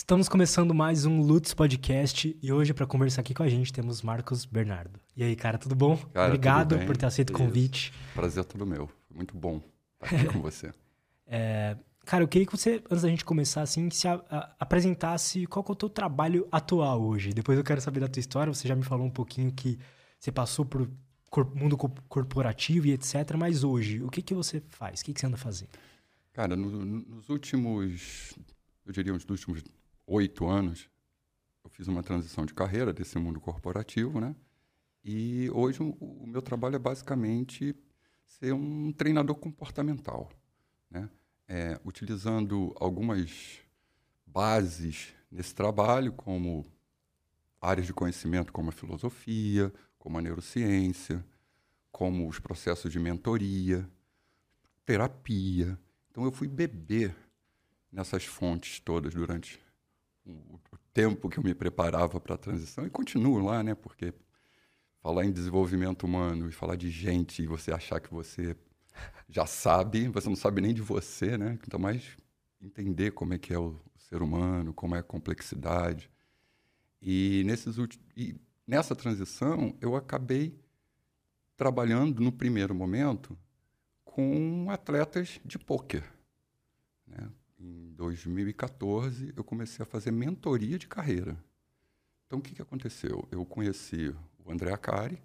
Estamos começando mais um Lutz Podcast e hoje para conversar aqui com a gente temos Marcos Bernardo. E aí, cara, tudo bom? Cara, Obrigado tudo bem? por ter aceito o convite. Prazer é todo meu. Muito bom estar aqui com você. É, cara, eu queria que você, antes da gente começar, assim, se a- a- apresentasse qual que é o teu trabalho atual hoje. Depois eu quero saber da tua história. Você já me falou um pouquinho que você passou por cor- mundo co- corporativo e etc. Mas hoje, o que, que você faz? O que, que você anda fazendo? Cara, no- no- nos últimos, eu diria, nos últimos oito anos, eu fiz uma transição de carreira desse mundo corporativo, né? E hoje o, meu trabalho é basicamente ser um treinador comportamental, né? É, utilizando algumas bases nesse trabalho, como áreas de conhecimento como a filosofia, como a neurociência, como os processos de mentoria, terapia. Então eu fui beber nessas fontes todas durante o tempo que eu me preparava para a transição e continuo lá, né? Porque falar em desenvolvimento humano e falar de gente e você achar que você já sabe, você não sabe nem de você, né? Então mais entender como é que é o ser humano, como é a complexidade. E nesses e nessa transição eu acabei trabalhando no primeiro momento com atletas de pôquer. Né? Em 2014, eu comecei a fazer mentoria de carreira. Então, o que, que aconteceu? Eu conheci o André Acari,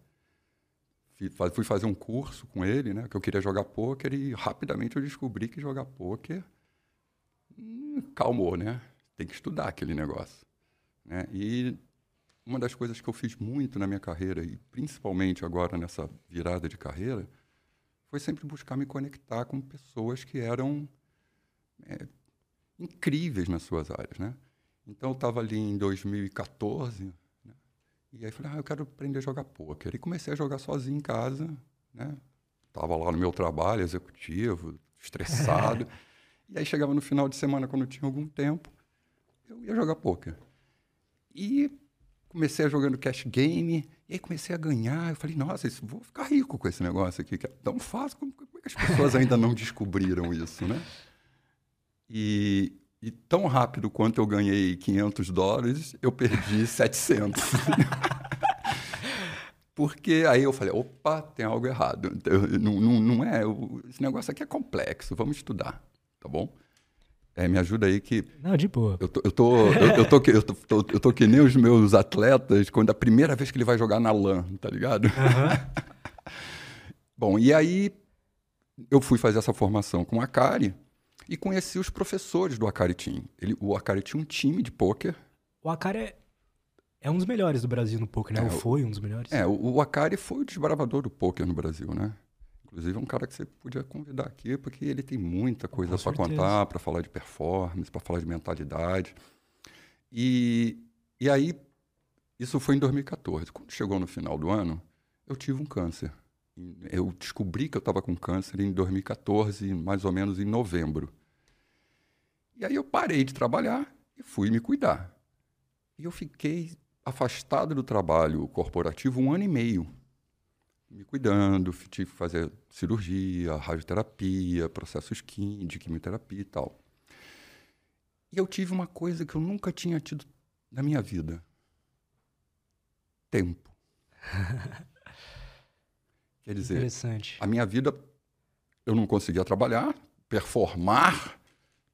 fui fazer um curso com ele, né, que eu queria jogar pôquer, e rapidamente eu descobri que jogar pôquer hum, calmou, né? Tem que estudar aquele negócio. Né? E uma das coisas que eu fiz muito na minha carreira, e principalmente agora nessa virada de carreira, foi sempre buscar me conectar com pessoas que eram é, incríveis nas suas áreas, né? Então eu estava ali em 2014, né? e aí falei, ah, eu quero aprender a jogar pôquer. E comecei a jogar sozinho em casa, né? Tava lá no meu trabalho executivo, estressado. e aí chegava no final de semana, quando eu tinha algum tempo, eu ia jogar pôquer. E comecei a jogando cash game, e aí comecei a ganhar. Eu falei, nossa, isso, vou ficar rico com esse negócio aqui, que é tão fácil. Como, como é que as pessoas ainda não descobriram isso, né? E, e tão rápido quanto eu ganhei 500 dólares, eu perdi 700. Porque aí eu falei, opa, tem algo errado. Não, não, não é, esse negócio aqui é complexo, vamos estudar, tá bom? É, me ajuda aí que Não, de boa. eu tô, eu, tô, eu, eu tô, que- eu, tô, tô- eu tô que nem os meus atletas quando é a primeira vez que ele vai jogar na LAN, tá ligado? Bom, e aí eu fui fazer essa formação com o Akari e conheci os professores do Akari Team. Ele, o Akari tinha um time de pôquer. O Akari é, é um dos melhores do Brasil no poker, né? É, Ou foi um dos melhores? É, o, o Akari foi o desbravador do pôquer no Brasil, né? Inclusive é um cara que você podia convidar aqui, porque ele tem muita coisa para contar, para falar de performance, para falar de mentalidade. E, e aí, isso foi em 2014. Quando chegou no final do ano, eu tive um câncer. Eu descobri que eu estava com câncer em 2014, mais ou menos em novembro. E aí eu parei de trabalhar e fui me cuidar. E eu fiquei afastado do trabalho corporativo um ano e meio, me cuidando, tive que fazer cirurgia, radioterapia, processos quim- de quimioterapia e tal. E eu tive uma coisa que eu nunca tinha tido na minha vida: tempo. Quer dizer, Interessante. a minha vida eu não conseguia trabalhar, performar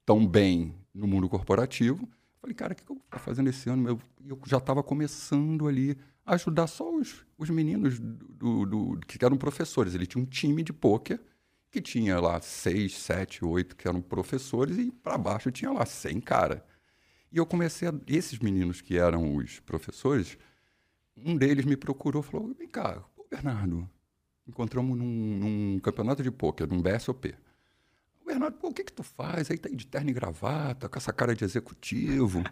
tão bem no mundo corporativo. Falei, cara, o que que eu vou ficar fazendo esse ano? Eu, eu já estava começando ali a ajudar só os, os meninos do, do- do- que eram professores. Ele tinha um time de pôquer que tinha lá seis, sete, oito que eram professores e para baixo tinha lá 100 cara. E eu comecei a... Esses meninos que eram os professores, um deles me procurou e falou, vem cá, Bernardo, encontramos num, num campeonato de pôquer, num BSOP. Bernardo, pô, o que que tu faz? Aí tá aí de terno e gravata, com essa cara de executivo.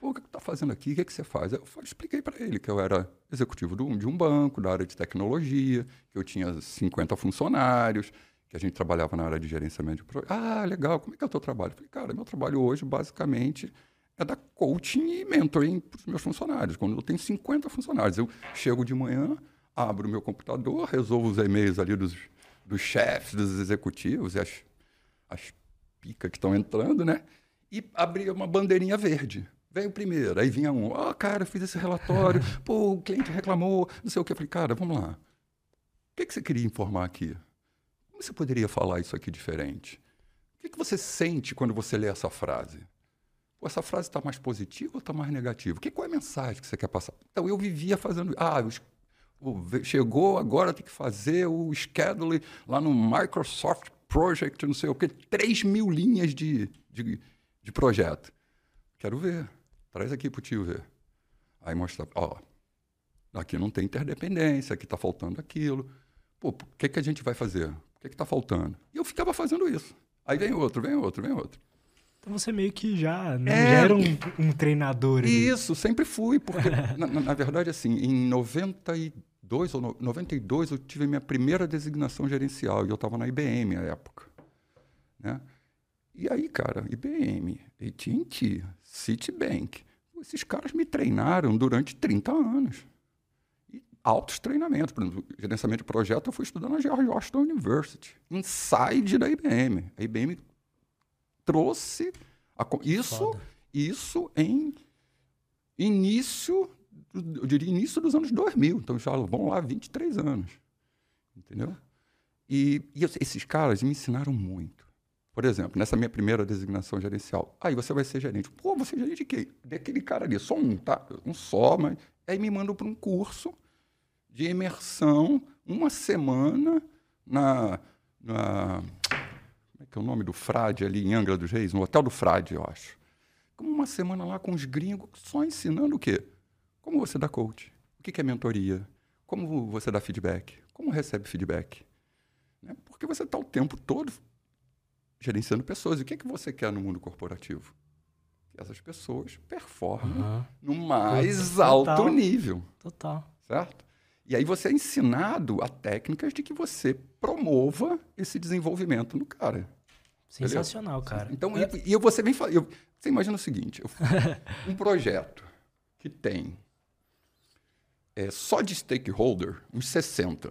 Pô, o que que tu tá fazendo aqui? O que que você faz? Eu expliquei para ele que eu era executivo de um banco, da área de tecnologia, que eu tinha 50 funcionários, que a gente trabalhava na área de gerenciamento de projetos. Ah, legal, como é que é o teu trabalho? Eu falei, cara, meu trabalho hoje, basicamente, é dar coaching e mentoring para os meus funcionários. Quando eu tenho 50 funcionários, eu chego de manhã, abro o meu computador, resolvo os e-mails ali dos, dos chefes, dos executivos e as, as picas que estão entrando, né? E abri uma bandeirinha verde. Vem o primeiro. Aí vinha um, ó, oh, cara, fiz esse relatório, pô, o cliente reclamou, não sei o que. Eu falei, cara, vamos lá. O que, que você queria informar aqui? Como você poderia falar isso aqui diferente? O que, que você sente quando você lê essa frase? Pô, essa frase está mais positiva ou está mais negativa? Que, qual é a mensagem que você quer passar? Então, eu vivia fazendo... Ah, os, chegou, agora tem que fazer o schedule lá no Microsoft Project, não sei o quê. 3 mil linhas de, de, de projeto. Quero ver. Traz aqui para o tio ver. Aí mostra, ó, aqui não tem interdependência, aqui está faltando aquilo. Pô, o que, que a gente vai fazer? O que está faltando? E eu ficava fazendo isso. Aí vem outro, vem outro, vem outro. Então você meio que já, né, é, já era um, um treinador. Ali. Isso, sempre fui, porque, na, na, verdade, assim, em 92 ou no, 92 eu tive minha primeira designação gerencial e eu estava na IBM à época. Né? E aí, cara, IBM, AT&T, Citibank, esses caras me treinaram durante 30 anos altos treinamentos. Por exemplo, gerenciamento de projeto, eu fui estudando na George Washington University, inside da IBM. A IBM trouxe a, isso, isso em início, eu diria início dos anos 2000. Então já vão lá 23 anos. Entendeu? E, e esses caras me ensinaram muito. Por exemplo, nessa minha primeira designação gerencial, aí você vai ser gerente. Pô, você é gerente de quê? Daquele cara ali, só um, tá? Um só, mas. Aí me mandam para um curso de imersão, uma semana na, na. Como é que é o nome do Frade ali em Angra dos Reis? No Hotel do Frade, eu acho. Uma semana lá com os gringos, só ensinando o quê? Como você dá coach? O que é mentoria? Como você dá feedback? Como recebe feedback? Né? Porque você está o tempo todo gerenciando pessoas. E o que, é que você quer no mundo corporativo? Que essas pessoas performem uhum. no mais Total. alto nível. Total. Certo? E aí você é ensinado a técnicas de que você promova esse desenvolvimento no cara. Sensacional, Entendeu? cara. Então, é. e, e você vem eu, Você imagina o seguinte: um projeto que tem é, só de stakeholder uns 60.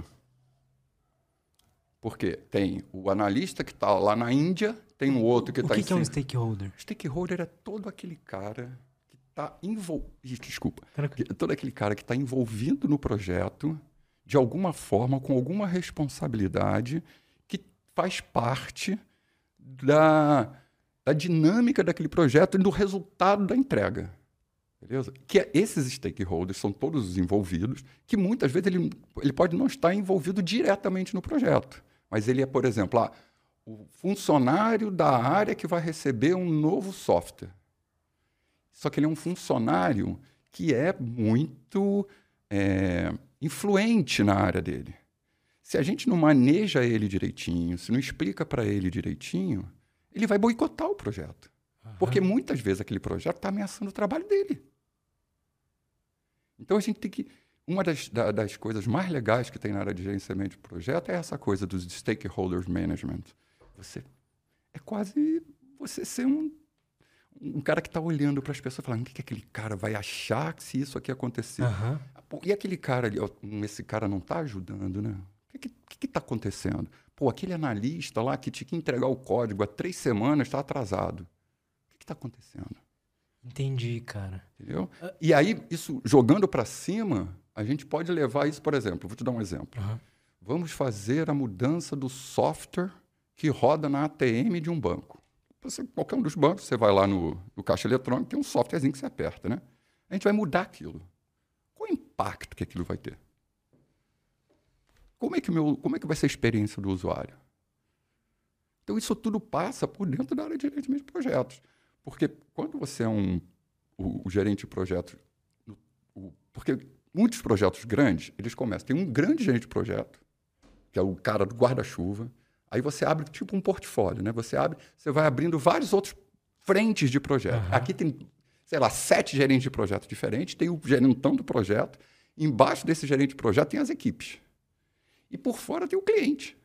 Porque tem o analista que está lá na Índia, tem um outro que está em. O que, que é um stakeholder? Stakeholder é todo aquele cara está envolvido. Desculpa. Todo aquele cara que está envolvido no projeto, de alguma forma, com alguma responsabilidade, que faz parte da, da dinâmica daquele projeto e do resultado da entrega. Beleza? Que é, esses stakeholders são todos os envolvidos, que muitas vezes ele, ele pode não estar envolvido diretamente no projeto. Mas ele é, por exemplo, ah, o funcionário da área que vai receber um novo software. Só que ele é um funcionário que é muito é, influente na área dele. Se a gente não maneja ele direitinho, se não explica para ele direitinho, ele vai boicotar o projeto. Uhum. Porque muitas vezes aquele projeto está ameaçando o trabalho dele. Então a gente tem que. Uma das, da, das coisas mais legais que tem na área de gerenciamento de projeto é essa coisa dos stakeholders management. Você é quase você ser um um cara que está olhando para as pessoas falando o que, que aquele cara vai achar se isso aqui acontecer. Uhum. Pô, e aquele cara ali, ó, esse cara não está ajudando, né? O que está acontecendo? Pô, aquele analista lá que tinha que entregar o código há três semanas está atrasado. O que está acontecendo? Entendi, cara. Entendeu? Uh... E aí, isso jogando para cima, a gente pode levar isso, por exemplo, vou te dar um exemplo. Uhum. Vamos fazer a mudança do software que roda na ATM de um banco. Você, qualquer um dos bancos, você vai lá no, no caixa eletrônico, tem um softwarezinho que você aperta, né? A gente vai mudar aquilo. Qual o impacto que aquilo vai ter? Como é que, meu, como é que vai ser a experiência do usuário? Então, isso tudo passa por dentro da área de gerenciamento de projetos. Porque quando você é um, o, o gerente de projetos, o, porque muitos projetos grandes, eles começam. Tem um grande gerente de projeto, que é o cara do guarda-chuva, Aí você abre tipo um portfólio, né? Você abre, você vai abrindo vários outros frentes de projeto. Uhum. Aqui tem, sei lá, sete gerentes de projeto diferentes, tem o gerentão do projeto, embaixo desse gerente de projeto tem as equipes. E por fora tem o cliente.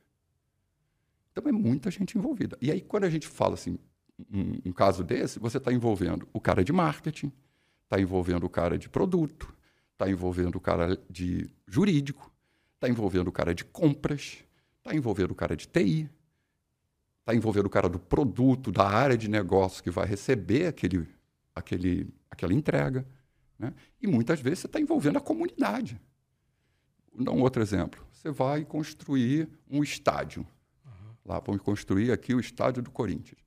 Então é muita gente envolvida. E aí, quando a gente fala assim, um, um caso desse, você está envolvendo o cara de marketing, está envolvendo o cara de produto, está envolvendo o cara de jurídico, está envolvendo o cara de compras, Está envolvendo o cara de TI, está envolvendo o cara do produto, da área de negócio que vai receber aquele, aquele, aquela entrega. Né? E muitas vezes você está envolvendo a comunidade. Vou dar um outro exemplo. Você vai construir um estádio. Uhum. Lá, vamos construir aqui o estádio do Corinthians.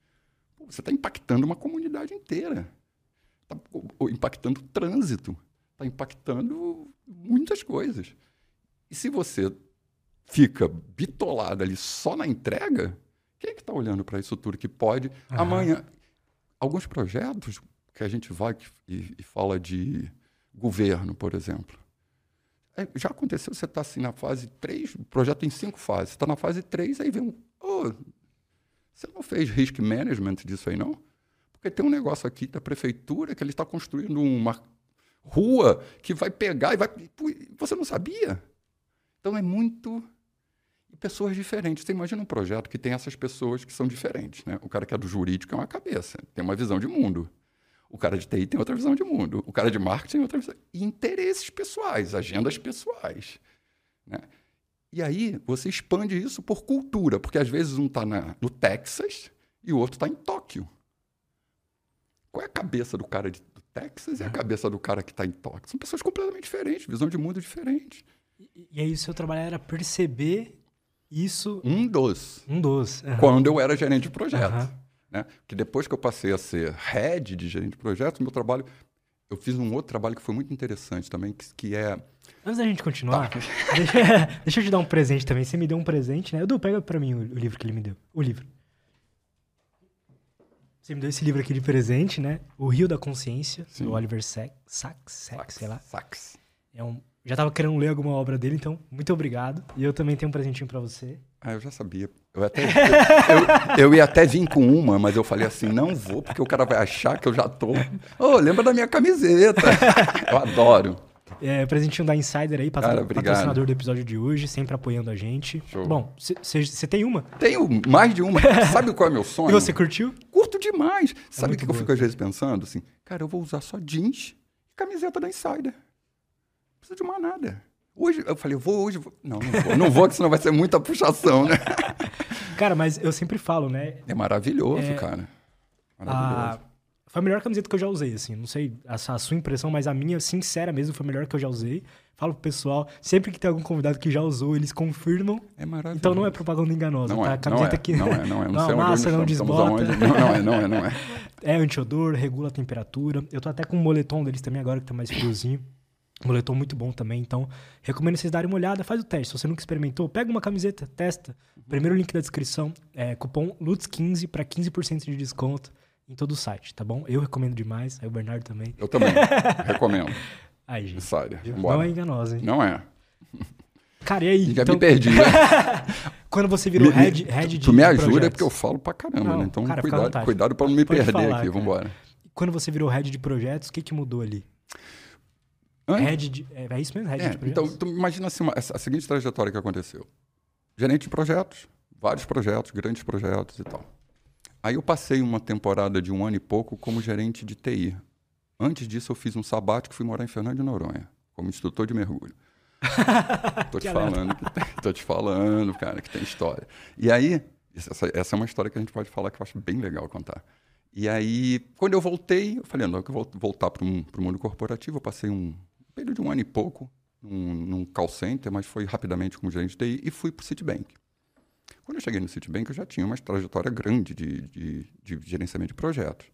Pô, você está impactando uma comunidade inteira. Está impactando o trânsito. Está impactando muitas coisas. E se você fica bitolado ali só na entrega, quem é que está olhando para isso tudo que pode amanhã? Alguns projetos que a gente vai e, e fala de governo, por exemplo. É, já aconteceu, você está assim na fase 3, o projeto tem cinco fases, está na fase 3, aí vem um. Oh, você não fez risk management disso aí, não? Porque tem um negócio aqui da prefeitura que ele está construindo uma rua que vai pegar e vai. Você não sabia? Então é muito e pessoas diferentes. Você imagina um projeto que tem essas pessoas que são diferentes. Né? O cara que é do jurídico é uma cabeça, tem uma visão de mundo. O cara de TI tem outra visão de mundo. O cara de marketing tem outra visão. E interesses pessoais, agendas pessoais. Né? E aí você expande isso por cultura, porque às vezes um está no Texas e o outro está em Tóquio. Qual é a cabeça do cara de, do Texas e a cabeça do cara que está em Tóquio? São pessoas completamente diferentes, visão de mundo diferente. E, aí o seu trabalho era perceber isso. Um dos. Um dos. Uhum. Quando eu era gerente de projeto. Uhum. Né? Que depois que eu passei a ser head de gerente de projetos, meu trabalho. Eu fiz um outro trabalho que foi muito interessante também, que, que é. Antes da gente continuar, tá. deixa, deixa, eu te dar um presente também. Você me deu um presente, né? Edu, pega para mim o, o, livro que ele me deu. O livro. Você me deu esse livro aqui de presente, né? O Rio da Consciência, Sim. do Oliver Sacks, Sacks, Sacks, sei lá. Sacks. É um já tava querendo ler alguma obra dele, então muito obrigado. E eu também tenho um presentinho para você. Ah, eu já sabia. Eu, até, eu, eu, ia até vir com uma, mas eu falei assim, não vou, porque o cara vai achar que eu já tô... Oh, lembra da minha camiseta. Eu adoro. É, presentinho da Insider aí, patro... patrocinador do episódio de hoje, sempre apoiando a gente. Show. Bom, você tem uma? Tenho mais de uma. Sabe qual é o meu sonho? E você curtiu? Curto demais. É Sabe o que, que eu fico às vezes pensando? Assim, cara, eu vou usar só jeans e camiseta da Insider precisa de mais nada. Hoje, eu falei, eu vou hoje. Vou. Não, não vou. Não vou, que senão vai ser muita puxação, né? Cara, mas eu sempre falo, né? É maravilhoso, é... cara. Maravilhoso. A... Foi a melhor camiseta que eu já usei, assim. Não sei a, a sua impressão, mas a minha, sincera mesmo, foi a melhor que eu já usei. Falo pro pessoal, sempre que tem algum convidado que já usou, eles confirmam. É maravilhoso. Então não é propaganda enganosa, não tá? É, camiseta não é, que. Não é, não é. Não, não sei massa, não desbota. Não, não é, não é, não é. É antiodor, regula a temperatura. Eu tô até com um moletom deles também agora, que tá mais friozinho. Moletom muito bom também, então recomendo vocês darem uma olhada, faz o teste. Se você nunca experimentou, pega uma camiseta, testa. Uhum. Primeiro link da descrição, é cupom LUTS15 para 15% de desconto em todo o site, tá bom? Eu recomendo demais, aí o Bernardo também. Eu também, recomendo. Aí, gente. Sério, não é enganosa, hein? Não é. Cara, e aí? Já então... me perdi, né? Quando você virou me, head, head de Tu me ajuda projetos. porque eu falo pra caramba, não, né? Então cara, cuidado, cuidado pra não me Pode perder falar, aqui, cara. vambora. Quando você virou head de projetos, o que, que mudou ali? Head é, é, isso mesmo? Head é, de então, então, imagina assim, uma, a seguinte trajetória que aconteceu. Gerente de projetos, vários projetos, grandes projetos e tal. Aí eu passei uma temporada de um ano e pouco como gerente de TI. Antes disso, eu fiz um sabático e fui morar em Fernando de Noronha, como instrutor de mergulho. tô te falando, que tem, tô te falando, cara, que tem história. E aí, essa, essa é uma história que a gente pode falar que eu acho bem legal contar. E aí, quando eu voltei, eu falei, não, eu vou voltar para o mundo corporativo. Eu passei um, período de um ano e pouco num, num call center, mas foi rapidamente como gerente de TI e fui para o Citibank. Quando eu cheguei no Citibank, eu já tinha uma trajetória grande de, de, de gerenciamento de projetos.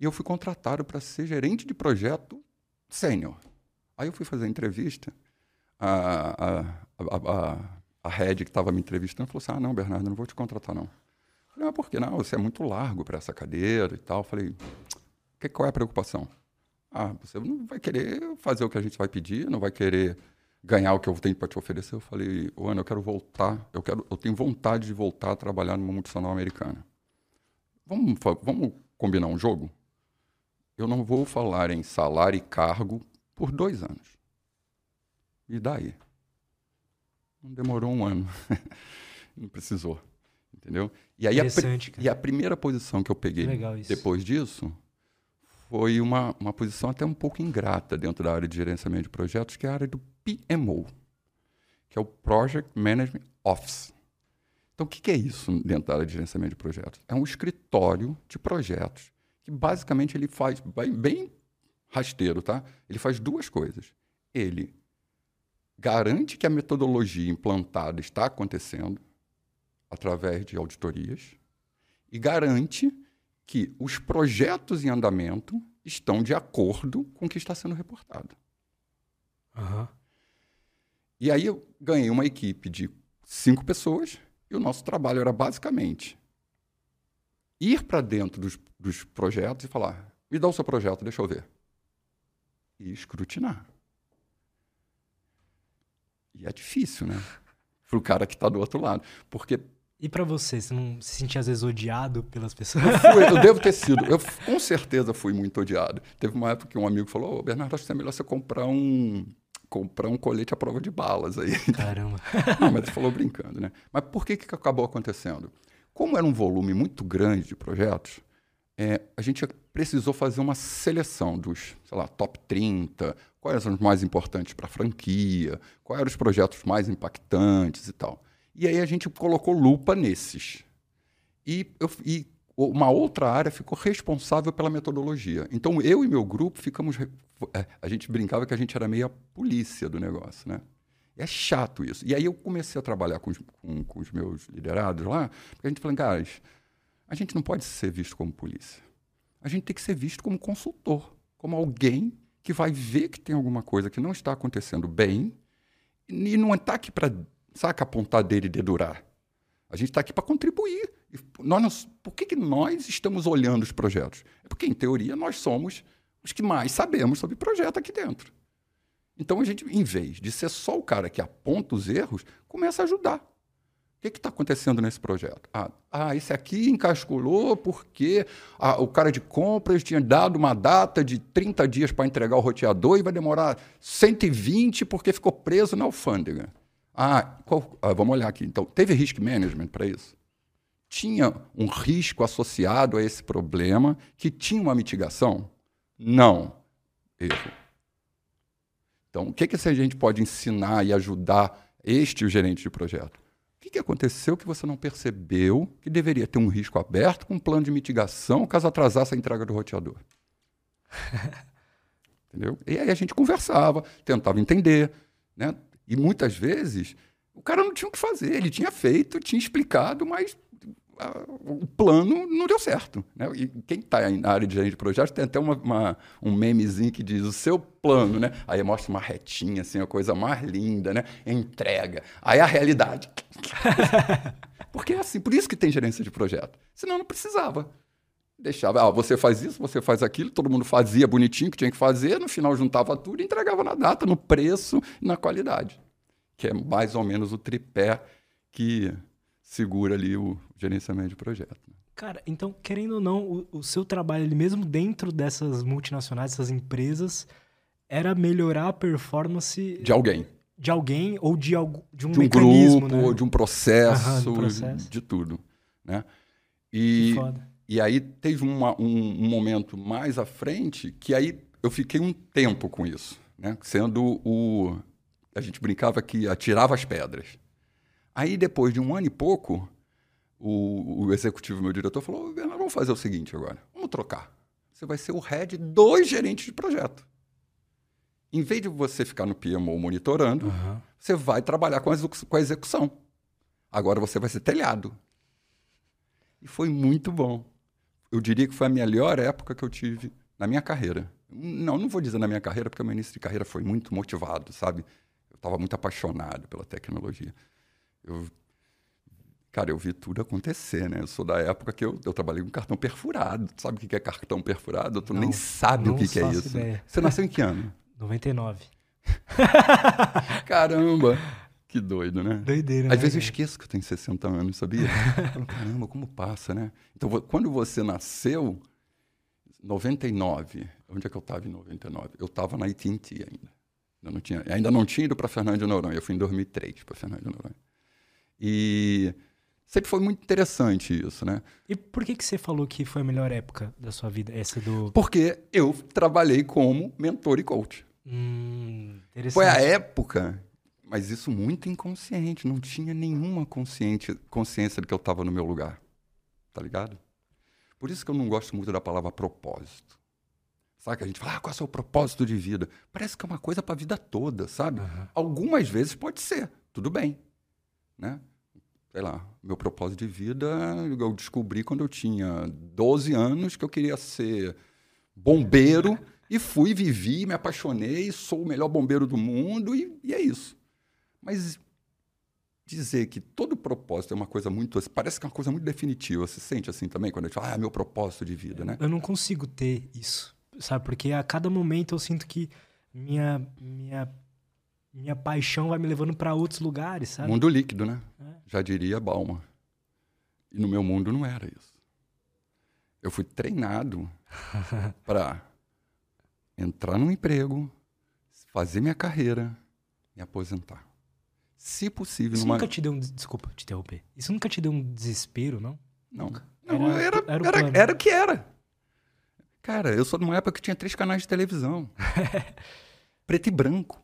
E eu fui contratado para ser gerente de projeto sênior. Aí eu fui fazer a entrevista, a, a, a, a, a head que estava me entrevistando falou assim, ah, não, Bernardo, não vou te contratar, não. Eu falei, ah, por que não? Você é muito largo para essa cadeira e tal. Eu falei, que, qual é a preocupação? Ah, você não vai querer fazer o que a gente vai pedir, não vai querer ganhar o que eu tenho para te oferecer. Eu falei, Ana, eu quero voltar, eu, quero, eu tenho vontade de voltar a trabalhar numa multinacional americana. Vamos, vamos combinar um jogo? Eu não vou falar em salário e cargo por dois anos. E daí? Não demorou um ano. não precisou. Entendeu? E, aí a, e a primeira posição que eu peguei depois disso foi uma, uma posição até um pouco ingrata dentro da área de gerenciamento de projetos, que é a área do PMO, que é o Project Management Office. Então, o que, é isso dentro da área de gerenciamento de projetos? É um escritório de projetos que basicamente ele faz bem, bem rasteiro, tá? Ele faz duas coisas. Ele garante que a metodologia implantada está acontecendo através de auditorias e garante que os projetos em andamento estão de acordo com o que está sendo reportado. Aham. E aí eu ganhei uma equipe de cinco pessoas e o nosso trabalho era basicamente ir para dentro dos, dos projetos e falar: me dá o seu projeto, deixa eu ver. E escrutinar. E é difícil, né? Para o cara que está do outro lado. Porque E pra você, você não se sentia às vezes odiado pelas pessoas? eu, fui- eu devo ter sido, eu com certeza fui muito odiado. Teve uma época que um amigo falou: Ô, Bernardo, acho que é melhor você comprar um, comprar um colete à prova de balas aí. Caramba. Não, mas ele falou brincando, né? Mas por que, que acabou acontecendo? Como era um volume muito grande de projetos, é, a gente precisou fazer uma seleção dos, sei lá, top 30, quais eram os mais importantes para a franquia, quais eram os projetos mais impactantes e tal. E aí a gente colocou lupa nesses. E, eu, e uma outra área ficou responsável pela metodologia. Então eu e meu grupo ficamos. é, a gente brincava que a gente era meio a polícia do negócio, né? É chato isso. E aí eu comecei a trabalhar com os, com, com os meus liderados lá, porque a gente falou, cara, a gente não pode ser visto como polícia. A gente tem que ser visto como consultor, como alguém que vai ver que tem alguma coisa que não está acontecendo bem e não está aqui para, saca, apontar dele e dedurar. A gente está aqui para contribuir. Nós, não- por que, que nós estamos olhando os projetos? É porque, em teoria, nós somos os que mais sabemos sobre projeto aqui dentro. Então, a gente, em vez de ser só o cara que aponta os erros, começa a ajudar. O que está acontecendo nesse projeto? Ah, ah, esse aqui encasculou porque ah, o cara de compras tinha dado uma data de 30 dias para entregar o roteador e vai demorar 120 porque ficou preso na alfândega. Ah, qual- ah, vamos olhar aqui. Então, teve risk management para isso? Tinha um risco associado a esse problema que tinha uma mitigação? Não. Erro. Então, o que, que essa gente pode ensinar e ajudar este gerente de projeto? O que, que aconteceu que você não percebeu que deveria ter um risco aberto com um plano de mitigação caso atrasasse a entrega do roteador? Entendeu? E aí a gente conversava, tentava entender, né? E muitas vezes o cara não tinha o que fazer, ele tinha feito, tinha explicado, mas ah, o plano não deu certo. Né? E quem está na área de gerente de projetos tem até uma, uma- um memezinho que diz o seu plano, né? Aí mostra uma retinha, assim, a coisa mais linda, né? Entrega. Aí a realidade. Porque é assim, por isso que tem gerência de projeto. Senão não precisava. Deixava, ah, você faz isso, você faz aquilo, todo mundo fazia bonitinho o que tinha que fazer, no final juntava tudo e entregava na data, no preço e na qualidade. Que é mais ou menos o tripé que segura ali o gerenciamento de projeto. né? Cara, então, querendo ou não, o, o seu trabalho, ele mesmo dentro dessas multinacionais, dessas empresas, era melhorar a performance De alguém. de alguém ou de, algu- de um de um mecanismo, grupo, né? ou de um processo, Aham, processo. de tudo. Né? Que E, foda. E aí teve uma- um, um momento mais à frente que aí eu fiquei um tempo com isso, né? sendo o... A gente brincava que atirava as pedras. Aí, depois de um ano e pouco, o, o executivo, meu diretor, falou, Bernardo, vamos fazer o seguinte agora, vamos trocar. Você vai ser o head dos gerentes de projeto. Em vez de você ficar no PMO monitorando, Aham. você vai trabalhar com a, com a execução. Agora você vai ser telhado. E foi muito bom. Eu diria que foi a melhor época que eu tive na minha carreira. Não, não vou dizer na minha carreira, porque o meu início de carreira foi muito motivado, sabe? Eu estava muito apaixonado pela tecnologia. Eu, cara, eu vi tudo acontecer, né? Eu sou da época que eu, eu trabalhei com cartão perfurado. Tu sabe o que é cartão perfurado? Tu Não, nem sabe o que, que é isso. Você nasceu em que ano? 99. Caramba! Que doido, né? Doideira, Às né, vezes eu cara? esqueço que eu tenho 60 anos, sabia? Eu falo, Caramba, como passa, né? Então, quando você nasceu, 99, onde é que eu estava em 99? Eu estava na AT&T ainda. Eu não tinha, ainda não tinha ido para Fernando de Noronha, eu fui em 2003 para Fernando de Noronha. E sempre foi muito interessante isso, né? E por que, que você falou que foi a melhor época da sua vida? Essa do. Porque eu trabalhei como mentor e coach. Hum, interessante. Foi a época, mas isso muito inconsciente, não tinha nenhuma consciente, consciência de que eu estava no meu lugar. Tá ligado? Por isso que eu não gosto muito da palavra propósito. Sabe? A gente fala, ah, qual é o seu propósito de vida? Parece que é uma coisa para a vida toda, sabe? Uhum. Algumas vezes pode ser, tudo bem. Né? Sei lá, meu propósito de vida eu descobri quando eu tinha 12 anos que eu queria ser bombeiro e fui, vivi, me apaixonei, sou o melhor bombeiro do mundo e, e é isso. Mas dizer que todo propósito é uma coisa muito. Parece que é uma coisa muito definitiva. Você sente assim também quando a gente fala, ah, é meu propósito de vida, né? Eu não consigo ter isso, sabe? Porque a cada momento eu sinto que minha, minha, minha paixão vai me levando para outros lugares, sabe? Mundo líquido, né? É. Já diria Balma. E no meu mundo não era isso. Eu fui treinado para entrar num emprego, fazer minha carreira, me aposentar. Se possível, Isso numa... nunca te deu um. Desculpa te interromper. Isso nunca te deu um desespero, não? Não. Não, era, era, era, era, era o que era. Cara, eu sou de uma época que tinha três canais de televisão. preto e branco.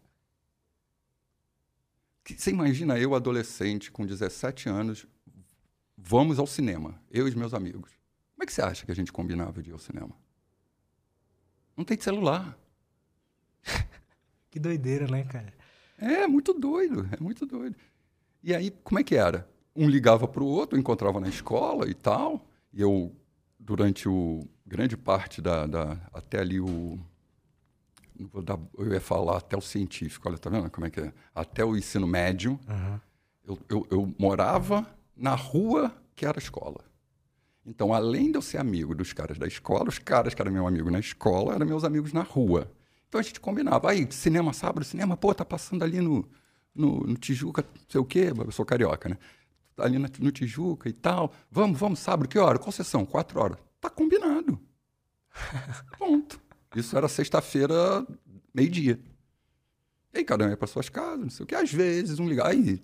Você imagina eu, adolescente, com 17 anos, vamos ao cinema, eu e os meus amigos. Como é que você acha que a gente combinava de ir ao cinema? Não tem celular. que doideira, né, cara? É, muito doido, é muito doido. E aí, como é que era? Um ligava para o outro, encontrava na escola e tal. E eu, durante o grande parte da, da até ali o dar, eu ia falar até o científico, olha, tá vendo como é que é? Até o ensino médio, uhum. eu, eu, eu, morava na rua que era a escola. Então, além de eu ser amigo dos caras da escola, os caras que eram meu amigo na escola eram meus amigos na rua. Então a gente combinava. Aí, cinema sábado, cinema, pô, tá passando ali no, no, no Tijuca, não sei o quê, eu sou carioca, né? Tá ali no Tijuca e tal. Vamos, vamos, sábado, que hora? Qual sessão? Quatro horas. Tá combinado. Ponto. Isso era sexta-feira, meio-dia. E aí cada um ia para suas casas, não sei o quê. Às vezes, um ligar. Aí,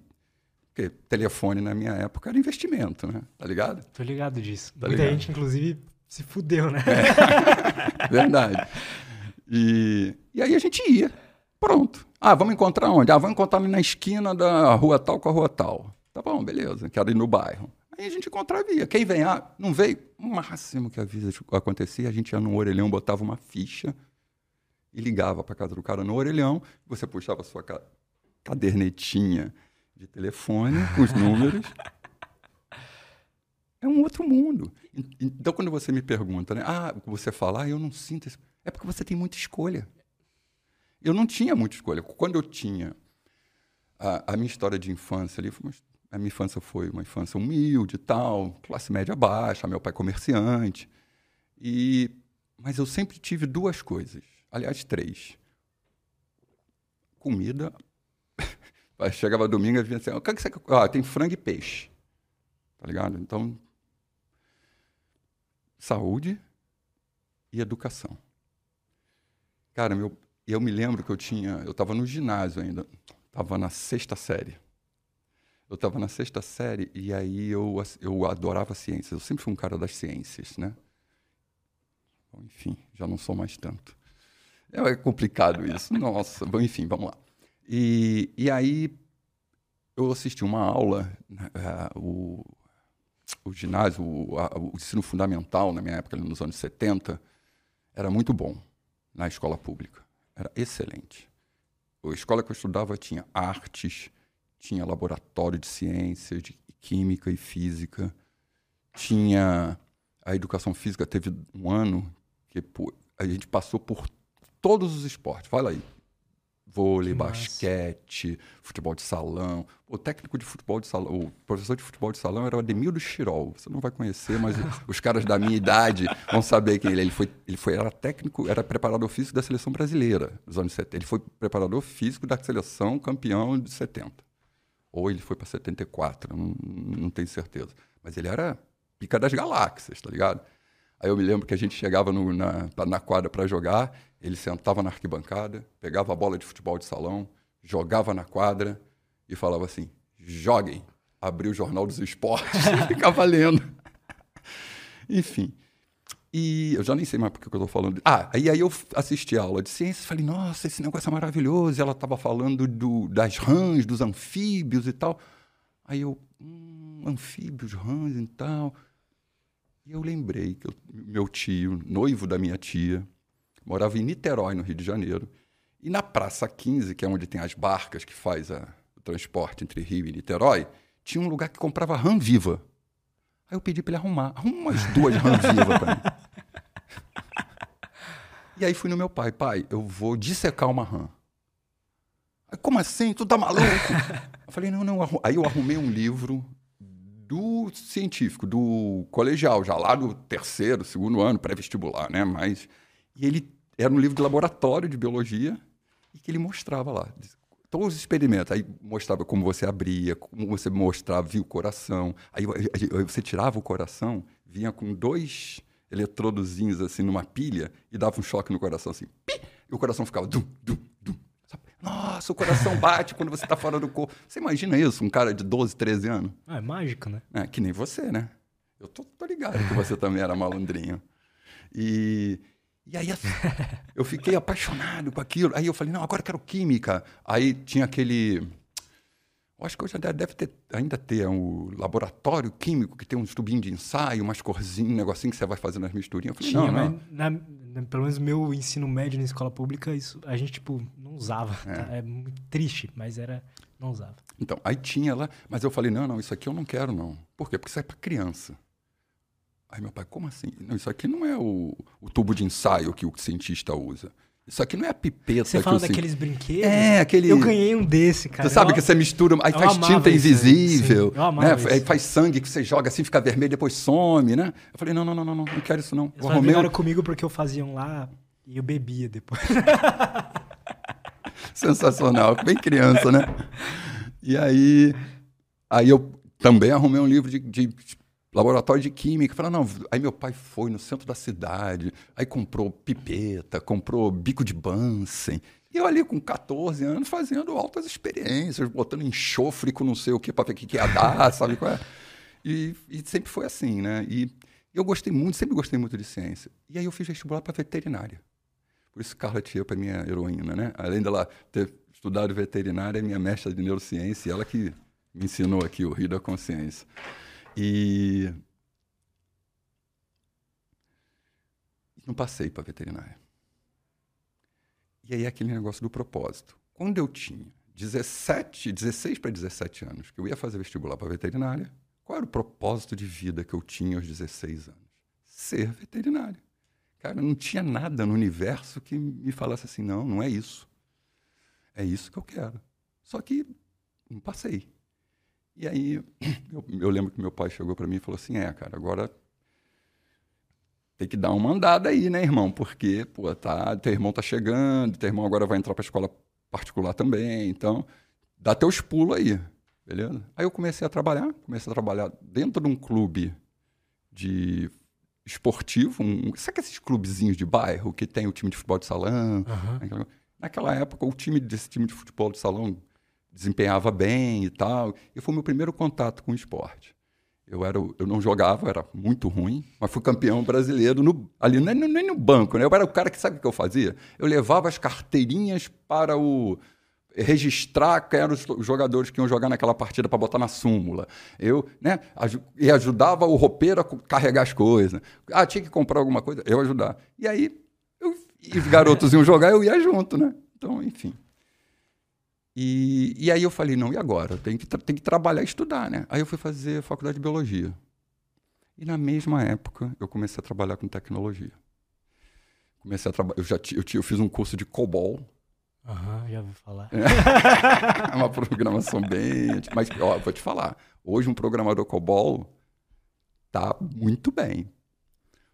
porque telefone na minha época era investimento, né? Tá ligado? Tô ligado disso. Tá Muita ligado? gente, inclusive, se fudeu, né? É. Verdade. E, e aí a gente ia. Pronto. Ah, vamos encontrar onde? Ah, vamos encontrar ali na esquina da rua tal com a rua tal. Tá bom, beleza. Quero ir no bairro. Aí a gente encontrava. Quem vem? Ah, não veio? O máximo que a vida acontecia, a gente ia no orelhão, botava uma ficha e ligava para casa do cara no orelhão. Você puxava a sua cadernetinha de telefone com os números. é um outro mundo. Então, quando você me pergunta, né? Ah, você fala, ah, eu não sinto isso. É porque você tem muita escolha. Eu não tinha muita escolha. Quando eu tinha a, a minha história de infância ali, uma, a minha infância foi uma infância humilde e tal, classe média baixa, meu pai comerciante. E, mas eu sempre tive duas coisas. Aliás, três. Comida. Chegava domingo e vinha assim, o que, é você Ah, tem frango e peixe. Tá ligado? Então, saúde e educação. Cara, meu, eu me lembro que eu tinha. Eu estava no ginásio ainda. Estava na sexta série. Eu estava na sexta série e aí eu, eu adorava ciências. Eu sempre fui um cara das ciências, né? Bom, enfim, já não sou mais tanto. É, é complicado isso. Nossa, bom, enfim, vamos lá. E, e aí eu assisti uma aula, uh, o, o ginásio, o, a, o ensino fundamental, na minha época, nos anos 70, era muito bom na escola pública. Era excelente. A escola que eu estudava tinha artes, tinha laboratório de ciências, de química e física, tinha a educação física. Teve um ano que a gente passou por todos os esportes. Fala aí, vôlei, basquete, futebol de salão. O técnico de futebol de salão, o professor de futebol de salão era o Ademildo Chirol. Você não vai conhecer, mas os caras da minha idade vão saber quem ele é. Ele foi, ele foi era técnico, era preparador físico da seleção brasileira dos anos 70. Ele foi preparador físico da seleção campeão de 70. Ou ele foi para 74, não, não tenho certeza. Mas ele era pica das galáxias, tá ligado? Aí eu me lembro que a gente chegava no, na, na quadra para jogar, ele sentava na arquibancada, pegava a bola de futebol de salão, jogava na quadra e falava assim: joguem. Abriu o Jornal dos Esportes e ficava lendo. Enfim. E eu já nem sei mais porque que eu estou falando. Ah, e aí eu assisti a aula de ciências e falei, nossa, esse negócio é maravilhoso. E ela estava falando do, das rãs, dos anfíbios e tal. Aí eu, hum, anfíbios, rãs e tal. E eu lembrei que eu, meu tio, noivo da minha tia, Morava em Niterói, no Rio de Janeiro. E na Praça 15, que é onde tem as barcas que faz a, o transporte entre Rio e Niterói, tinha um lugar que comprava rã viva. Aí eu pedi para ele arrumar. Arruma umas duas rã viva para mim. E aí fui no meu pai. Pai, eu vou dissecar uma rã. Aí, como assim? Tu tá maluco? eu falei, não, não. Aí eu arrumei um livro do científico, do colegial, já lá do terceiro, segundo ano, pré-vestibular, né? Mas, e ele era um livro de laboratório de biologia e que ele mostrava lá todos os experimentos. Aí mostrava como você abria, como você mostrava, via o coração. Aí, aí você tirava o coração, vinha com dois eletrodozinhos assim numa pilha e dava um choque no coração assim. Pi! E o coração ficava dum, dum, dum. Nossa, o coração bate quando você está fora do corpo. Você imagina isso, um cara de 12, 13 anos? Ah, é mágico, né? É, que nem você, né? Eu tô, tô ligado que você também era malandrinho. E, e aí assim, eu fiquei apaixonado com aquilo. Aí eu falei, não, agora eu quero química. Aí tinha aquele eu acho que hoje deve ter, ainda ter um laboratório químico que tem uns tubinhos de ensaio, umas corzinhas, um negocinho que você vai fazendo as misturinhas. Eu falei, Tinha, não, não. Na, na, pelo menos meu ensino médio na escola pública, isso a gente, tipo, não usava. É, tá? é muito triste, mas era. Não usava. Então, aí tinha lá, mas eu falei, não, não, isso aqui eu não quero, não. Por quê? Porque isso é para criança. Aí meu pai, como assim? Não, isso aqui não é o, o tubo de ensaio que o cientista usa. Isso aqui não é a pipeta. Você fala daqueles brinquedos? É, aquele. Eu ganhei um desse, cara. Você sabe eu... que você mistura, aí faz tinta invisível, né? Aí faz sangue que você joga assim, fica vermelho, depois some, né? Eu falei, não, não, não, não, não, não quero isso não. Eles Romeu... comigo porque eu fazia um lá e eu bebia depois. Sensacional, bem criança, né? E aí, aí eu também arrumei um livro de, de laboratório de química. Falei, não. Aí meu pai foi no centro da cidade, aí comprou pipeta, comprou bico de Bunsen. E eu ali com 14 anos fazendo altas experiências, botando enxofre com não sei o que para ver o que, que ia dar, sabe qual é? E, e, sempre foi assim, né? E eu gostei muito, sempre gostei muito de ciência. E aí eu fiz vestibular para veterinária. Por isso Carla Tiepa é minha heroína, né? Além dela ter estudado veterinária, é minha mestra de neurociência, ela que me ensinou aqui o Rio da Consciência. E não passei para veterinária. E aí aquele negócio do propósito. Quando eu tinha 17, 16 para 17 anos, que eu ia fazer vestibular para veterinária, qual era o propósito de vida que eu tinha aos 16 anos? Ser veterinário. Cara, não tinha nada no universo que me falasse assim, não, não é isso. É isso que eu quero. Só que não passei. E aí eu, eu lembro que meu pai chegou para mim e falou assim: é, cara, agora tem que dar uma andada aí, né, irmão? Porque, pô, tá, teu irmão tá chegando, teu irmão agora vai entrar para escola particular também, então dá teus pulos aí, beleza? Aí eu comecei a trabalhar, comecei a trabalhar dentro de um clube de esportivo, um, sabe esses clubezinhos de bairro que tem o time de futebol de salão? Uhum. Naquela época, o time desse time de futebol de salão desempenhava bem e tal. E foi o meu primeiro contato com o esporte. Eu, era, eu não jogava, era muito ruim, mas fui campeão brasileiro no, ali, nem, nem no banco, né? Eu era o cara que sabe o que eu fazia? Eu levava as carteirinhas para o registrar quem eram os jogadores que iam jogar naquela partida para botar na súmula. Eu, né, e ajudava o roupeiro a carregar as coisas. Ah, tinha que comprar alguma coisa, eu ajudar. E aí, eu, e os garotos iam jogar, eu ia junto, né? Então, enfim. E, e aí eu falei, não, e agora? Tem que, tem que trabalhar e estudar, né? Aí eu fui fazer faculdade de biologia. E na mesma época eu comecei a trabalhar com tecnologia. Comecei a trabalhar, eu já eu, eu fiz um curso de COBOL. Aham, uhum, já ouvi falar. É uma programação bem, mas ó, vou te falar, hoje um programador COBOL tá muito bem.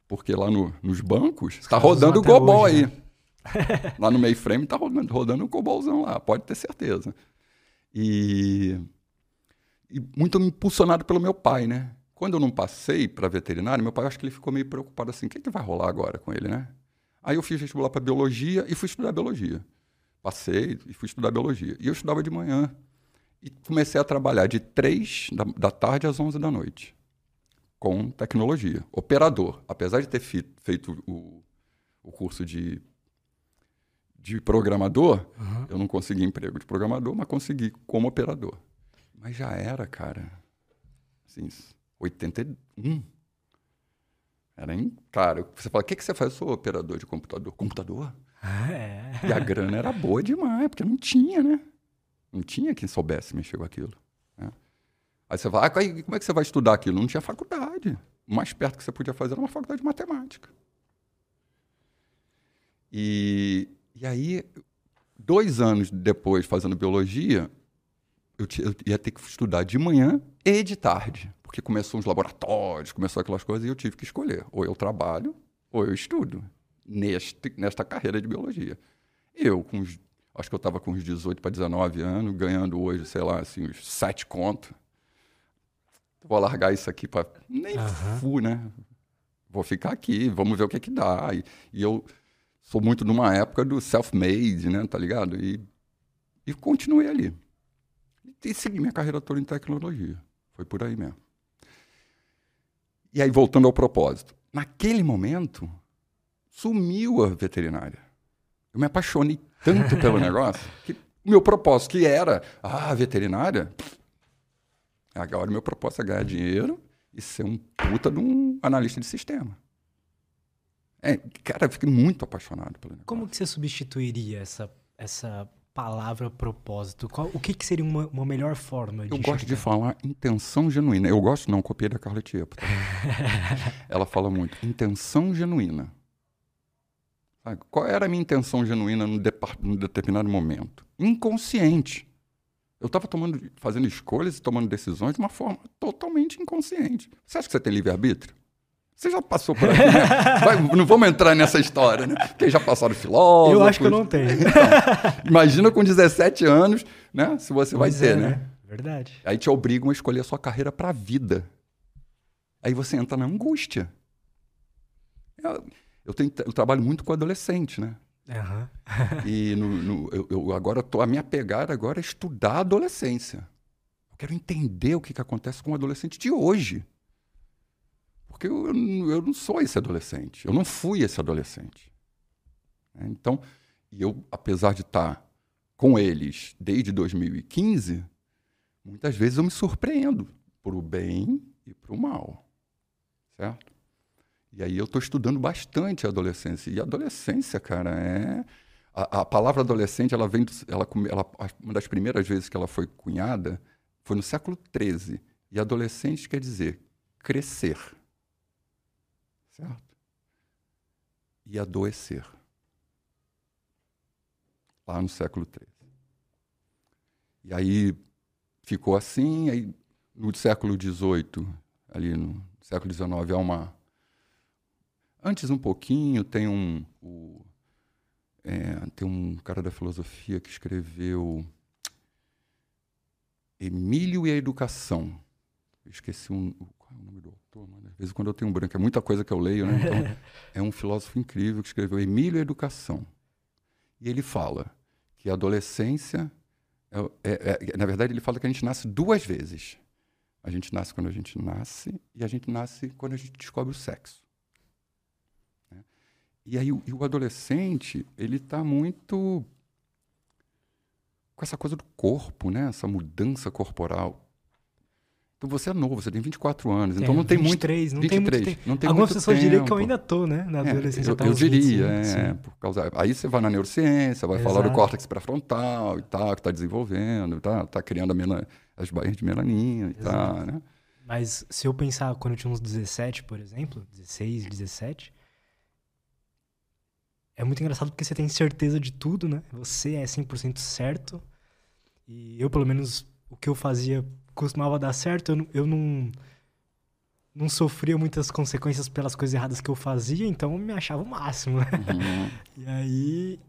Porque lá no, nos bancos está rodando o COBOL hoje, aí. Né? lá no mainframe tá rodando, rodando um cobolzão lá, pode ter certeza. E, e muito impulsionado pelo meu pai, né? Quando eu não passei para veterinário, meu pai acho que ele ficou meio preocupado assim, o que, que vai rolar agora com ele, né? Aí eu fiz vestibular para biologia e fui estudar biologia. Passei e fui estudar biologia. E eu estudava de manhã. E comecei a trabalhar de 3 da, da tarde às 11 da noite com tecnologia. Operador. Apesar de ter feito o, o curso de de programador, uhum. eu não consegui emprego de programador, mas consegui como operador. Mas já era, cara, assim, 81. Era em, cara, você fala, o que, que você faz? Eu sou operador de computador. Computador? É. E a grana era boa demais, porque não tinha, né? Não tinha quem soubesse mexer com aquilo. Né? Aí você fala, ah, como é que você vai estudar aquilo? Não tinha faculdade. O mais perto que você podia fazer era uma faculdade de matemática. E, e aí, dois anos depois, fazendo biologia, eu, eu, ia ter que estudar de manhã e de tarde, porque começou os laboratórios, começou aquelas coisas, e eu tive que escolher. Ou eu trabalho, ou eu estudo neste, nesta carreira de biologia. Eu, com os, acho que eu estava com uns 18 para 19 anos, ganhando hoje, sei lá, assim, uns 7 contos. Vou largar isso aqui para. Nem uhum. fu, né? Vou ficar aqui, vamos ver o que é que dá. E, e eu sou muito numa época do self-made, né? Tá ligado? E, e continuei ali. E segui minha carreira toda em tecnologia. Foi por aí mesmo. E aí, voltando ao propósito. Naquele momento, sumiu a veterinária. Eu me apaixonei tanto pelo negócio que o meu propósito, que era, ah, veterinária, agora o meu propósito é ganhar dinheiro e ser um puta de um analista de sistema. É, cara, eu fiquei muito apaixonado pelo negócio. Como que você substituiria essa, essa palavra propósito? Qual, o que, que seria uma, uma melhor forma de Eu gosto de falar intenção genuína. Eu gosto, não, copiei da Carla Tiepo. Ela fala muito, intenção genuína. Sabe? Qual era a minha intenção genuína num, num determinado momento? Inconsciente. Eu estava fazendo escolhas e tomando decisões de uma forma totalmente inconsciente. Você acha que você tem livre-arbítrio? Você já passou por aqui, né? Vai, não vamos entrar nessa história, né? Porque já passaram filósofos. Eu acho que eu não tenho. Então, imagina com 17 anos, né? Se você pois vai é, ter, né? né? Verdade. Aí te obrigam a escolher a sua carreira para a vida. Aí você entra na angústia. Eu, eu, tenho, eu trabalho muito com adolescente, né? Uhum. e no, no, eu, eu, agora tô, a minha pegada agora é estudar a adolescência. Eu quero entender o que, que acontece com o adolescente de hoje. Porque eu, eu não sou esse adolescente. Eu não fui esse adolescente. É, então, eu, apesar de estar com eles desde 2015, muitas vezes eu me surpreendo para o bem e para o mal. Certo? E aí eu estou estudando bastante a adolescência. E a adolescência, cara, é. A, a palavra adolescente, ela vem. Do, ela, ela, uma das primeiras vezes que ela foi cunhada foi no século XIII. E adolescente quer dizer crescer. Certo? E adoecer. Lá no século XIII. E aí ficou assim, aí no século XVIII, ali no século XIX, há uma. Antes um pouquinho, tem um. O, é, tem um cara da filosofia que escreveu Emílio e a Educação. Eu esqueci um, qual é o nome do Às vezes quando eu tenho um branco, é muita coisa que eu leio, né? Então, é um filósofo incrível que escreveu Emílio Educação. E ele fala que a adolescência. É, é, é, na verdade, ele fala que a gente nasce duas vezes. A gente nasce quando a gente nasce e a gente nasce quando a gente descobre o sexo. Né? E aí o, e o adolescente, ele está muito com essa coisa do corpo, né? Essa mudança corporal. Então você é novo, você tem 24 anos, então é, não tem 23, muito, não 23, tem muito tempo. Não tem Algumas pessoas diriam que eu ainda tô, né, na é, adolescência. Eu, eu diria, é, por causa, aí você vai na neurociência, vai Exato. falar do córtex pré-frontal e tal, que está desenvolvendo, tá, tá criando mela, as baías de melanina e tal, né? Mas se eu pensar quando eu tinha uns 17, por exemplo, 16, 17, é muito engraçado porque você tem certeza de tudo, né? Você é 100% certo. E eu, pelo menos, o que eu fazia costumava dar certo, eu, eu não não sofria muitas consequências pelas coisas erradas que eu fazia, então eu me achava o máximo, né? Uhum. E aí,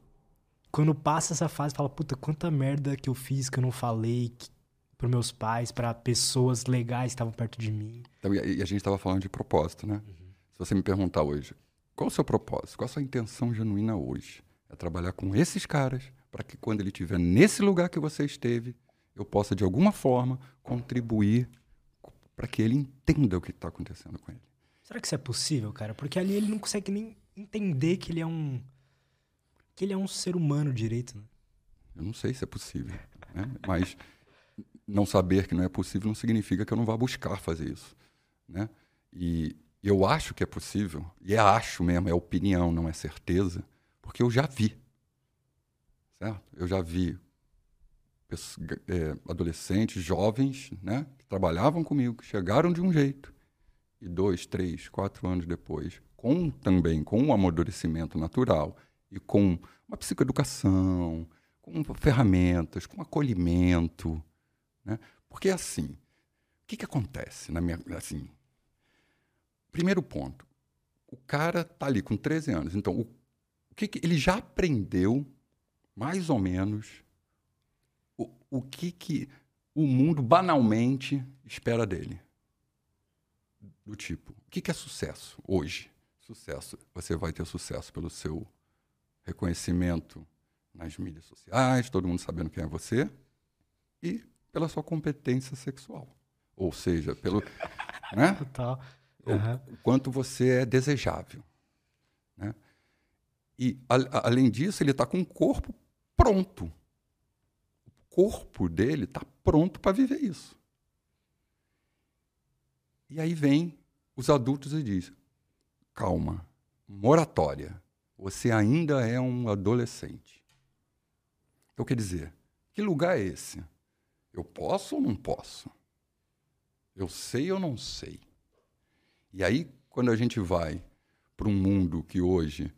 quando passa essa fase, fala, puta, quanta merda que eu fiz, que eu não falei que, pros meus pais, para pessoas legais que estavam perto de mim. Então, e a gente estava falando de propósito, né? Uhum. Se você me perguntar hoje, qual o seu propósito? Qual a sua intenção genuína hoje? É trabalhar com esses caras para que quando ele estiver nesse lugar que você esteve, eu possa, de alguma forma, contribuir para que ele entenda o que está acontecendo com ele. Será que isso é possível, cara? Porque ali ele não consegue nem entender que ele é um. que ele é um ser humano direito, né? Eu não sei se é possível. Né? Mas não saber que não é possível não significa que eu não vá buscar fazer isso. Né? E eu acho que é possível, e é acho mesmo, é opinião, não é certeza, porque eu já vi. Certo? Eu já vi é, adolescentes, jovens, né, que trabalhavam comigo, que chegaram de um jeito, e dois, três, quatro anos depois, com também com um amadurecimento natural e com uma psicoeducação, com ferramentas, com acolhimento, né? Porque assim, o que, que acontece na minha assim? Primeiro ponto, o cara tá ali com 13 anos, então o, o que, que ele já aprendeu mais ou menos o, que, que o mundo banalmente espera dele. Do tipo, o que, que é sucesso hoje? Sucesso. Você vai ter sucesso pelo seu reconhecimento nas mídias sociais, todo mundo sabendo quem é você, e pela sua competência sexual. Ou seja, pelo. né? Total. Uhum. O quanto você é desejável. Né? E, a, além disso, ele está com o corpo pronto corpo dele está pronto para viver isso. E aí vem os adultos e diz: calma, moratória, você ainda é um adolescente. Então, quer dizer, que lugar é esse? Eu posso ou não posso? Eu sei ou não sei? E aí, quando a gente vai para um mundo que hoje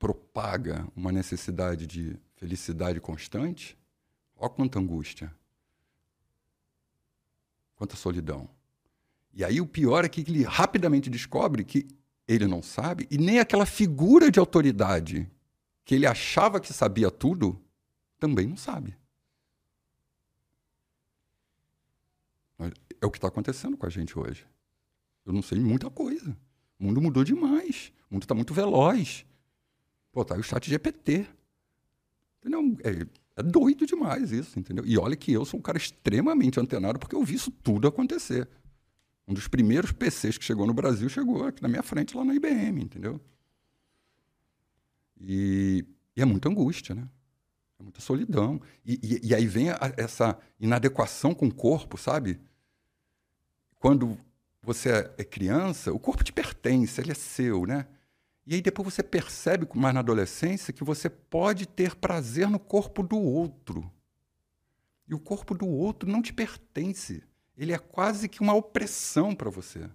propaga uma necessidade de felicidade constante, Olha quanta angústia. Quanta solidão. E aí o pior é que ele rapidamente descobre que ele não sabe e nem aquela figura de autoridade que ele achava que sabia tudo também não sabe. É o que está acontecendo com a gente hoje. Eu não sei muita coisa. O mundo mudou demais. O mundo está muito veloz. Pô, tá aí o chat GPT. Entendeu? É, é doido demais isso, entendeu? E olha que eu sou um cara extremamente antenado porque eu vi isso tudo acontecer. Um dos primeiros PCs que chegou no Brasil chegou aqui na minha frente lá na IBM, entendeu? E, e é muita angústia, né? É muita solidão. E, e, e aí vem a, essa inadequação com o corpo, sabe? Quando você é, criança, o corpo te pertence, ele é seu, né? E aí depois você percebe, mais na adolescência, que você pode ter prazer no corpo do outro. E o corpo do outro não te pertence. Ele é quase que uma opressão para você.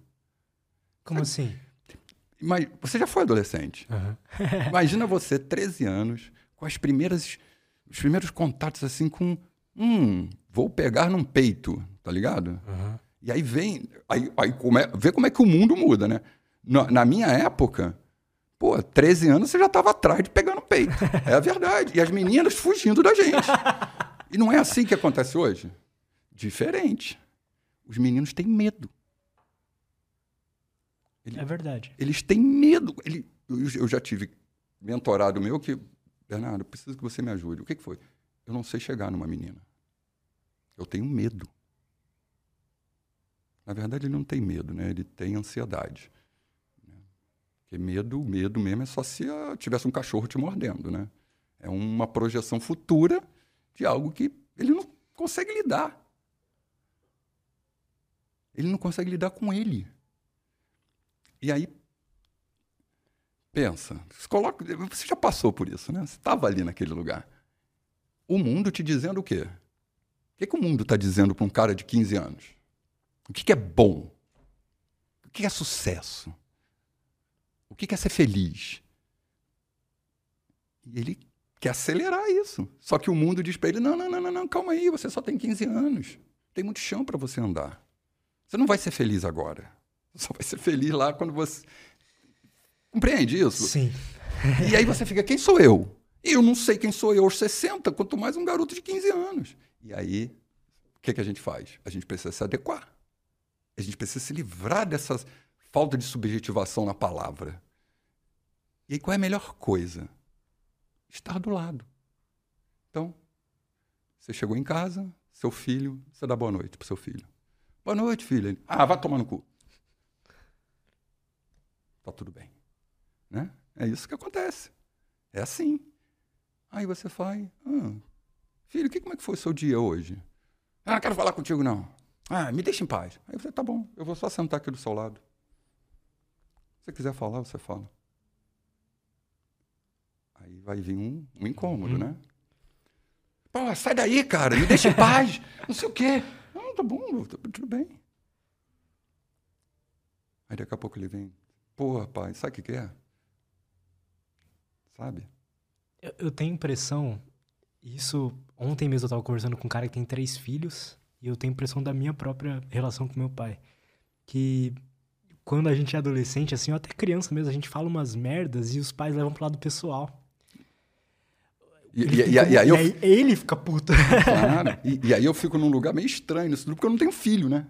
Como Sabe? assim? Mas você já foi adolescente. Uhum. Imagina você, 13 anos, com as primeiras, os primeiros contatos assim com. Hum, vou pegar num peito, tá ligado? Uhum. E aí vem. Aí, aí come, vê como é que o mundo muda, né? Na, na minha época, Pô, 13 anos você já estava atrás de pegar no peito. É a verdade. E as meninas fugindo da gente. E não é assim que acontece hoje? Diferente. Os meninos têm medo. Ele, é verdade. Eles têm medo. Ele, eu, já tive mentorado meu que, Bernardo, preciso que você me ajude. O que, que foi? Eu não sei chegar numa menina. Eu tenho medo. Na verdade, ele não tem medo, né? Ele tem ansiedade. Porque medo, medo mesmo é só se tivesse um cachorro te mordendo, né? É uma projeção futura de algo que ele não consegue lidar. Ele não consegue lidar com ele. E aí, pensa, você, coloca, você já passou por isso, né? Você estava ali naquele lugar. O mundo te dizendo o quê? O que, que o mundo está dizendo para um cara de 15 anos? O que, que é bom? O que é sucesso? O que é ser feliz? E ele quer acelerar isso. Só que o mundo diz para ele: não, não, não, não, calma aí, você só tem 15 anos. Tem muito chão para você andar. Você não vai ser feliz agora. Você só vai ser feliz lá quando você. Compreende isso? Sim. e aí você fica: quem sou eu? Eu não sei quem sou eu aos 60, quanto mais um garoto de 15 anos. E aí, o que, que a gente faz? A gente precisa se adequar. A gente precisa se livrar dessas falta de subjetivação na palavra. E aí, qual é a melhor coisa? Estar do lado. Então, você chegou em casa, seu filho, você dá boa noite pro seu filho. Boa noite, filho. Ele, ah, vai tomar no cu. Tá tudo bem. Né? É isso que acontece. É assim. Aí você faz, ah, filho, que, como é que foi o seu dia hoje? Ah, não quero falar contigo, não. Ah, me deixa em paz. Aí você, tá bom, eu vou só sentar aqui do seu lado. Se você quiser falar, você fala. Vai vir um, um incômodo, uhum. né? Pô, sai daí, cara, me deixa em paz. Não sei o quê. Não, tá bom, tá, tudo bem. Aí daqui a pouco ele vem. Pô, rapaz, sabe o que, que é? Sabe? Eu, eu tenho impressão, isso. Ontem mesmo eu estava conversando com um cara que tem três filhos, e eu tenho impressão da minha própria relação com meu pai. Que quando a gente é adolescente, assim, ou até criança mesmo, a gente fala umas merdas e os pais levam pro lado pessoal. E, e, e, e, aí, eu... aí, ele fica puto. Claro. E, aí eu fico num lugar meio estranho nisso tudo, porque eu não tenho filho, né?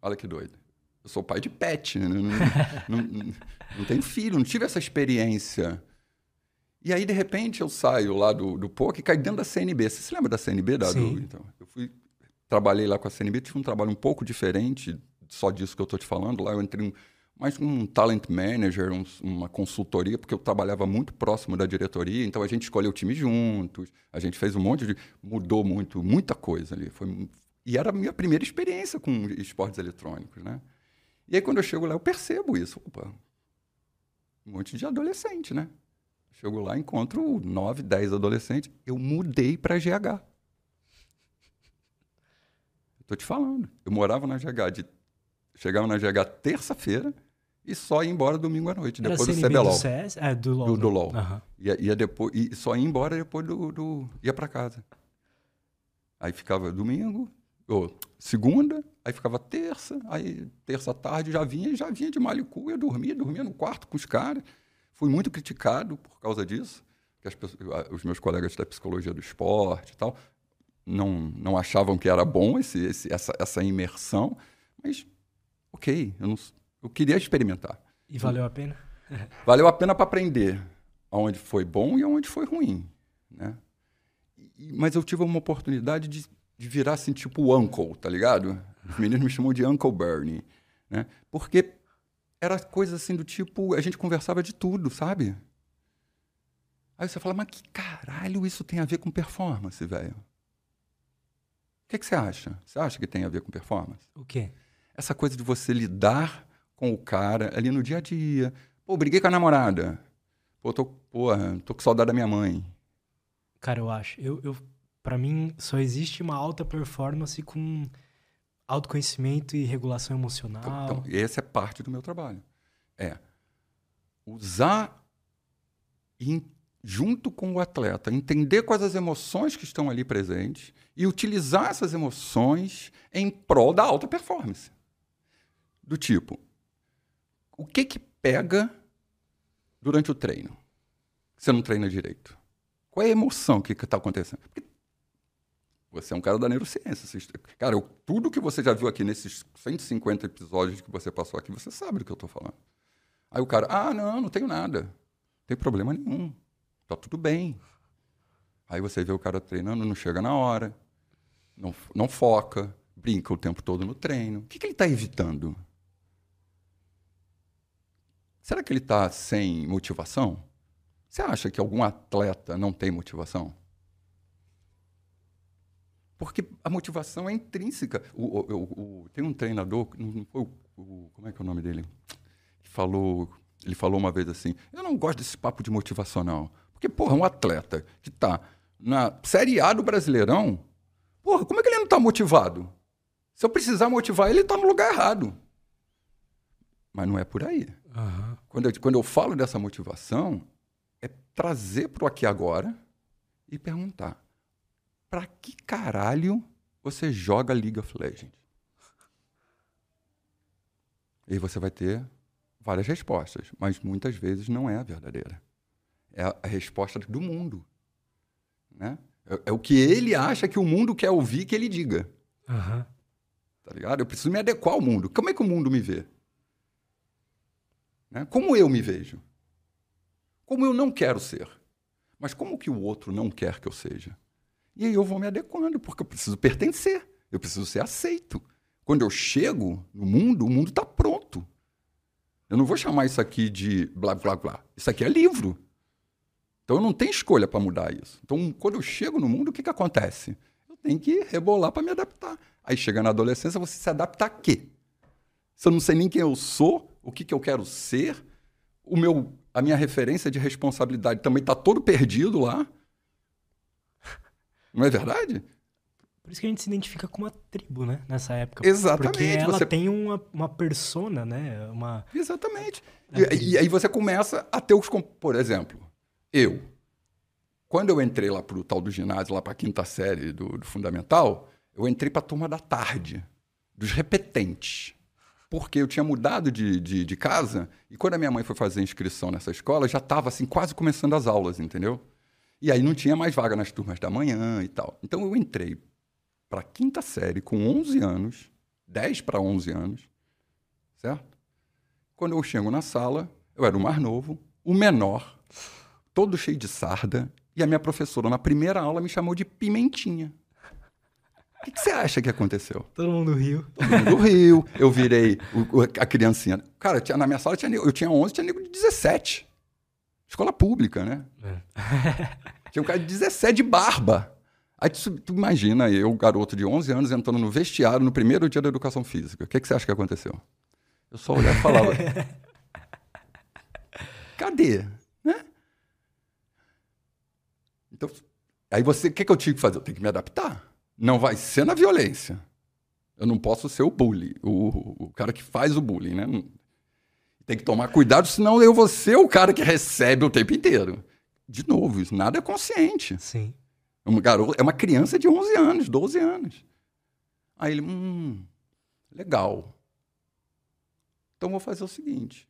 Olha que doido. Eu sou pai de pet, né? não, não, não, não tenho filho, não tive essa experiência. E aí, de repente, eu saio lá do, do POC e caio dentro da CNB. Você se lembra da CNB, da Sim. Então, eu fui, trabalhei lá com a CNB, tive um trabalho um pouco diferente só disso que eu estou te falando. Lá eu entrei um, mais um talent manager, um, uma consultoria, porque eu trabalhava muito próximo da diretoria, então a gente escolheu o time juntos, a gente fez um monte de. mudou muito, muita coisa ali. Foi, e era a minha primeira experiência com esportes eletrônicos, né? E aí, quando eu chego lá, eu percebo isso. Opa, um monte de adolescente, né? Chego lá, encontro nove, dez adolescentes. Eu mudei para GH. Estou te falando. Eu morava na GH. De... Chegava na GH terça-feira e só ia embora domingo à noite, Era depois do CBLOL. Do, CS? É, do LOL. Do, do né? LOL. Uhum. Ia, ia, depois, e só ia embora depois do. do... ia para casa. Aí ficava domingo, ou segunda, aí ficava terça, aí terça tarde já vinha, já vinha de malicu, ia dormir, dormia no quarto com os caras. Fui muito criticado por causa disso, que pessoas, os meus colegas da psicologia do esporte e tal não, não achavam que era bom esse, esse, essa, essa imersão, mas ok, eu, não, eu queria experimentar. E valeu a pena? valeu a pena para aprender aonde foi bom e aonde foi ruim, né? E, mas eu tive uma oportunidade de, de virar assim, tipo o uncle, tá ligado? Os meninos me chamam de Uncle Bernie, né? Porque era coisa assim do tipo, a gente conversava de tudo, sabe? Aí você fala, mas que caralho isso tem a ver com performance, velho? O que, que, você acha? Você acha que tem a ver com performance? O quê? Essa coisa de você lidar com o cara ali no dia a dia. Pô, briguei com a namorada. Pô, tô, porra, tô com saudade da minha mãe. Cara, eu acho. Eu, eu, pra mim, só existe uma alta performance com autoconhecimento e regulação emocional. Então, então, essa é parte do meu trabalho. É usar junto com o atleta, entender quais as emoções que estão ali presentes e utilizar essas emoções em prol da alta performance. Do tipo, o que que pega durante o treino? Você não treina direito. Qual é a emoção que está acontecendo? Porque você é um cara da neurociência. Cara, eu, tudo que você já viu aqui nesses 150 episódios que você passou aqui, você sabe do que eu estou falando. Aí o cara, ah, não, não tenho nada. Não tem problema nenhum. Tá tudo bem. Aí você vê o cara treinando, não chega na hora, não, não foca, brinca o tempo todo no treino. O que, que ele está evitando? Será que ele está sem motivação? Você acha que algum atleta não tem motivação? Porque a motivação é intrínseca. O, o, o, tem um treinador, não foi o, como é que é o nome dele? Que falou, ele falou uma vez assim: Eu não gosto desse papo de motivacional. Porque, porra, um atleta que está na Série A do Brasileirão, porra, como é que ele não está motivado? Se eu precisar motivar ele, ele está no lugar errado. Mas não é por aí. Uhum. Quando, eu, quando eu falo dessa motivação, é trazer para o aqui agora e perguntar Pra que caralho você joga League of Legends? E você vai ter várias respostas, mas muitas vezes não é a verdadeira. É a, a resposta do mundo. Né? É, é, o que ele acha que o mundo quer ouvir que ele diga. Uhum. Tá ligado? Eu preciso me adequar ao mundo. Como é que o mundo me vê? Né? Como eu me vejo? Como eu não quero ser? Mas como que o outro não quer que eu seja? E aí eu vou me adequando, porque eu preciso pertencer, eu preciso ser aceito. Quando eu chego no mundo, o mundo está pronto. Eu não vou chamar isso aqui de blá blá blá. Isso aqui é livro. Então eu não tenho escolha para mudar isso. Então, quando eu chego no mundo, o que, que acontece? Eu tenho que rebolar para me adaptar. Aí chega na adolescência, você se adapta a quê? Se eu não sei nem quem eu sou, o que, que eu quero ser, o meu, a minha referência de responsabilidade também está todo perdido lá. Não é verdade? Por isso que a gente se identifica com uma tribo, né? Nessa época. Exatamente. Porque ela você... tem uma, uma persona, né? Uma... Exatamente. E, e, aí você começa a ter os... Por exemplo, eu. Quando eu entrei lá para o tal do ginásio, lá para a quinta série do, do Fundamental, eu entrei para a turma da tarde, dos repetentes. Porque eu tinha mudado de, de, de casa e quando a minha mãe foi fazer inscrição nessa escola, já estava assim, quase começando as aulas, entendeu? E aí não tinha mais vaga nas turmas da manhã e tal. Então eu entrei para a quinta série com 11 anos, 10 para 11 anos, certo? Quando eu chego na sala, eu era o mais novo, o menor, todo cheio de sarda, e a minha professora, na primeira aula, me chamou de Pimentinha. O que, que você acha que aconteceu? Todo mundo riu. Todo mundo riu. Eu virei o, a criancinha. Cara, tinha, na minha sala tinha, eu tinha 11, tinha nego de 17. Escola pública, né? É. Tinha um cara de 17 de barba. Aí tu, tu, imagina eu, garoto de 11 anos, entrando no vestiário no primeiro dia da educação física. O que, que você acha que aconteceu? Eu só olhava e falava: Cadê? Né? Então, aí você, o que, que eu tinha que fazer? Eu tenho que me adaptar. Não vai ser na violência. Eu não posso ser o bully, o, o cara que faz o bullying, né? Tem que tomar cuidado, senão eu vou ser o cara que recebe o tempo inteiro. De novo, isso nada é consciente. Sim. É uma, garota, é uma criança de 11 anos, 12 anos. Aí ele, hum, legal. Então vou fazer o seguinte: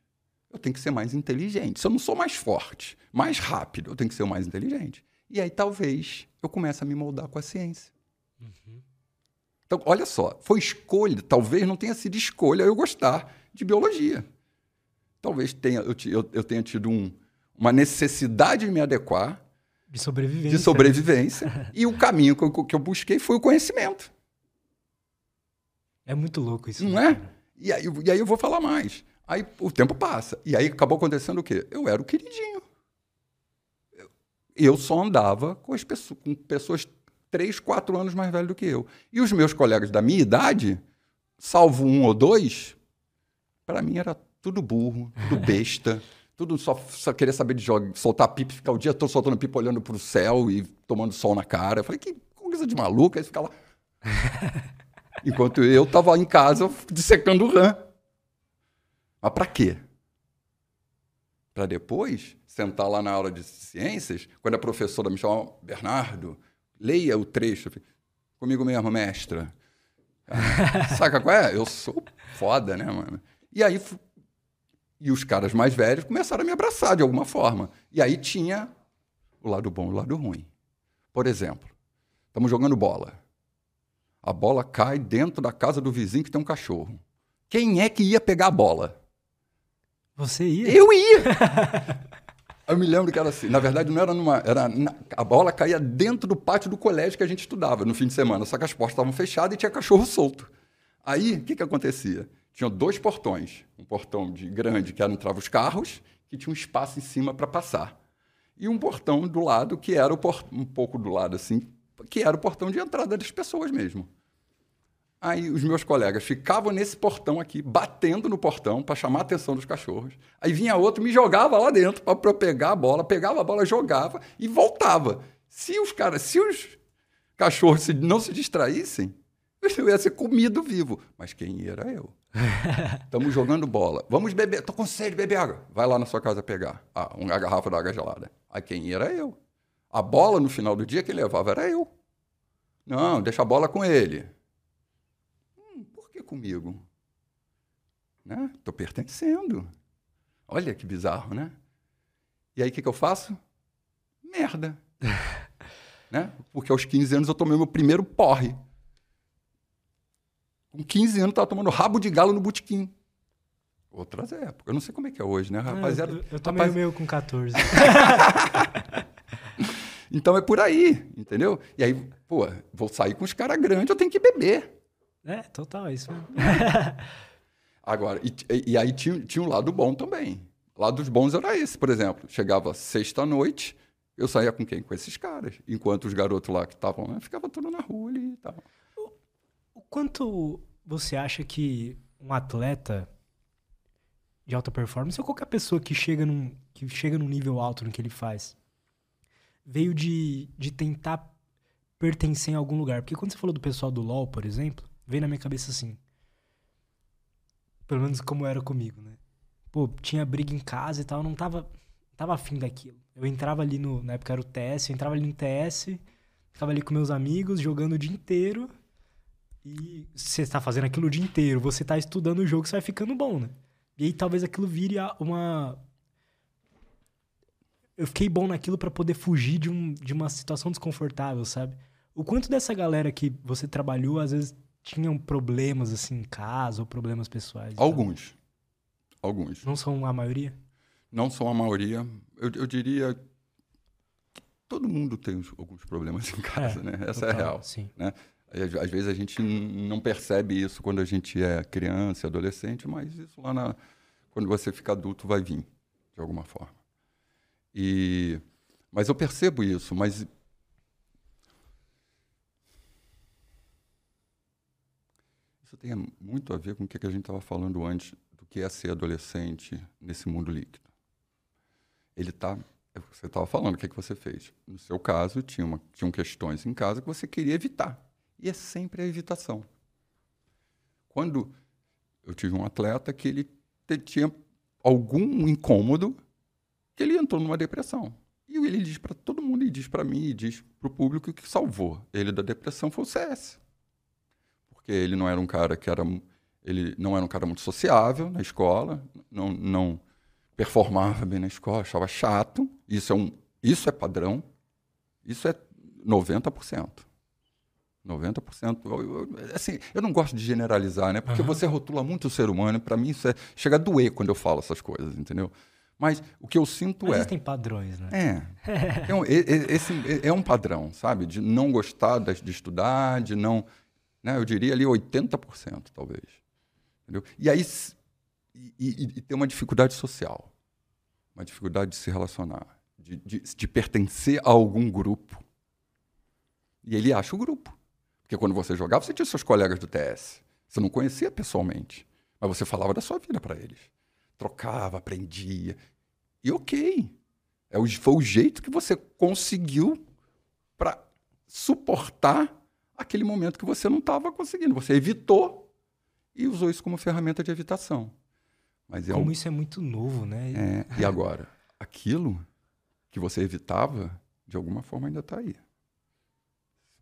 eu tenho que ser mais inteligente. Se eu não sou mais forte, mais rápido, eu tenho que ser o mais inteligente. E aí talvez eu comece a me moldar com a ciência. Uhum. Então, olha só, foi escolha, talvez não tenha sido escolha eu gostar de biologia. Talvez tenha, eu, eu, eu tenha tido um, uma necessidade de me adequar de sobrevivência. De sobrevivência. e o caminho que eu, que eu, busquei foi o conhecimento. É muito louco isso. Não né, é? E aí, e aí eu vou falar mais. Aí o tempo passa. E aí acabou acontecendo o quê? Eu era o queridinho. Eu, eu só andava com, as pessoas, com pessoas três, quatro anos mais velhas do que eu. E os meus colegas da minha idade, salvo um ou dois, para mim era tudo burro, tudo besta. Tudo só, só queria saber de jogar, soltar pipa, ficar o dia todo soltando pipa, olhando para o céu e tomando sol na cara. Eu falei, que coisa de maluco, aí ficar lá. Enquanto eu estava em casa dissecando rã. Mas para quê? Para depois sentar lá na aula de ciências, quando a professora me chamava, Bernardo, leia o trecho. Comigo mesmo, mestra. Saca qual é? Eu sou foda, né, mano? E aí e os caras mais velhos começaram a me abraçar de alguma forma. E aí tinha o lado bom e o lado ruim. Por exemplo, estamos jogando bola. A bola cai dentro da casa do vizinho que tem um cachorro. Quem é que ia pegar a bola? Você ia? Eu ia! Eu me lembro que era assim. Na verdade, não era numa. Era na, a bola caía dentro do pátio do colégio que a gente estudava no fim de semana. Só que as portas estavam fechadas e tinha cachorro solto. Aí, o que, que acontecia? tinha dois portões. Um portão de grande, que entrava os carros, que tinha um espaço em cima para passar. E um portão do lado, que era o por... um pouco do lado assim, que era o portão de entrada das pessoas mesmo. Aí os meus colegas ficavam nesse portão aqui, batendo no portão para chamar a atenção dos cachorros. Aí vinha outro, me jogava lá dentro para pegar a bola, pegava a bola, jogava e voltava. Se os caras, se os cachorros não se distraíssem, eu ia ser comido vivo. Mas quem era eu? Estamos jogando bola. Vamos beber. Tô com sede, beber água. Vai lá na sua casa pegar ah, uma garrafa d'água gelada. Aí quem era eu? A bola no final do dia quem levava era eu. Não, deixa a bola com ele. Comigo? Né? Tô pertencendo. Olha que bizarro, né? E aí o que, que eu faço? Merda. né? Porque aos 15 anos eu tomei meu primeiro porre. Com 15 anos, estava tomando rabo de galo no botequim. Outras épocas. Eu não sei como é que é hoje, né, rapaziada? eu, eu tomei rapaz... meio com 14. então é por aí, entendeu? E aí, pô, vou sair com os caras grandes, eu tenho que beber. É, total, é isso mesmo. Agora, e, e, aí tinha, tinha um lado bom também. O lado dos bons era esse, por exemplo. Chegava sexta-noite, eu saía com quem? Com esses caras. Enquanto os garotos lá que estavam lá, ficava tudo na rua ali e tal. O quanto você acha que um atleta de alta performance, ou qualquer pessoa que chega num, que chega num nível alto no que ele faz, veio de, de tentar pertencer em algum lugar. Porque quando você falou do pessoal do LoL, por exemplo, veio na minha cabeça assim. Pelo menos como era comigo, né? Pô, tinha briga em casa e tal, não tava, tava afim daquilo. Eu entrava ali no. Na época era o TS, eu entrava ali no TS, ficava ali com meus amigos, jogando o dia inteiro. E você está fazendo aquilo o dia inteiro, você está estudando o jogo, você vai ficando bom, né? E aí talvez aquilo vire uma. Eu fiquei bom naquilo para poder fugir de, um, de uma situação desconfortável, sabe? O quanto dessa galera que você trabalhou, às vezes, tinham problemas assim em casa ou problemas pessoais? Alguns. Alguns. Não são a maioria? Não são a maioria. Eu, eu diria que todo mundo tem alguns problemas em casa, É, né? Essa total, é a real. Sim. Né? Às vezes a gente não percebe isso quando a gente é criança, adolescente, mas isso lá na, quando você fica adulto vai vir, de alguma forma. E, mas eu percebo isso, mas tem muito a ver com o que a gente estava falando antes do que é ser adolescente nesse mundo líquido. Ele está é você estava falando, o que, é que você fez? No seu caso, tinha uma, tinham questões em casa que você queria evitar. E é sempre a evitação. Quando eu tive um atleta que ele tinha algum incômodo, que ele entrou numa depressão. E ele diz para todo mundo, e diz para mim, e diz para o público que salvou ele da depressão foi o CS. Porque ele não era um cara que era. Ele não era um cara muito sociável na escola, não, não performava bem na escola, achava chato. Isso é, um, isso é padrão. Isso é 90%. 90%. Eu, eu, assim, eu não gosto de generalizar, né? Porque Aham. você rotula muito o ser humano, para mim isso é, chega a doer quando eu falo essas coisas, entendeu? Mas o que eu sinto Mas é. existem padrões, né? É. É um, esse é um padrão, sabe? De não gostar de estudar, de não. Né? Eu diria ali 80%, talvez. Entendeu? E aí. E, e, e ter uma dificuldade social. Uma dificuldade de se relacionar. De, de, de pertencer a algum grupo. E ele acha o grupo. Porque quando você jogava, você tinha seus colegas do TS. Você não conhecia pessoalmente. Mas você falava da sua vida para eles. Trocava, aprendia. E ok. É o, foi o jeito que você conseguiu para suportar aquele momento que você não estava conseguindo. Você evitou e usou isso como ferramenta de evitação. Mas é Como um, isso é muito novo, né? é, e agora, aquilo que você evitava, de alguma forma ainda está aí.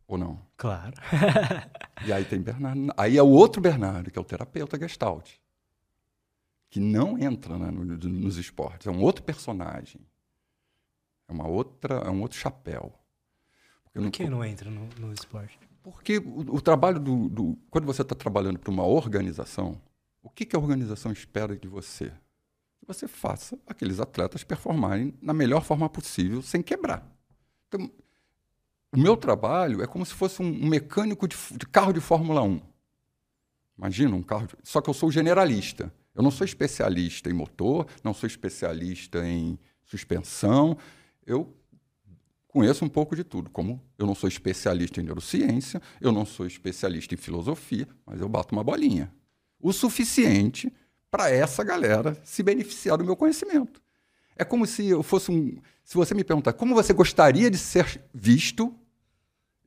Ou não? Claro. E aí tem Bernardo. Aí é o outro Bernardo, que é o terapeuta Gestalt. Que não entra né, no- nos esportes. É um outro personagem. É uma outra, é um outro chapéu. Por não que não entra no, no esporte? Porque o, o trabalho do, do- Quando você está trabalhando para uma organização, o que, que a organização espera de você? Que você faça aqueles atletas performarem na melhor forma possível, sem quebrar. Então, o meu trabalho é como se fosse um, mecânico de, de carro de Fórmula 1. Imagina um carro. de- Só que eu sou generalista. Eu não sou especialista em motor, não sou especialista em suspensão. Eu conheço um pouco de tudo. Como eu não sou especialista em neurociência, eu não sou especialista em filosofia, mas eu bato uma bolinha. O suficiente para essa galera se beneficiar do meu conhecimento. É como se eu fosse um. Se você me perguntar como você gostaria de ser visto,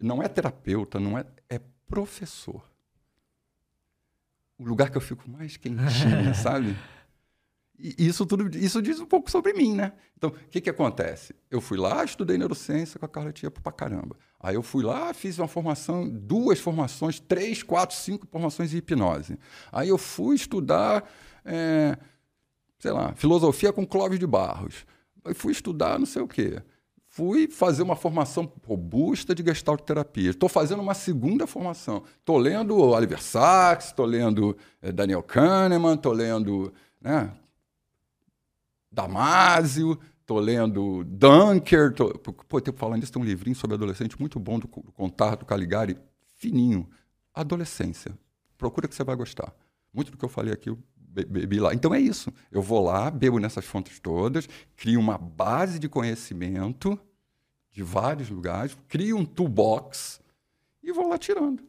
não é terapeuta, não é, é professor. O lugar que eu fico mais quentinha, sabe? Isso tudo, isso diz um pouco sobre mim, né? Então, o que que acontece? Eu fui lá, estudei neurociência com a Carla Tia pra caramba. Aí eu fui lá, fiz uma formação, duas formações, três, quatro, cinco formações em hipnose. Aí eu fui estudar, é, sei lá, filosofia com Clóvis de Barros. Aí fui estudar não sei o quê. Fui fazer uma formação robusta de gestalt terapia. Estou fazendo uma segunda formação. Estou lendo Oliver Sacks, estou lendo eh, Daniel Kahneman, estou lendo né, Damásio, estou lendo Dunker. Tô... Pô, tô falando disso, tem um livrinho sobre adolescente muito bom do, do Contardo Caligari, fininho. Adolescência. Procura que você vai gostar. Muito do que eu falei aqui, eu be- bebi lá. Então é isso. Eu vou lá, bebo nessas fontes todas, crio uma base de conhecimento de vários lugares, crio um toolbox e vou lá tirando.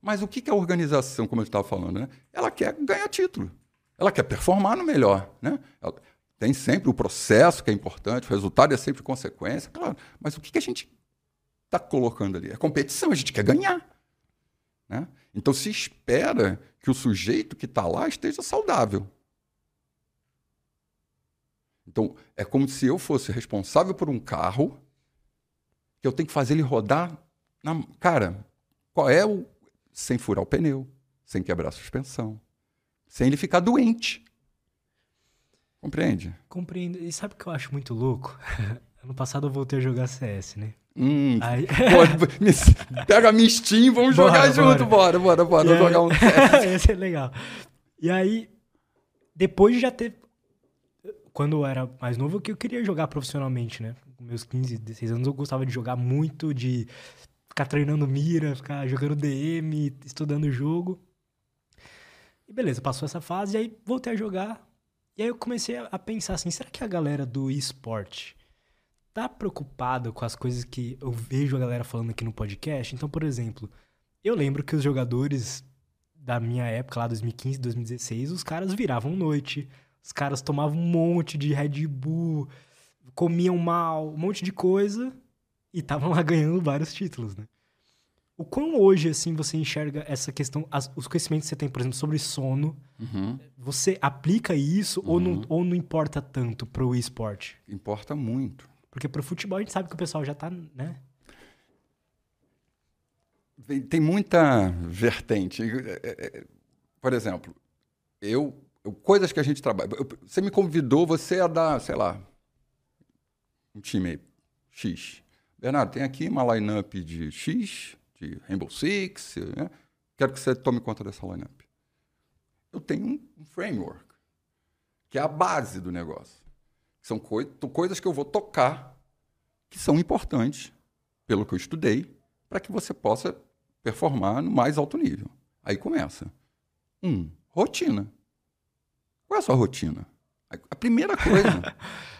Mas o que, que a organização, como eu estava falando, né? ela quer ganhar título. Ela quer performar no melhor, né? Ela tem sempre o processo que é importante, o resultado é sempre consequência, claro. Mas o que, que a gente está colocando ali? É competição, a gente quer ganhar. Né? Então se espera que o sujeito que está lá esteja saudável. Então é como se eu fosse responsável por um carro que eu tenho que fazer ele rodar na. Cara, qual é o. Sem furar o pneu, sem quebrar a suspensão, sem ele ficar doente. Compreende? Compreendo. E sabe o que eu acho muito louco? ano passado eu voltei a jogar CS, né? Hum, Aí... pô, pega a minha Steam, vamos bora, jogar bora. junto, bora, bora, bora, aí... jogar um CS. Esse é legal. E aí, depois de já ter... Quando eu era mais novo, que eu queria jogar profissionalmente, né? Com meus 15, 16 anos, eu gostava de jogar muito, de ficar treinando mira, ficar jogando DM, estudando o jogo. E beleza, passou essa fase, e aí voltei a jogar. E aí eu comecei a pensar assim, será que a galera do esporte tá preocupada com as coisas que eu vejo a galera falando aqui no podcast? Então, por exemplo, eu lembro que os jogadores da minha época, lá 2015, 2016, os caras viravam noite, os caras tomavam um monte de Red Bull, comiam mal, um monte de coisa e estavam lá ganhando vários títulos, né? O quão hoje, assim, você enxerga essa questão, as, os conhecimentos que você tem, por exemplo, sobre sono, uhum. você aplica isso uhum. ou, não, uhum. ou não importa tanto pro esporte? Importa muito. Porque pro futebol a gente sabe que o pessoal já tá, né? Tem muita vertente. É, é, é, por exemplo, eu, eu coisas que a gente trabalha. Eu, você me convidou, você é da, sei lá, um time X. Bernardo, tem aqui uma lineup de X, de Rainbow Six. Né? Quero que você tome conta dessa lineup. Eu tenho um framework, que é a base do negócio. São coi coisas que eu vou tocar que são importantes, pelo que eu estudei, para que você possa performar no mais alto nível. Aí começa. Um, rotina. Qual é a sua rotina? A primeira coisa.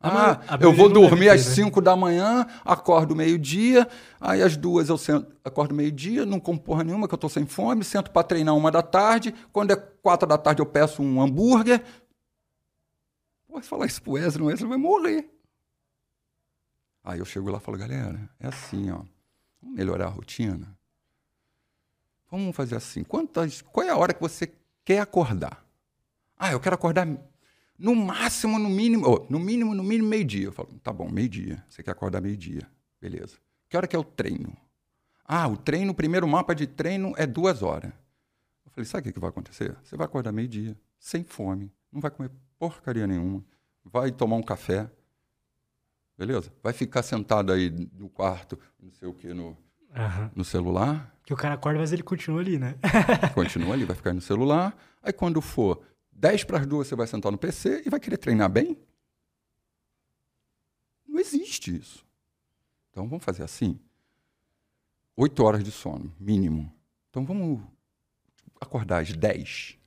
Ah, eu vou dormir às 5 né? da manhã, acordo meio-dia, aí às duas eu sento, acordo meio-dia, não como porra nenhuma, que eu tô sem fome, sento para treinar uma da tarde, quando é quatro da tarde eu peço um hambúrguer. Pô, se falar isso pro Wesley, o Wesley vai morrer. Aí eu chego lá e falo, galera, é assim, ó, vamos melhorar a rotina? Vamos fazer assim, quantas, qual é a hora que você quer acordar? Ah, eu quero acordar no máximo, no mínimo, oh, no mínimo, no mínimo meio-dia. Eu falo, tá bom, meio-dia. Você quer acordar meio-dia. Beleza. Que hora que é o treino? Ah, o treino, o primeiro mapa de treino é duas horas. Eu falei, sabe o que vai acontecer? Você vai acordar meio-dia, sem fome, não vai comer porcaria nenhuma, vai tomar um café, beleza? Vai ficar sentado aí no quarto, não sei o que, no, uhum. no celular. Que o cara acorda, mas ele continua ali, né? continua ali, vai ficar no celular. Aí quando for 10 para as duas você vai sentar no PC e vai querer treinar bem? Não existe isso. Então vamos fazer assim. Oito horas de sono, mínimo. Então vamos acordar às 10.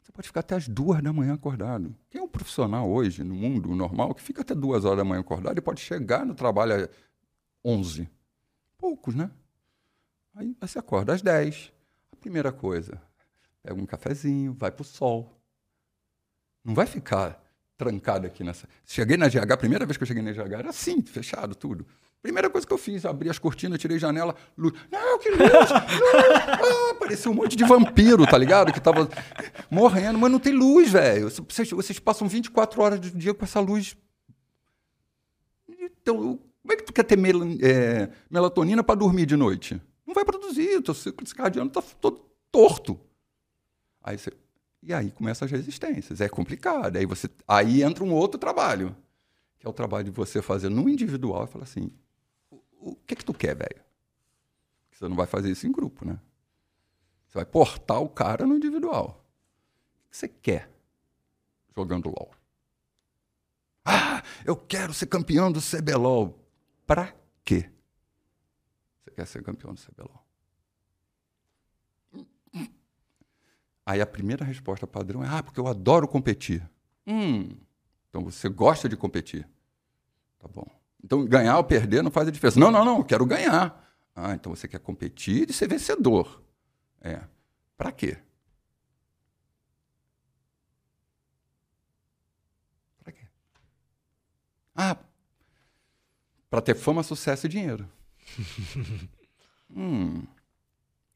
Você pode ficar até às duas da manhã acordado. Quem é um profissional hoje, no mundo normal, que fica até duas horas da manhã acordado e pode chegar no trabalho às 11? Poucos, né? Aí você acorda às 10. A primeira coisa, pega um cafezinho, vai para o sol. Não vai ficar trancado aqui nessa. Cheguei na GH, a primeira vez que eu cheguei na GH era assim, fechado tudo. Primeira coisa que eu fiz, abri as cortinas, tirei janela, luz. Não, que luz! luz! Ah, um monte de vampiro, tá ligado? Que tava morrendo, mas não tem luz, velho. Vocês, vocês passam 24 horas do dia com essa luz. Então, como é que tu quer ter mel é, melatonina para dormir de noite? Não vai produzir, teu ciclo circadiano tá todo torto. Aí você, e aí começam as resistências. É complicado. Aí, você, aí entra um outro trabalho, que é o trabalho de você fazer no individual e falar assim: o, o que é que tu quer, velho? Você não vai fazer isso em grupo, né? Você vai portar o cara no individual. O que você quer jogando LOL? Ah, eu quero ser campeão do CBLOL. Pra quê? Você quer ser campeão do CBLOL? Aí a primeira resposta padrão é: ah, porque eu adoro competir. Hum, então você gosta de competir. Tá bom. Então ganhar ou perder não faz a diferença. Não, não, não, eu quero ganhar. Ah, então você quer competir e ser vencedor. É. Para quê? Para quê? Ah, para ter fama, sucesso e dinheiro. hum.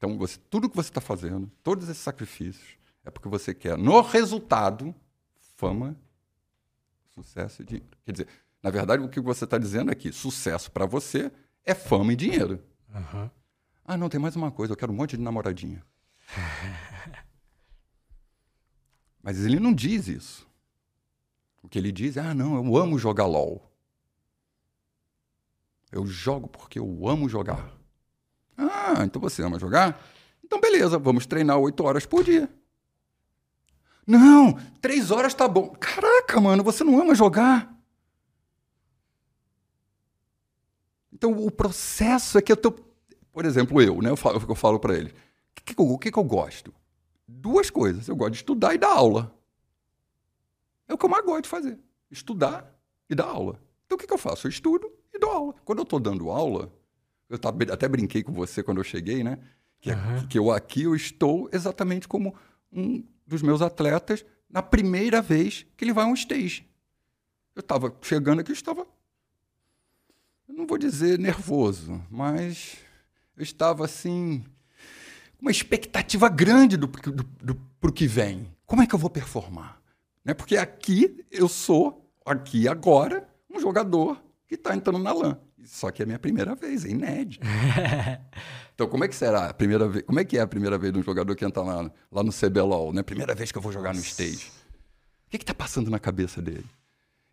Então, você, tudo que você está fazendo, todos esses sacrifícios, é porque você quer, no resultado, fama, sucesso e dinheiro. Quer dizer, na verdade, o que você está dizendo é que sucesso para você é fama e dinheiro. Uhum. Ah, não, tem mais uma coisa, eu quero um monte de namoradinha. Mas ele não diz isso. O que ele diz é: ah, não, eu amo jogar LOL. Eu jogo porque eu amo jogar. Ah, então você ama jogar? Então beleza, vamos treinar oito horas por dia. Não, três horas tá bom. Caraca, mano, você não ama jogar? Então o processo é que eu tô. Por exemplo, eu, né? Eu falo, eu falo para ele: o que, que, que, que eu gosto? Duas coisas. Eu gosto de estudar e dar aula. É o que eu mais gosto de fazer: estudar e dar aula. Então o que, que eu faço? Eu estudo e dou aula. Quando eu estou dando aula, eu até brinquei com você quando eu cheguei, né? Que, uhum. que eu aqui eu estou exatamente como um dos meus atletas na primeira vez que ele vai a um stage. Eu estava chegando aqui, eu estava, eu não vou dizer nervoso, mas eu estava assim, uma expectativa grande do, do, do, pro que vem. Como é que eu vou performar? Né? Porque aqui eu sou, aqui agora, um jogador que está entrando na LAN. Só que é a minha primeira vez, é inédito. então, como é que será a primeira vez? Como é que é a primeira vez de um jogador que entra lá, lá no CBLOL, né? Primeira vez que eu vou jogar no stage. O que está passando na cabeça dele?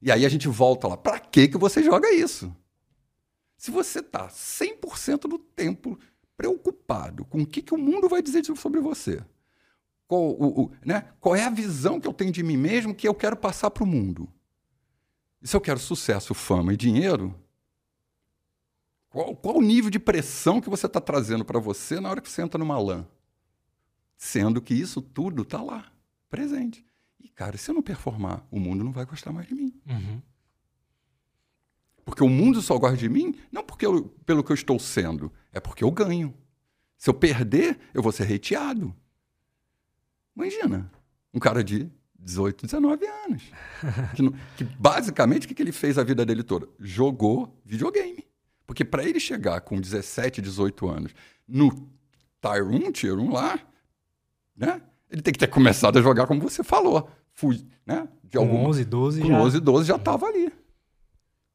E aí a gente volta lá. Para que que você joga isso? Se você está 100% do tempo preocupado com o que, que o mundo vai dizer sobre você, qual, o, o, né? qual é a visão que eu tenho de mim mesmo que eu quero passar para o mundo? E se eu quero sucesso, fama e dinheiro, qual, qual o nível de pressão que você está trazendo para você na hora que você entra numa LAN? Sendo que isso tudo está lá, presente. E, cara, se eu não performar, o mundo não vai gostar mais de mim. Uhum. Porque o mundo só gosta de mim não porque eu, pelo que eu estou sendo, é porque eu ganho. Se eu perder, eu vou ser hateado. Imagina, um cara de 18, 19 anos. que, não, que, basicamente o que, que ele fez a vida dele toda? Jogou videogame. Porque para ele chegar com 17, 18 anos no Tier 1, Tier 1 lá, né? Ele tem que ter começado a jogar como você falou. Fui, né? De com algum, 11, 12 com já. 11, 12 já estava ali.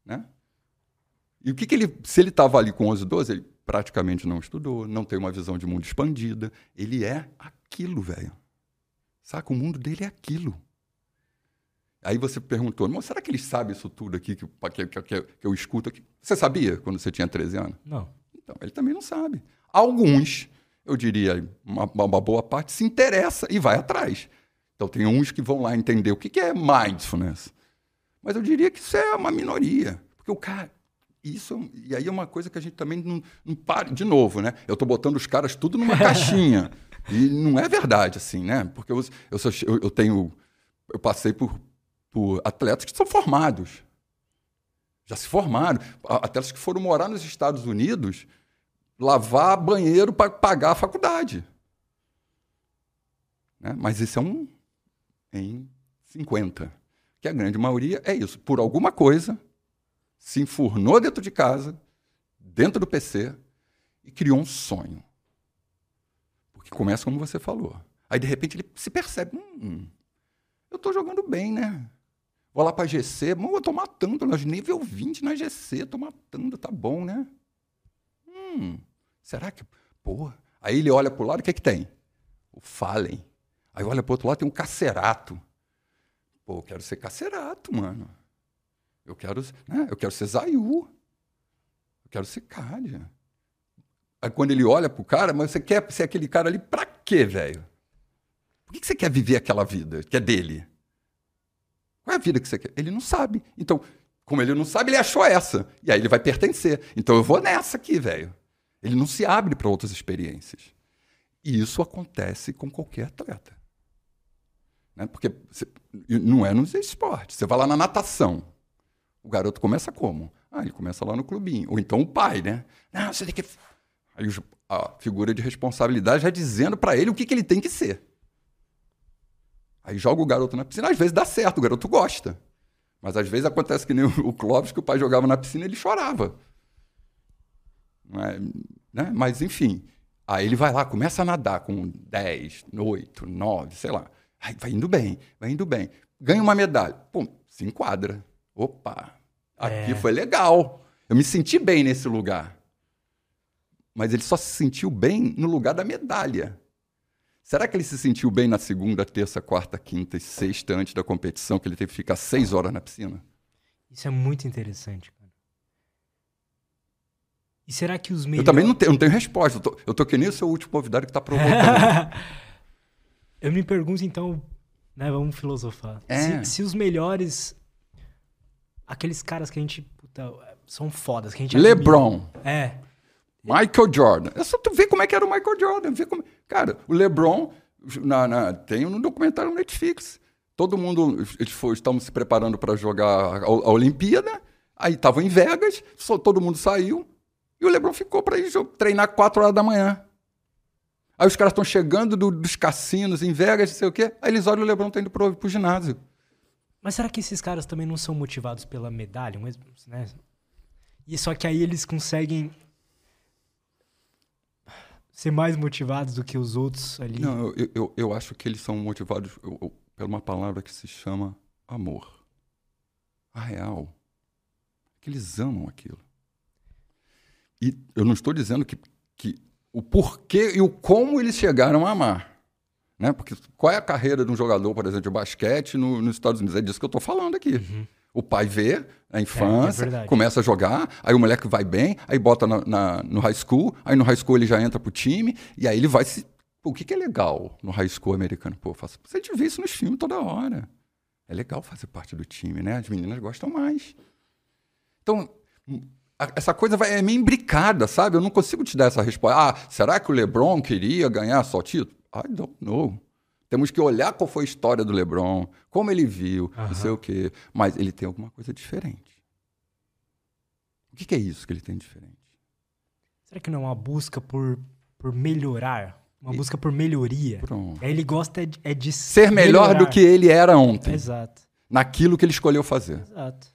Né? E o que, que ele. Se ele estava ali com 11, 12, ele praticamente não estudou, não tem uma visão de mundo expandida. Ele é aquilo, velho. Saca? O mundo dele é aquilo. Aí você perguntou, mas será que ele sabe isso tudo aqui que, que, que, que, eu escuto aqui? Você sabia quando você tinha 13 anos? Não. Então, ele também não sabe. Alguns, eu diria, uma, uma boa parte, se interessa e vai atrás. Então, tem uns que vão lá entender o que, que é mindfulness. Mas eu diria que isso é uma minoria. Porque o cara, isso, e aí é uma coisa que a gente também não, não para. De novo, né? Eu estou botando os caras tudo numa caixinha. E não é verdade, assim, né? Porque eu, eu, sou, eu, eu tenho. Eu passei por, por atletas que são formados. Já se formaram. Atletas que foram morar nos Estados Unidos, lavar banheiro para pagar a faculdade. Né? Mas isso é um em 50. Que a grande maioria é isso. Por alguma coisa, se enfurnou dentro de casa, dentro do PC, e criou um sonho. Porque começa como você falou. Aí, de repente, ele se percebe: hum, eu estou jogando bem, né? Vou lá para GC, mas eu tô matando, nível 20 na GC, tô matando, tá bom, né? Hum, será que. Pô. Aí ele olha pro lado, o que é que tem? O Fallen. Aí olha pro outro lado, tem um Cacerato. Pô, eu quero ser Cacerato, mano. Eu quero, né? eu quero ser Zayu. Eu quero ser Cádia. Aí quando ele olha pro cara, mas você quer ser aquele cara ali pra quê, velho? Por que você quer viver aquela vida que é dele? Qual é a vida que você quer? Ele não sabe. Então, como ele não sabe, ele achou essa. E aí ele vai pertencer. Então eu vou nessa aqui, velho. Ele não se abre para outras experiências. E isso acontece com qualquer atleta. Né? Porque você, não é nos esportes. Você vai lá na natação. O garoto começa como? Ah, ele começa lá no clubinho. Ou então o pai, né? Não, você tem que. Aí a figura de responsabilidade já dizendo para ele o que, que ele tem que ser. Aí joga o garoto na piscina, às vezes dá certo, o garoto gosta. Mas às vezes acontece que nem o Clóvis, que o pai jogava na piscina ele chorava. É, né? Mas, enfim. Aí ele vai lá, começa a nadar com 10, 8, 9, sei lá. Aí vai indo bem, vai indo bem. Ganha uma medalha. Pum, se enquadra. Opa, aqui é. foi legal. Eu me senti bem nesse lugar. Mas ele só se sentiu bem no lugar da medalha. Será que ele se sentiu bem na segunda, terça, quarta, quinta e sexta antes da competição, que ele teve que ficar seis horas na piscina? Isso é muito interessante, cara. E será que os melhores... Eu também não tenho, não tenho resposta. Eu tô, eu tô que nem o seu último convidado que está provocando. eu me pergunto, então, né, vamos filosofar. É. Se, se, os melhores... Aqueles caras que a gente... Puta, são fodas, que a gente... LeBron. Admira. É. Michael Jordan. É só tu ver como é que era o Michael Jordan. Vê como... Cara, o LeBron na, na, tem um documentário no Netflix. Todo mundo foi, estavam se preparando para jogar a, a, Olimpíada. Aí estavam em Vegas, só, todo mundo saiu. E o LeBron ficou para ir treinar 4 horas da manhã. Aí os caras estão chegando do, dos cassinos em Vegas, não sei o quê. Aí eles olham o LeBron tá indo pro, pro ginásio. Mas será que esses caras também não são motivados pela medalha? Mas, né? E só que aí eles conseguem ser mais motivados do que os outros ali? Não, eu, eu, eu acho que eles são motivados eu, eu, por uma palavra que se chama amor. A real. Que eles amam aquilo. E eu não estou dizendo que, que o porquê e o como eles chegaram a amar. Né? Porque qual é a carreira de um jogador, por exemplo, de basquete no, nos Estados Unidos? É disso que eu estou falando aqui. Uhum. O pai vê a infância, é, é começa a jogar, aí o moleque vai bem, aí bota na, na, no high school, aí no high school ele já entra pro time, e aí ele vai se. Pô, o que, que é legal no high school americano? Pô, faço... você vê isso nos filmes toda hora. É legal fazer parte do time, né? As meninas gostam mais. Então, essa coisa vai, é meio imbricada, sabe? Eu não consigo te dar essa resposta. Ah, será que o LeBron queria ganhar só título? I don't know. Temos que olhar qual foi a história do LeBron, como ele viu, uhum. não sei o quê. Mas ele tem alguma coisa diferente. O que, que é isso que ele tem diferente? Será que não é uma busca por, por melhorar? Uma e... busca por melhoria? Pronto. Ele gosta de, é de ser melhor melhorar. do que ele era ontem. Exato. Naquilo que ele escolheu fazer. Exato.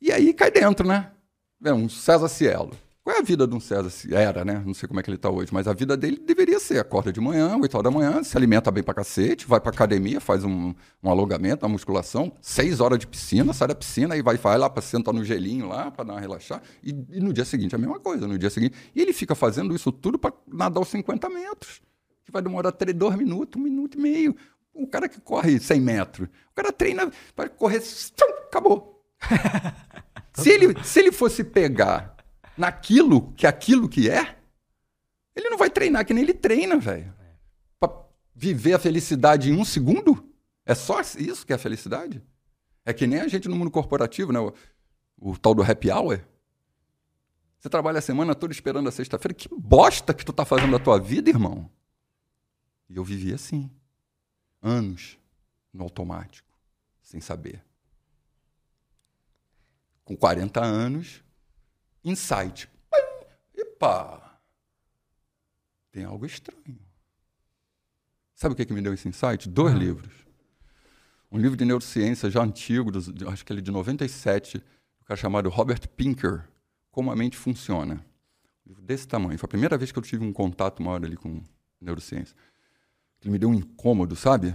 E aí cai dentro, né? É um César Cielo. Qual é a vida de um César? Era, né? Não sei como é que ele está hoje, mas a vida dele deveria ser: acorda de manhã, 8 horas da manhã, se alimenta bem pra cacete, vai pra academia, faz um, um alongamento, uma musculação, 6 horas de piscina, sai da piscina e vai, vai lá para sentar no gelinho lá, para dar uma relaxar. E, e, no dia seguinte a mesma coisa. No dia seguinte. E ele fica fazendo isso tudo para nadar os 50 metros, que vai demorar 3, 2 minutos, um minuto e meio. O cara que corre 100 metros, o cara treina para correr, acabou. se, ele, se ele fosse pegar naquilo que aquilo que é, ele não vai treinar que nem ele treina, velho. Pra viver a felicidade em um segundo? É só isso que é a felicidade? É que nem a gente no mundo corporativo, né? O, o tal do happy hour. Você trabalha a semana toda esperando a sexta-feira. Que bosta que tu tá fazendo da tua vida, irmão. E eu vivi assim. Anos no automático, sem saber. Com 40 anos, insight. Epa! Tem algo estranho. Sabe o que, que me deu esse insight? Dois livros. Um livro de neurociência já antigo, do, acho que ele é de 97, um cara chamado Robert Pinker, Como a Mente Funciona. Um livro desse tamanho. Foi a primeira vez que eu tive um contato maior ali com neurociência. Ele me deu um incômodo, sabe?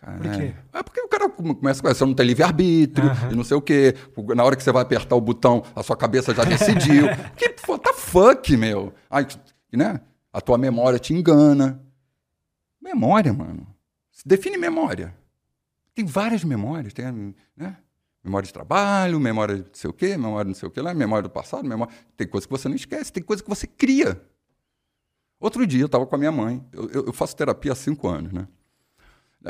Por quê? É porque o cara começa com essa, não tem livre-arbítrio uhum. e não sei o quê. Na hora que você vai apertar o botão, a sua cabeça já decidiu. que what the fuck, meu? Aí, né? A tua memória te engana. Memória, mano. Define memória. Tem várias memórias. Tem, né? Memória de trabalho, memória de não sei o quê, memória de não sei o quê lá, memória do passado, memória... Tem coisa que você não esquece, tem coisa que você cria. Outro dia eu estava com a minha mãe. Eu, eu, faço terapia há cinco anos, né?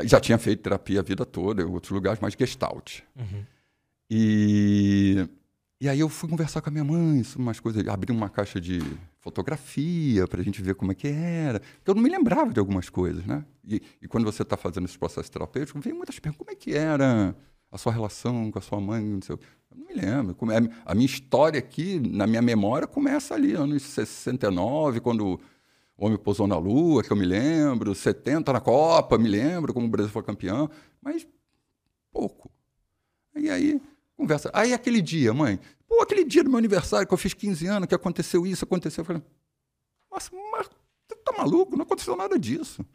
Já tinha feito terapia a vida toda, em outros lugares, mas gestalt. Uhum. E, e aí eu fui conversar com a minha mãe sobre umas coisas, abri uma caixa de fotografia para a gente ver como é que era. Porque eu não me lembrava de algumas coisas, né? E, e quando você está fazendo esse processo terapêutico, vem muitas perguntas. Como é que era a sua relação com a sua mãe? Não sei, eu não me lembro. É, a minha história aqui, na minha memória, começa ali, anos 69, quando o homem pousou na Lua, que eu me lembro, 70 na Copa, me lembro como o Brasil foi campeão, mas pouco. E aí, conversa. Aí aquele dia, mãe, pô, aquele dia do meu aniversário que eu fiz 15 anos, que aconteceu isso, aconteceu. Eu falei, nossa, mas você tá maluco? Não aconteceu nada disso.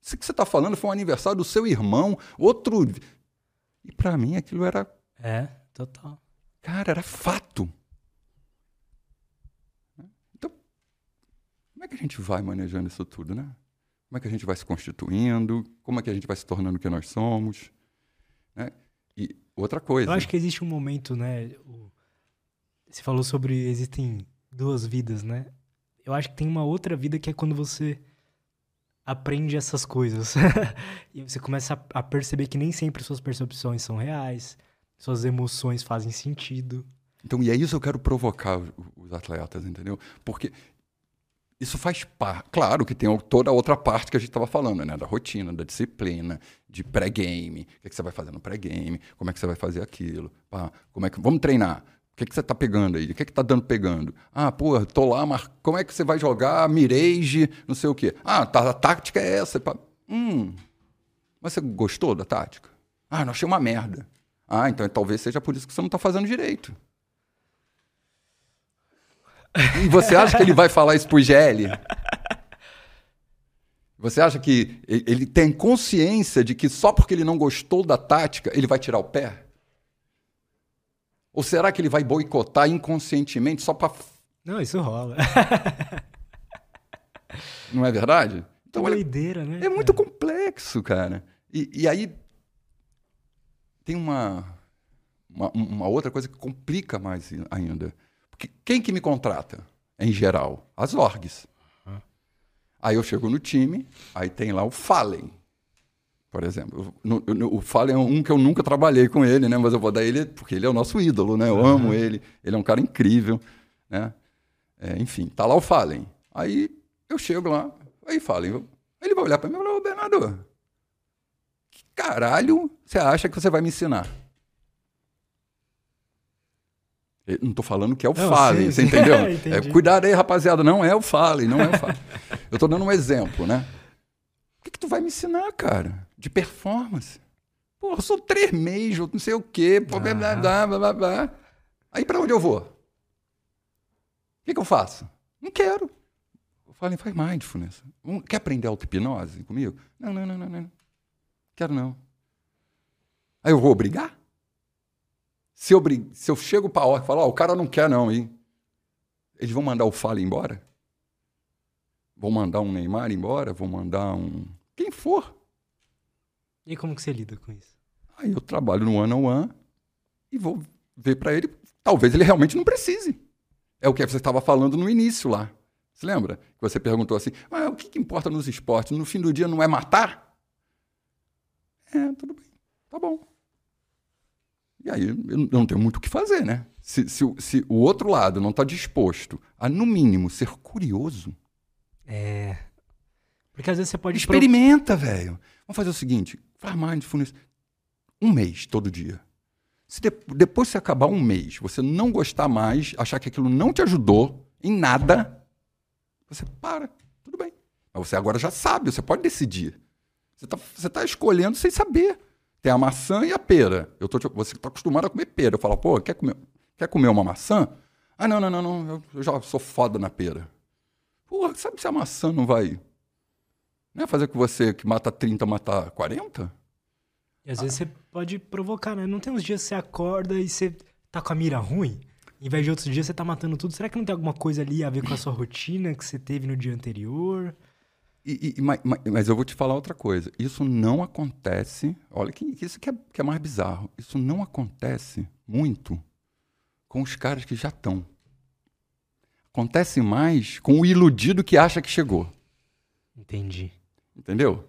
Isso que você está falando foi um aniversário do seu irmão, outro. E para mim aquilo era. É, total. Cara, era fato. Então, como é que a gente vai manejando isso tudo, né? Como é que a gente vai se constituindo? Como é que a gente vai se tornando o que nós somos? Né? E outra coisa. Eu acho que existe um momento, né? Você falou sobre existem duas vidas, né? Eu acho que tem uma outra vida que é quando você aprende essas coisas. e você começa a perceber que nem sempre suas percepções são reais, suas emoções fazem sentido. Então, e é isso que eu quero provocar os atletas, entendeu? Porque isso faz parte. Claro que tem toda a outra parte que a gente estava falando, né? Da rotina, da disciplina, de pré-game. O que, é que, você vai fazer no pré-game? Como é que você vai fazer aquilo? Pá, como é que... Vamos treinar. O que, é que você está pegando aí? O que, é que tá dando pegando? Ah, pô, tô lá, mas como é que você vai jogar Mirage, não sei o quê? Ah, tá, a tática é essa. Pá. Hum, mas você gostou da tática? Ah, não achei uma merda. Ah, então talvez seja por isso que você não está fazendo direito. E você acha que ele vai falar isso pro GL? Você acha que ele tem consciência de que só porque ele não gostou da tática, ele vai tirar o pé? Ou será que ele vai boicotar inconscientemente só para. Não, isso rola. não é verdade? Então, olha, doideira, né? É muito complexo, cara. E, e aí tem uma, uma, uma outra coisa que complica mais ainda quem que me contrata? Em geral, as orgs. Uhum. Aí eu chego no time, aí tem lá o Fallen, por exemplo. No, no, o Fallen é um que eu nunca trabalhei com ele, né? Mas eu vou dar ele porque ele é o nosso ídolo, né? Eu uhum. amo ele, ele é um cara incrível, né? É, enfim, tá lá o Fallen. Aí eu chego lá, aí Fallen, ele vai olhar para mim e falar, ô Bernardo, que caralho você acha que você vai me ensinar? Não estou falando que é o não, Fallen, sim, você sim. entendeu? é, cuidado aí, rapaziada, não é o Fallen, não é o Fallen. eu estou dando um exemplo, né? O que, que tu vai me ensinar, cara? De performance. Pô, eu sou três meses, não sei o quê, blá, blá, blá, blá, blá, blá. Aí para onde eu vou? O que, que eu faço? Não quero. Eu falei, faz mindfulness. Quer aprender auto-hipnose comigo? Não, não, não, não, não. Quero não. Aí eu vou obrigar? Se eu, se eu chego para a ordem e falo, oh, o cara não quer não, hein? Eles vão mandar o Fala embora? Vão mandar um Neymar embora? Vão mandar um... Quem for. E como que você lida com isso? Aí eu trabalho no one-on-one -on -one e vou ver para ele. Talvez ele realmente não precise. É o que você estava falando no início lá. Você lembra? Que você perguntou assim, mas o que, que importa nos esportes? No fim do dia não é matar? É, tudo bem. Tá bom. E aí eu não tenho muito o que fazer, né? Se, se, se o outro lado não está disposto a, no mínimo, ser curioso. É. Porque às vezes você pode. Experimenta, pro... velho. Vamos fazer o seguinte: faz mindfulness um mês, todo dia. Se de, depois que acabar um mês, você não gostar mais, achar que aquilo não te ajudou em nada, você para. Tudo bem. Mas você agora já sabe, você pode decidir. Você está você tá escolhendo sem saber. Tem a maçã e a pera. Eu tô, você está acostumado a comer pera. Eu falo, pô, quer comer, quer comer uma maçã? Ah, não, não, não, não. Eu já sou foda na pera. Pô, sabe se a maçã não vai né, fazer com você que mata 30, mata 40? E às ah. vezes você pode provocar, né? Não tem uns dias que você acorda e você tá com a mira ruim? Em vez de outros dias você tá matando tudo. Será que não tem alguma coisa ali a ver com a sua rotina que você teve no dia anterior? E, e, mas, mas, eu vou te falar outra coisa. Isso não acontece. Olha, que, isso que é, que é mais bizarro. Isso não acontece muito com os caras que já estão. Acontece mais com o iludido que acha que chegou. Entendi. Entendeu?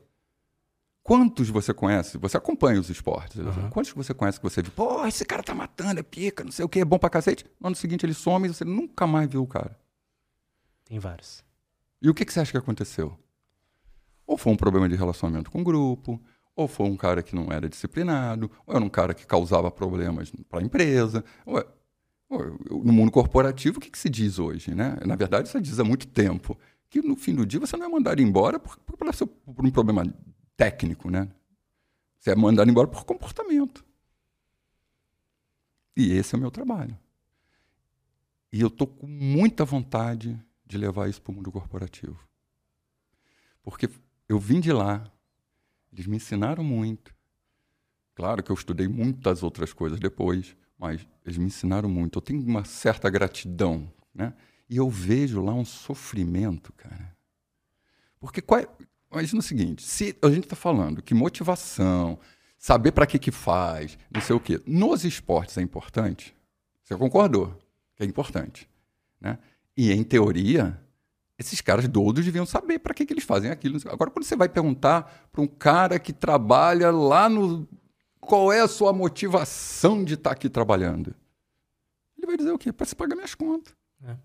Quantos você conhece? Você acompanha os esportes. Uhum. Quantos você conhece que você viu? Pô, esse cara tá matando, é pica, não sei o que, é bom pra cacete. No ano seguinte ele some e você nunca mais viu o cara. Tem vários. E o que, que você acha que aconteceu? Ou foi um problema de relacionamento com o grupo, ou foi um cara que não era disciplinado, ou era um cara que causava problemas para a empresa. Ou, é, ou, no mundo corporativo, o que, que, se diz hoje? Né? Na verdade, isso diz há muito tempo. Que no fim do dia você não é mandado embora por, por, por um problema técnico. Né? Você é mandado embora por comportamento. E esse é o meu trabalho. E eu estou com muita vontade de levar isso para o mundo corporativo. Porque eu vim de lá, eles me ensinaram muito. Claro que eu estudei muitas outras coisas depois, mas eles me ensinaram muito. Eu tenho uma certa gratidão, né? E eu vejo lá um sofrimento, cara. Porque qual é... imagina o seguinte: se a gente está falando que motivação, saber para que que faz, não sei o quê, nos esportes é importante. Você concordou? Que é importante, né? E em teoria, esses caras todos deviam saber para que, que eles fazem aquilo. Agora, quando você vai perguntar para um cara que trabalha lá no. Qual é a sua motivação de estar tá aqui trabalhando? Ele vai dizer o quê? Para se pagar minhas contas. É.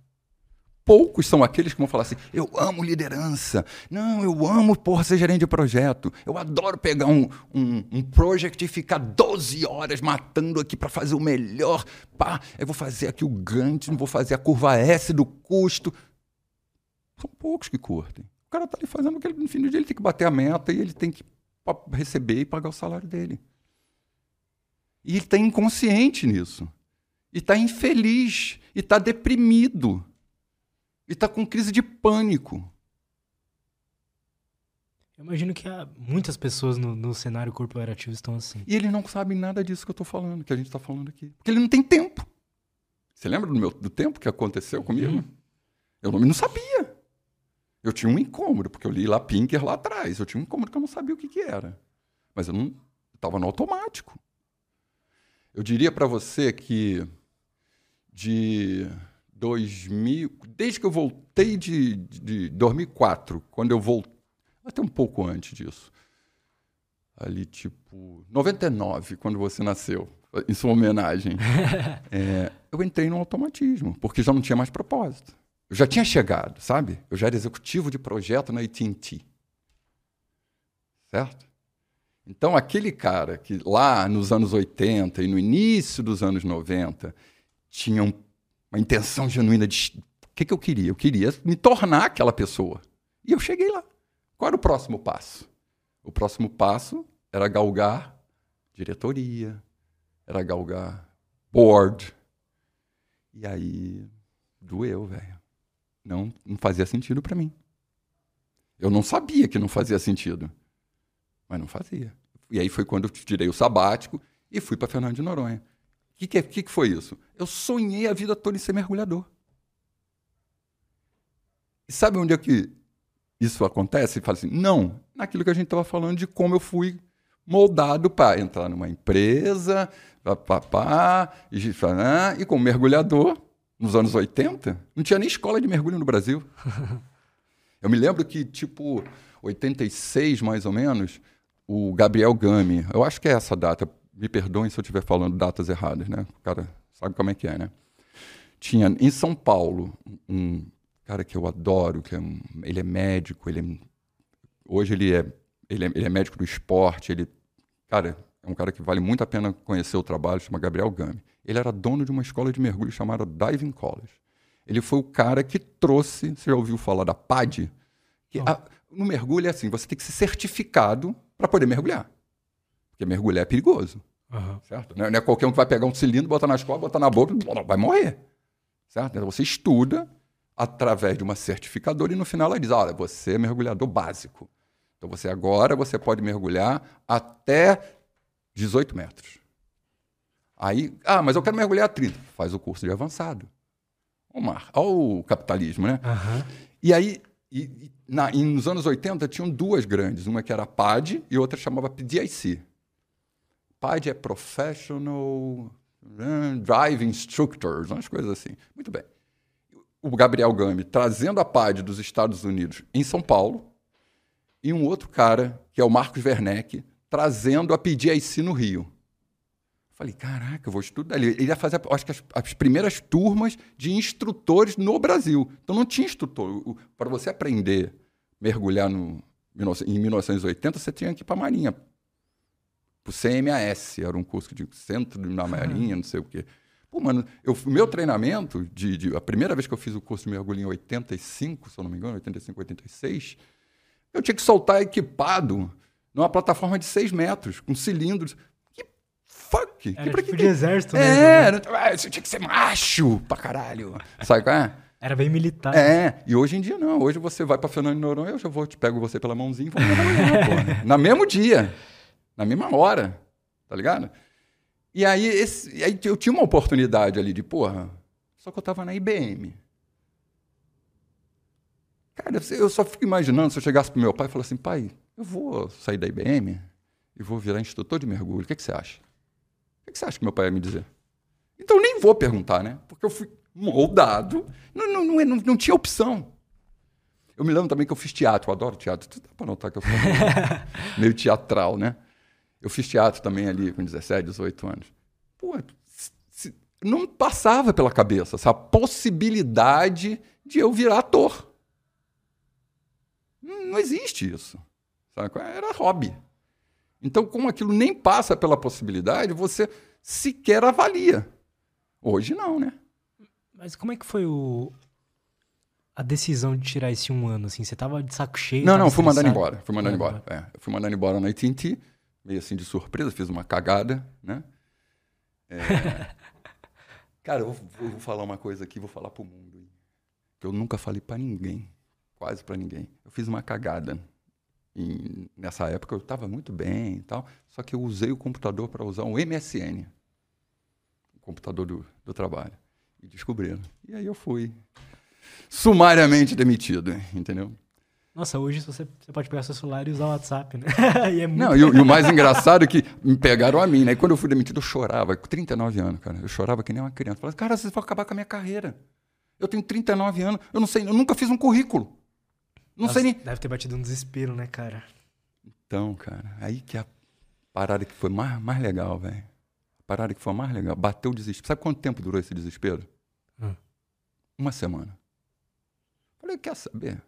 Poucos são aqueles que vão falar assim: eu amo liderança. Não, eu amo, porra, ser gerente de projeto. Eu adoro pegar um, um, um project e ficar 12 horas matando aqui para fazer o melhor. Pá, eu vou fazer aqui o Gantt, vou fazer a curva S do custo. São poucos que curtem. O cara está ali fazendo o que ele, no fim do dia ele tem que bater a meta e ele tem que receber e pagar o salário dele. E ele está inconsciente nisso. E está infeliz. E está deprimido. E está com crise de pânico. Eu imagino que há muitas pessoas no, no, cenário corporativo estão assim. E eles não sabem nada disso que eu estou falando, que a gente está falando aqui. Porque ele não tem tempo. Você lembra do, meu, do tempo que aconteceu comigo? Uhum. Eu não, não sabia. Eu tinha um incômodo, porque eu li lá Pinker lá atrás. Eu tinha um incômodo que eu não sabia o que, que era. Mas eu não estava no automático. Eu diria para você que de 2000, desde que eu voltei de, de 2004, quando eu voltei, até um pouco antes disso, ali tipo 99, quando você nasceu, em sua homenagem, é, eu entrei no automatismo, porque já não tinha mais propósito. Eu já tinha chegado, sabe? Eu já era executivo de projeto na AT&T. Certo? Então, aquele cara que lá nos anos 80 e no início dos anos 90 tinha uma intenção genuína de. O que, que eu queria? Eu queria me tornar aquela pessoa. E eu cheguei lá. Qual era o próximo passo? O próximo passo era galgar diretoria, era galgar board. E aí doeu, velho não, não fazia sentido para mim. Eu não sabia que não fazia sentido, mas não fazia. E aí foi quando eu tirei o sabático e fui para Fernando de Noronha. O que, que, que, que foi isso? Eu sonhei a vida toda em ser mergulhador. E sabe onde é que isso acontece? Fala assim, não, naquilo que a gente estava falando de como eu fui moldado para entrar numa empresa, papá, e, e como mergulhador, nos anos 80, não tinha nem escola de mergulho no Brasil. Eu me lembro que, tipo, 86 mais ou menos, o Gabriel Gami, eu acho que é essa data, me perdoem se eu estiver falando datas erradas, né? O cara sabe como é que é, né? Tinha em São Paulo um cara que eu adoro, que é um, ele é médico, ele é, hoje ele é, ele é, ele é médico do esporte, ele, cara, é um cara que vale muito a pena conhecer o trabalho, chama Gabriel Gami. Ele era dono de uma escola de mergulho chamada Diving College. Ele foi o cara que trouxe, você já ouviu falar da PAD? Que a, no mergulho é assim, você tem que ser certificado para poder mergulhar. Porque mergulhar é perigoso. Uhum. Certo? Não é, não é, qualquer um que vai pegar um cilindro, botar na escola, botar na boca, vai morrer. Certo? Então você estuda através de uma certificadora e no final ela diz, olha, você é mergulhador básico. Então você agora você pode mergulhar até 18 metros. Aí, ah, mas eu quero mergulhar a 30. Faz o curso de avançado. O mar. Olha o capitalismo, né? Uhum. E aí, e, na, e nos anos 80, tinham duas grandes. Uma que era a PAD e outra chamava PDIC. PAD é Professional Driving Instructors, umas coisas assim. Muito bem. O Gabriel Gami trazendo a PAD dos Estados Unidos em São Paulo e um outro cara, que é o Marcos Werneck, trazendo a PDIC no Rio. Falei, caraca, eu vou estudar. Ele ia fazer, acho que as, as, primeiras turmas de instrutores no Brasil. Então não tinha instrutor. Para você aprender mergulhar no, em 1980, você tinha que ir para a Marinha. Para o CMAS, era um curso de Centro da Marinha, não sei o quê. Pô, mano, o meu treinamento, de, de, a primeira vez que eu fiz o curso de mergulho em 85, se eu não me engano, 85, 86, eu tinha que soltar equipado numa plataforma de 6 metros, com cilindros. Que fuck? Era pra tipo que- de exército, né? É, não- ah, você tinha que ser macho pra caralho. Sabe qual é? Era bem militar. É, e hoje em dia não. Hoje você vai pra Fernando de Noronha, eu já vou, te pego você pela mãozinha e trabalhar, porra. Na mesmo dia, na mesma hora, tá ligado? E aí, esse, aí eu tinha uma oportunidade ali de, porra, só que eu tava na IBM. Cara, eu só fico imaginando se eu chegasse pro meu pai e falasse assim, pai, eu vou sair da IBM e vou virar instrutor de mergulho, o que, que você acha? O que, você acha que meu pai ia me dizer? Então nem vou perguntar, né? Porque eu fui moldado, não, não, não, não, não tinha opção. Eu me lembro também que eu fiz teatro, eu adoro teatro. Dá pra notar que eu sou meio teatral, né? Eu fiz teatro também ali com 17, 18 anos. Pô, se- não passava pela cabeça essa possibilidade de eu virar ator. Não, existe isso. Sabe? Era hobby. Então, como aquilo nem passa pela possibilidade, você sequer avalia. Hoje não, né? Mas como é que foi o... a decisão de tirar esse um ano, assim? Você tava de saco cheio? Não, não, fui mandando embora. Fui mandando Mandando embora. É, eu fui mandando embora na AT&T, meio assim de surpresa, fiz uma cagada, né? É. Cara, eu vou, vou falar uma coisa aqui, vou falar pro mundo. Que eu nunca falei pra ninguém, quase pra ninguém. Eu fiz uma cagada. E nessa época eu estava muito bem e tal, só que eu usei o computador para usar um MSN, o computador do, do trabalho. E descobriram. E aí eu fui sumariamente demitido, entendeu? Nossa, hoje você, você pode pegar seu celular e usar o WhatsApp, né? e é muito... Não, e, o- e o mais engraçado é que me pegaram a mim, né? E quando eu fui demitido, eu chorava, com 39 anos, cara. Eu chorava que nem uma criança. Falava, cara, vocês vão acabar com a minha carreira. Eu tenho 39 anos, eu não sei, eu nunca fiz um currículo. Não sei nem. Deve ter batido um desespero, né, cara? Então, cara, aí que a parada que foi mais, mais legal, velho. A parada que foi mais legal. Bateu o desespero. Sabe quanto tempo durou esse desespero? Hum. Uma semana. Falei, quer saber?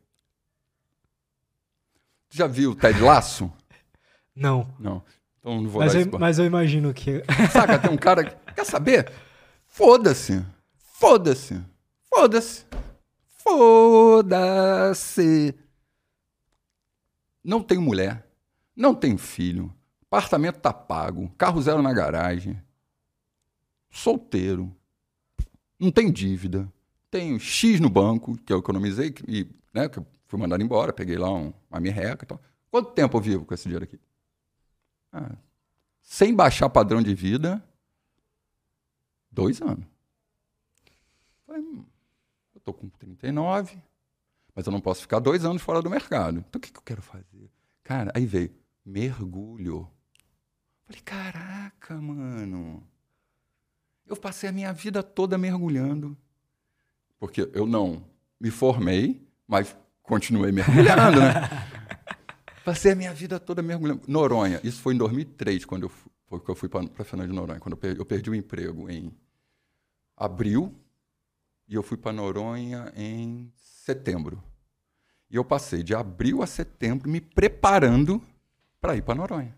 Tu já viu o Ted Laço? Não. Não. Então não vou Mas dar eu, mas eu imagino que... Saca, tem um cara que quer saber? Foda-se. Foda-se. Foda-se. Foda-se. Não tenho mulher. Não tenho filho. Apartamento tá pago. Carro zero na garagem. Solteiro. Não tenho dívida. Tenho X no banco, que eu economizei e né, que eu fui mandado embora. Peguei lá um, uma merreca e tal. Quanto tempo eu vivo com esse dinheiro aqui? Ah, sem baixar padrão de vida, dois anos. Falei, tô com 39, mas eu não posso ficar dois anos fora do mercado. Então o que, que eu quero fazer? Cara, aí veio mergulho. Falei, caraca, mano. Eu passei a minha vida toda mergulhando. Porque eu não me formei, mas continuei mergulhando, né? Passei a minha vida toda mergulhando. Noronha, isso foi em 2003, quando eu, fu- foi que eu fui para Fernando de Noronha, quando eu perdi, eu perdi o emprego em abril e eu fui para Noronha em setembro. E eu passei de abril a setembro me preparando para ir para Noronha.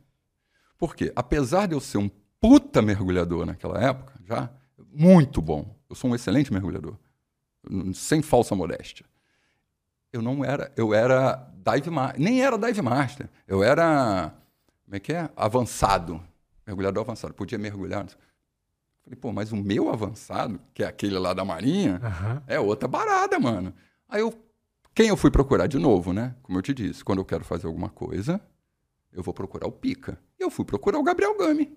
Por quê? Apesar de eu ser um puta mergulhador naquela época, já, muito bom. Eu sou um excelente mergulhador, sem falsa modéstia eu não era, eu era dive master, nem era dive master, eu era, como é que é? Avançado, mergulhador avançado, podia mergulhar. Falei, pô, mas o meu avançado, que é aquele lá da marinha, Aham. é outra barada, mano. Aí eu, quem eu fui procurar de novo, né? Como eu te disse, quando eu quero fazer alguma coisa, eu vou procurar o Pica. E eu fui procurar o Gabriel Gami.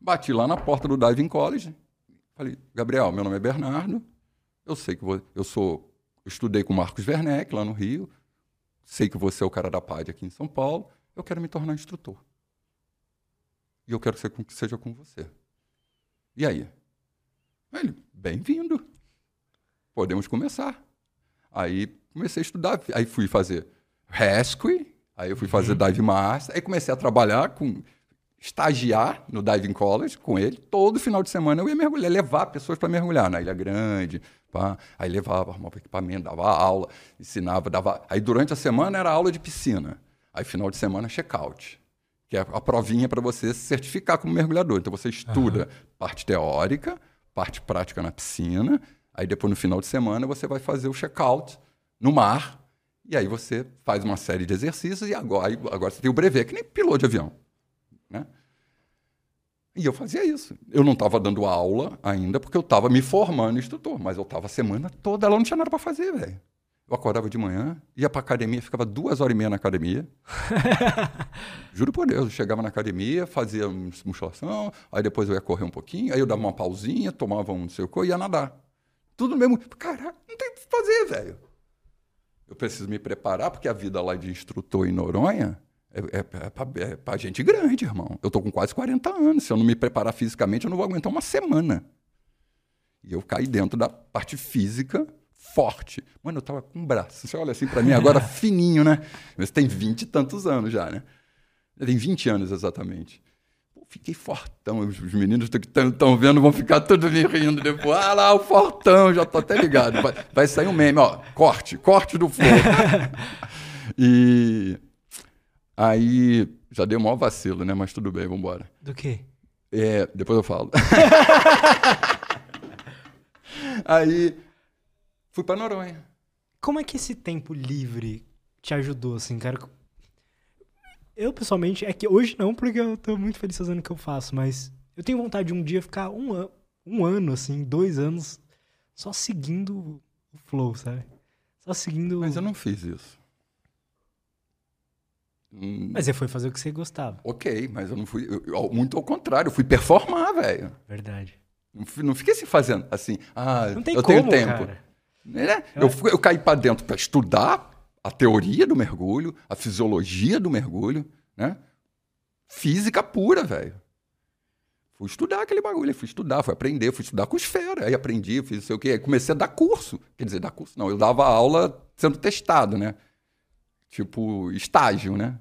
Bati lá na porta do Diving College. Falei, Gabriel, meu nome é Bernardo. Eu sei que vo- eu sou. Eu estudei com o Marcos Werneck lá no Rio. Sei que você é o cara da PAD aqui em São Paulo. Eu quero me tornar instrutor. E eu quero ser que seja com você. E aí? Ele, bem-vindo. Podemos começar. Aí comecei a estudar, aí fui fazer rescue, aí eu fui fazer dive master, aí comecei a trabalhar com estagiar no diving college com ele. Todo final de semana eu ia mergulhar, levar pessoas para mergulhar na Ilha Grande, pá. aí levava, arrumava equipamento, dava aula, ensinava, dava. Aí durante a semana era aula de piscina. Aí final de semana check-out, que é a provinha para você se certificar como mergulhador. Então você estuda parte teórica, parte prática na piscina, aí depois no final de semana você vai fazer o check-out no mar, e aí você faz uma série de exercícios e agora, agora você tem o brevet, que nem piloto de avião. Né? E eu fazia isso. Eu não estava dando aula ainda, porque eu estava me formando instrutor, mas eu estava a semana toda lá, não tinha nada para fazer, velho. Eu acordava de manhã, ia pra academia, ficava duas horas e meia na academia. Juro por Deus, eu chegava na academia, fazia musculação, aí depois eu ia correr um pouquinho, aí eu dava uma pausinha, tomava um não sei o que, ia nadar. Tudo mesmo. Caraca, não tem o que fazer, velho. Eu preciso me preparar, porque a vida lá de instrutor em Noronha é, é, é, pra, é pra gente grande, irmão. Eu tô com quase 40 anos. Se eu não me preparar fisicamente, eu não vou aguentar uma semana. E eu caí dentro da parte física forte. Mano, eu tava com um braço. Você olha assim para mim agora fininho, né? Mas tem 20 e tantos anos já, né? Tem 20 anos exatamente. Pô, fiquei fortão. Os, os meninos que estão vendo vão ficar todos me rindo depois. Ah lá, o fortão, já tô até ligado. Vai, vai sair um meme, ó. Corte, corte do fogo. e aí já deu o maior vacilo, né? Mas tudo bem, vamos embora. Do quê? É, depois eu falo. aí Fui para Noronha. Como é que esse tempo livre te ajudou, assim, cara? Eu, pessoalmente, é que hoje não, porque eu tô muito feliz fazendo o que eu faço, mas eu tenho vontade de um dia ficar um, an um ano, assim, dois anos, só seguindo o flow, sabe? Só seguindo. Mas eu não fiz isso. Mas você foi fazer o que você gostava. Ok, mas eu não fui. Eu, muito ao contrário, eu fui performar, velho. Verdade. Não, não fiquei assim fazendo assim. Ah, não tem eu como, tenho tempo. Cara. Né? Eu, eu caí para dentro para estudar a teoria do mergulho, a fisiologia do mergulho, né? Física pura, velho. Fui estudar aquele bagulho, fui estudar, fui aprender, fui estudar com os fera. Aí aprendi, fiz não sei o quê. Aí comecei a dar curso. Quer dizer, dar curso não, eu dava aula sendo testado, né? Tipo, estágio, né?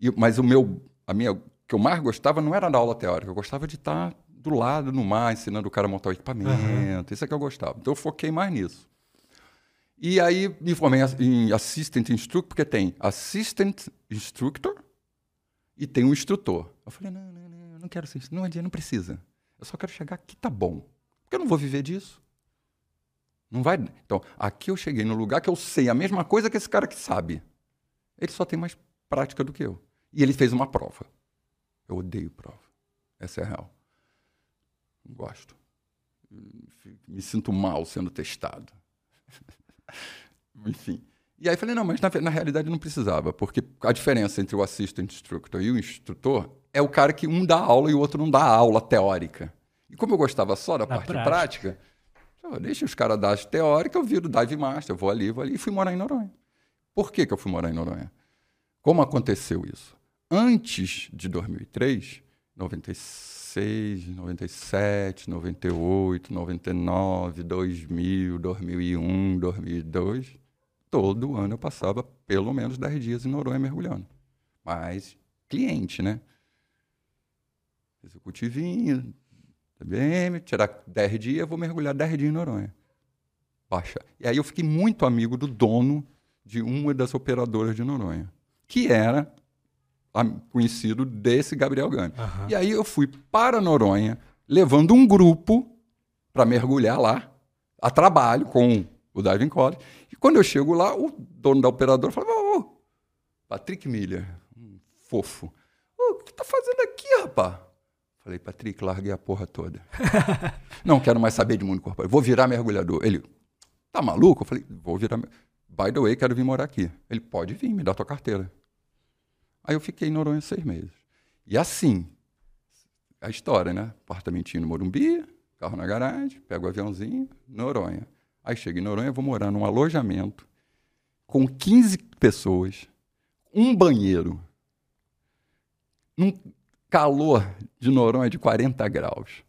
E, mas o meu, a minha, o que eu mais gostava não era da aula teórica, eu gostava de estar do lado no mar, ensinando o cara a montar o equipamento. Uhum. Isso é que eu gostava. Então eu foquei mais nisso. E aí me formei em Assistant Instructor, porque tem Assistant Instructor e tem um instrutor. Eu falei, não, não, não, não quero ser não, não precisa. Eu só quero chegar aqui, tá bom. Porque eu não vou viver disso. Não vai. Então, aqui eu cheguei no lugar que eu sei a mesma coisa que esse cara que sabe. Ele só tem mais prática do que eu. E ele fez uma prova. Eu odeio prova. Essa é a real. Não gosto. Me sinto mal sendo testado. Enfim. E aí falei, não, mas na, na, realidade não precisava, porque a diferença entre o assistant instructor e o instrutor é o cara que um dá aula e o outro não dá aula teórica. E como eu gostava só da parte prática, prática deixa os caras dar teórica, eu viro dive master, eu vou ali, vou ali, e fui morar em Noronha. Por que, que eu fui morar em Noronha? Como aconteceu isso? Antes de 2003, 96, 97, 98, 99, 2000, 2001, 2002 todo ano eu passava pelo menos 10 dias em Noronha mergulhando. Mas cliente, né? Executivinho, TBM, tirar 10 dias, vou mergulhar 10 dias em Noronha. Baixa. E aí eu fiquei muito amigo do dono de uma das operadoras de Noronha, que era conhecido desse Gabriel Gami. Uhum. E aí eu fui para Noronha, levando um grupo para mergulhar lá, a trabalho com o Diving College. E quando eu chego lá, o dono da operadora fala: Ô, oh, Patrick Miller, um fofo. Oh, o que tá fazendo aqui, rapaz? Falei, Patrick, larguei a porra toda. não quero mais saber de mundo corporativo. Vou virar mergulhador. Ele, tá maluco? Eu falei, vou virar. By the way, quero vir morar aqui. Ele, pode vir, me dá tua carteira. Aí eu fiquei em Noronha seis meses. E assim, a história, né? Apartamentinho no Morumbi, carro na garagem, pego o aviãozinho, Noronha. Aí chego em Noronha, vou morar num alojamento com 15 pessoas, um banheiro, num calor de Noronha de 40 graus.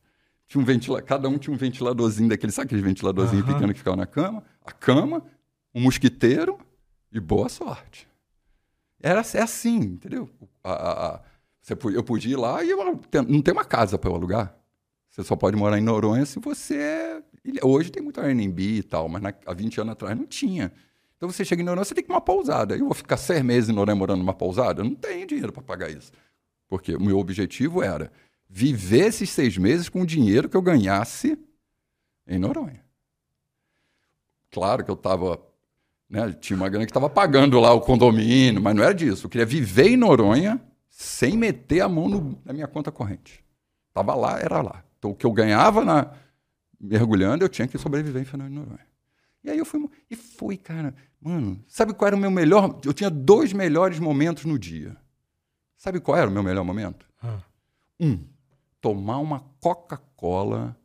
Tinha um ventila... Cada um tinha um ventiladorzinho daquele, sabe aquele ventiladorzinho uhum. pequeno que ficava na cama? A cama, um mosquiteiro e boa sorte. Era é assim, entendeu? A, a, você, eu podia ir lá e eu, não tem uma casa para eu alugar. Você só pode morar em Noronha se você Hoje tem muito Airbnb e tal, mas na, há 20 anos atrás não tinha. Então você chega em Noronha, você tem que ir uma pousada. Eu vou ficar seis meses em Noronha morando numa pousada? Eu não tenho dinheiro para pagar isso. Porque o meu objetivo era viver esses seis meses com o dinheiro que eu ganhasse em Noronha. Claro que eu estava. Né, tinha uma grana que estava pagando lá o condomínio, mas não era disso. Eu queria viver em Noronha sem meter a mão no, na minha conta corrente. Tava lá, era lá. Então, o que eu ganhava na mergulhando, eu tinha que sobreviver em Fernando de Noronha. E aí eu fui. E fui, cara. Mano, sabe qual era o meu melhor? Eu tinha dois melhores momentos no dia. Sabe qual era o meu melhor momento? Ah. Um, tomar uma Coca-Cola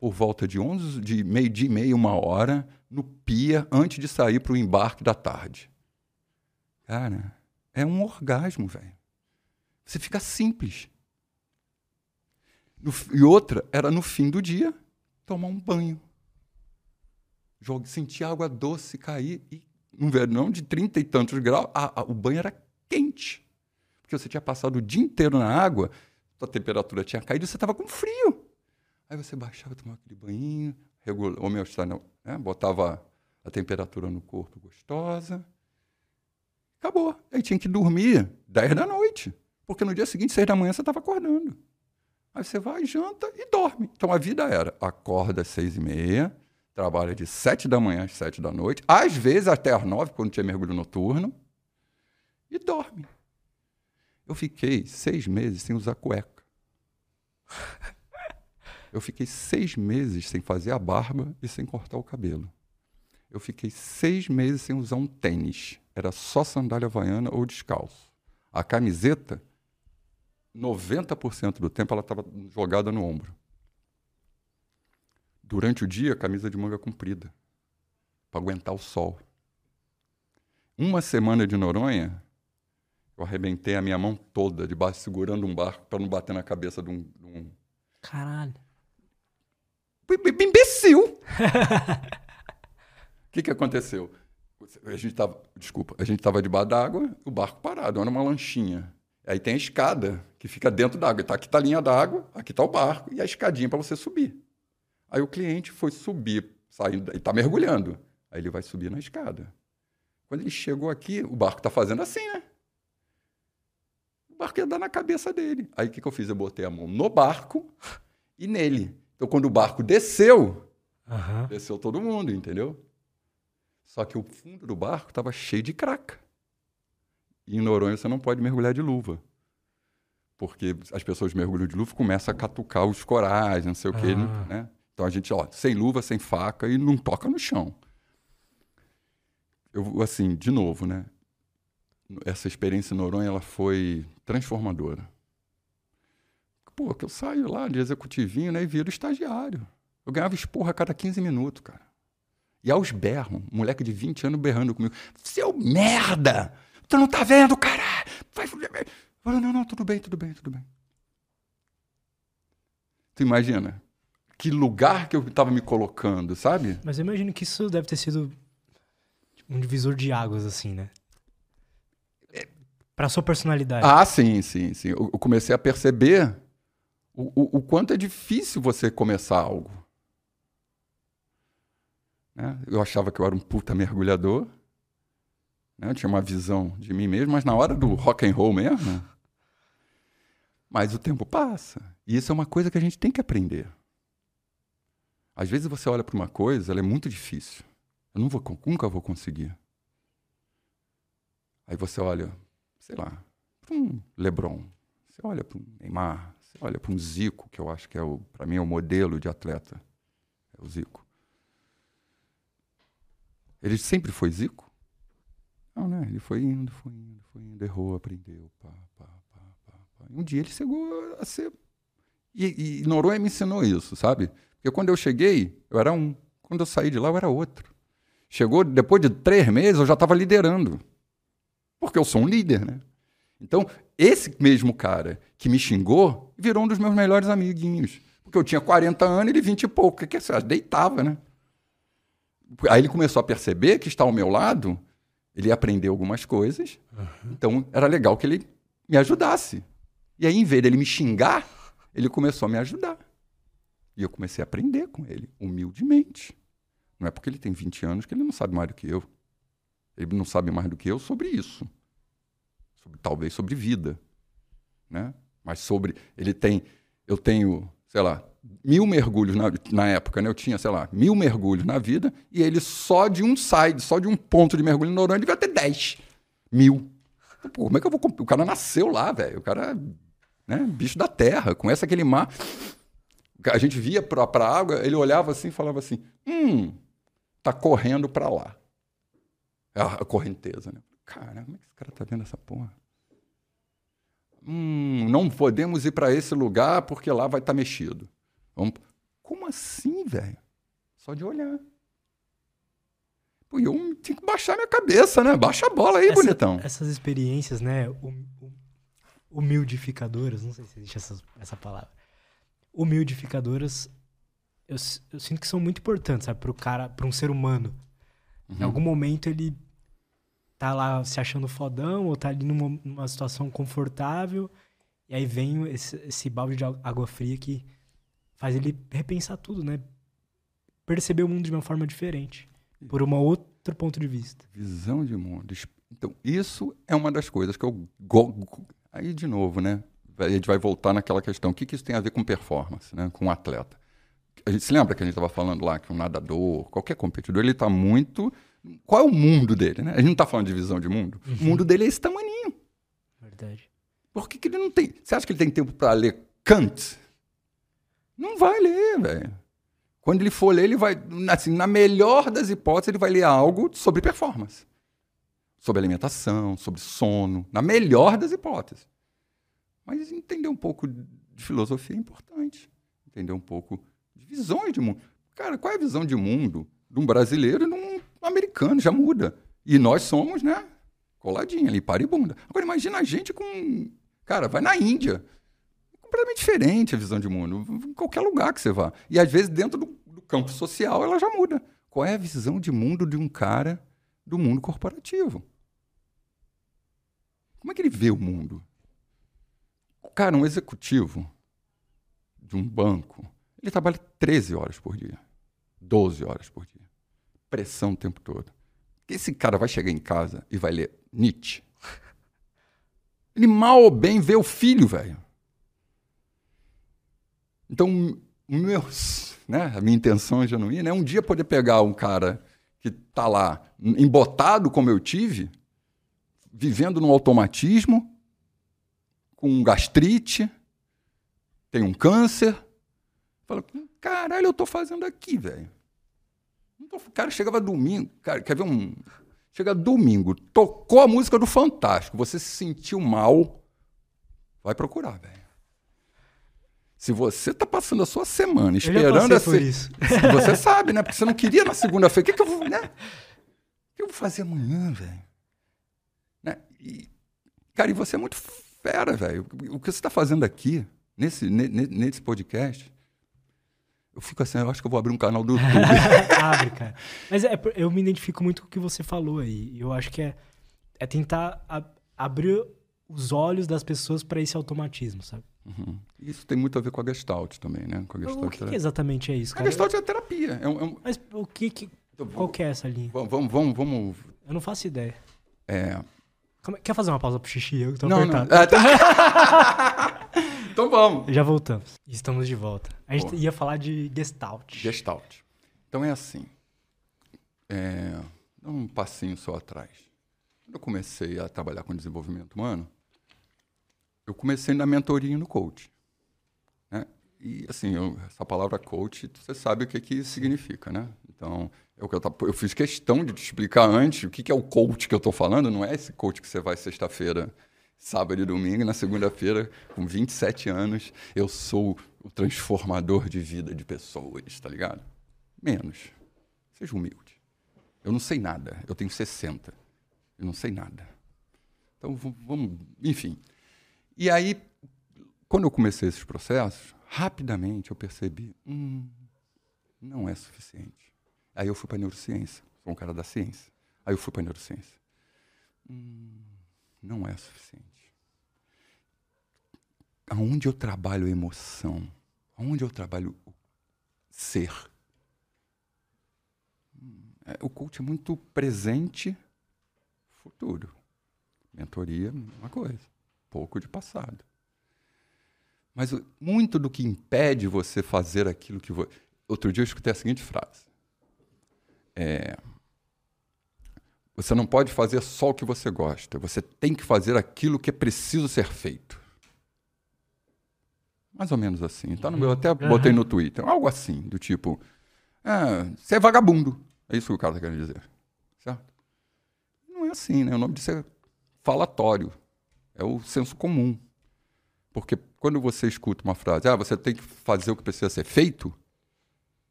por volta de 11, de meio-dia e meia, uma hora, no pia, antes de sair para o embarque da tarde. Cara, é um orgasmo, velho. Você fica simples. No, e outra era no fim do dia tomar um banho. Jogo, sentir água doce cair e um verão de trinta e tantos graus, a, a, o banho era quente. Porque você tinha passado o dia inteiro na água, a temperatura tinha caído e você estava com frio. Aí você baixava, tomava aquele banho, homeostase, né? botava a temperatura no corpo gostosa. Acabou. Aí tinha que dormir 10 da noite. Porque no dia seguinte, 6 da manhã, você estava acordando. Aí você vai, janta e dorme. Então a vida era: acorda às 6 e meia, trabalha de 7 da manhã às 7 da noite, às vezes até às 9, quando tinha mergulho noturno, e dorme. Eu fiquei seis meses sem usar cueca. Eu fiquei seis meses sem fazer a barba e sem cortar o cabelo. Eu fiquei seis meses sem usar um tênis. Era só sandália havaiana ou descalço. A camiseta, 90% do tempo, ela estava jogada no ombro. Durante o dia, camisa de manga comprida, para aguentar o sol. Uma semana de Noronha, eu arrebentei a minha mão toda, debaixo, segurando um barco, para não bater na cabeça de um, de um Caralho. Imbecil. O que, que aconteceu? A gente tava, desculpa, a gente estava debaixo d'água, o barco parado, era uma lanchinha. Aí tem a escada que fica dentro d'água. Tá, aqui está a linha d'água, aqui está o barco e a escadinha para você subir. Aí o cliente foi subir, saindo, e está mergulhando. Aí ele vai subir na escada. Quando ele chegou aqui, o barco está fazendo assim, né? O barco ia dar na cabeça dele. Aí o que, que eu fiz? Eu botei a mão no barco e nele. Então, quando o barco desceu, Aham. desceu todo mundo, entendeu? Só que o fundo do barco estava cheio de craca. E em Noronha você não pode mergulhar de luva. Porque as pessoas mergulham de luva e começam a catucar os corais, não sei o quê, Ah. né? Então a gente, ó, sem luva, sem faca e não toca no chão. Eu, assim, de novo, né? Essa experiência em Noronha, ela foi transformadora. Pô, que eu saio lá de executivinho, né, e viro estagiário. Eu ganhava esporra a cada 15 minutos, cara. E aos berros, um moleque de 20 anos berrando comigo. Seu merda! Tu não tá vendo, cara? Vai... Falei, não, não, tudo bem, tudo bem, tudo bem. Tu imagina? Que lugar que eu tava me colocando, sabe? Mas eu imagino que isso deve ter sido um divisor de águas, assim, né? Pra sua personalidade. Ah, sim, sim, sim. Eu eu comecei a perceber o, o, o quanto é difícil você começar algo. Né? Eu achava que eu era um puta mergulhador. né? Eu tinha uma visão de mim mesmo, mas na hora do rock and roll mesmo. Mas o tempo passa. E isso é uma coisa que a gente tem que aprender. Às vezes você olha para uma coisa, ela é muito difícil. Eu não vou, nunca vou conseguir. Aí você olha, sei lá, para um LeBron, você olha para um Neymar, você olha para um Zico, que eu acho que é o, para mim é o modelo de atleta, é o Zico. Ele sempre foi Zico? Não, né? Ele foi indo, foi indo, foi indo, errou, aprendeu, pá, pá, pá, pá, pá. Um dia ele chegou a ser. E, e Noronha me ensinou isso, sabe? Porque quando eu cheguei, eu era um. Quando eu saí de lá, eu era outro. Chegou, depois de três meses, eu já estava liderando. Porque eu sou um líder, né? Então, esse mesmo cara que me xingou virou um dos meus melhores amiguinhos. Porque eu tinha 40 anos e ele 20 e pouco. O que, é isso? Deitava, né? Aí ele começou a perceber que está ao meu lado, ele aprendeu algumas coisas. Então, era legal que ele me ajudasse. E aí, em vez dele me xingar, ele começou a me ajudar. E eu comecei a aprender com ele, humildemente. Não é porque ele tem 20 anos que ele não sabe mais do que eu. Ele não sabe mais do que eu sobre isso. Sobre, talvez sobre vida. Né? Mas sobre. Ele tem. Eu tenho, sei lá, mil mergulhos na, na época, né? Eu tinha, sei lá, mil mergulhos na vida, e ele só de um side, só de um ponto de mergulho em ele devia ter 10 mil. Pô, como é que eu vou. O cara nasceu lá, velho. O cara. né? Bicho da terra, conhece aquele mar. A gente via para a água, ele olhava assim falava assim: hum, tá correndo para lá. É a correnteza, né? Cara, como é que esse cara tá vendo essa porra? Hum, não podemos ir para esse lugar porque lá vai estar tá mexido. Vamos... Como assim, velho? Só de olhar. Pô, eu tinha que baixar minha cabeça, né? Baixa a bola aí, Essa, bonitão. Essas experiências, né? Humildificadoras, não sei se existe essa, essa palavra. Humildificadoras, eu, eu sinto que são muito importantes, sabe? Para o cara, para um ser humano. Uhum. Em algum momento ele tá lá se achando fodão ou tá ali numa, numa situação confortável e aí vem esse, esse balde de água fria que faz ele repensar tudo, né? Perceber o mundo de uma forma diferente por um outro ponto de vista. Visão de mundo. Então, isso é uma das coisas que eu. Aí, de novo, né? A gente vai voltar naquela questão: o que, que isso tem a ver com performance, né? com um atleta? A gente se lembra que a gente estava falando lá que um nadador, qualquer competidor, ele está muito. Qual é o mundo dele, né? A gente não está falando de visão de mundo. Uhum. O mundo dele é esse tamaninho. Verdade. Por que, que ele não tem. Você acha que ele tem tempo para ler Kant? Não vai ler, velho. Quando ele for ler, ele vai, assim, na melhor das hipóteses, ele vai ler algo sobre performance. Sobre alimentação, sobre sono, na melhor das hipóteses. Mas entender um pouco de filosofia é importante. Entender um pouco de visões de mundo. Cara, qual é a visão de mundo de um brasileiro e de um americano? Já muda. E nós somos, né? Coladinha ali, paribunda. Agora imagina a gente com. Cara, vai na Índia completamente diferente a visão de mundo, em qualquer lugar que você vá. E às vezes dentro do, do campo social ela já muda. Qual é a visão de mundo de um cara do mundo corporativo? Como é que ele vê o mundo? Cara, um executivo de um banco, ele trabalha 13 horas por dia, 12 horas por dia. Pressão o tempo todo. Esse cara vai chegar em casa e vai ler Nietzsche. Ele mal ou bem vê o filho, velho. Então, meus, né, a minha intenção é genuína é um dia poder pegar um cara que está lá embotado como eu tive, vivendo no automatismo, com gastrite, tem um câncer. Fala, caralho, eu tô fazendo aqui, velho. O cara chegava domingo, cara, quer ver um. Chega domingo, tocou a música do Fantástico, você se sentiu mal, vai procurar, velho. Se você está passando a sua semana esperando essa. Isso. Você sabe, né? Porque você não queria na segunda-feira. O que, que eu vou. Né? O que eu vou fazer amanhã, velho? Né? E, cara, e você é muito fera, velho. O que você está fazendo aqui, nesse, nesse podcast, eu fico assim, eu acho que eu vou abrir um canal do YouTube. Abre, cara. Mas é, eu me identifico muito com o que você falou aí. Eu acho que é, é tentar a, abrir os olhos das pessoas para esse automatismo, sabe? Uhum. Isso tem muito a ver com a Gestalt também, né? Com a Gestalt o que, que exatamente é isso? Cara? A Gestalt é a terapia. É um, é um... Mas o que, que... Então, qual que é essa linha? Vamos, vamos, vamos. Eu não faço ideia. É. Quer fazer uma pausa pro xixi? Eu tô não, apertado. Não. É, tá... então vamos. Já voltamos. Estamos de volta. A gente ia falar de Gestalt. Gestalt. Então é assim. É... Dá um passinho só atrás. Quando eu comecei a trabalhar com desenvolvimento humano, eu comecei na mentoria no coach. Né? E, assim, eu, essa palavra coach, você sabe o que, que significa, né? Então, é eu, eu, eu fiz questão de te explicar antes o que, que é o coach que eu estou falando. Não é esse coach que você vai sexta-feira, sábado e domingo. E na segunda-feira, com 27 anos, eu sou o transformador de vida de pessoas, tá ligado? Menos. Seja humilde. Eu não sei nada. Eu tenho 60. Eu não sei nada. Então, vamos... Enfim... E aí, quando eu comecei esses processos, rapidamente eu percebi, hum, não é suficiente. Aí eu fui para neurociência, sou um cara da ciência. Aí eu fui para neurociência. Hum, não é suficiente. Aonde eu trabalho emoção, aonde eu trabalho ser. Hum, é, o coach é muito presente, futuro. Mentoria, uma coisa pouco de passado. Mas muito do que impede você fazer aquilo que você. Outro dia eu escutei a seguinte frase: é, Você não pode fazer só o que você gosta, você tem que fazer aquilo que é preciso ser feito. Mais ou menos assim. Tá no meu, até botei no Twitter. Algo assim, do tipo. Ah, você é vagabundo. É isso que o cara tá querendo dizer. Certo? Não é assim, né? O nome disso é falatório. É o senso comum. Porque quando você escuta uma frase, ah, você tem que fazer o que precisa ser feito,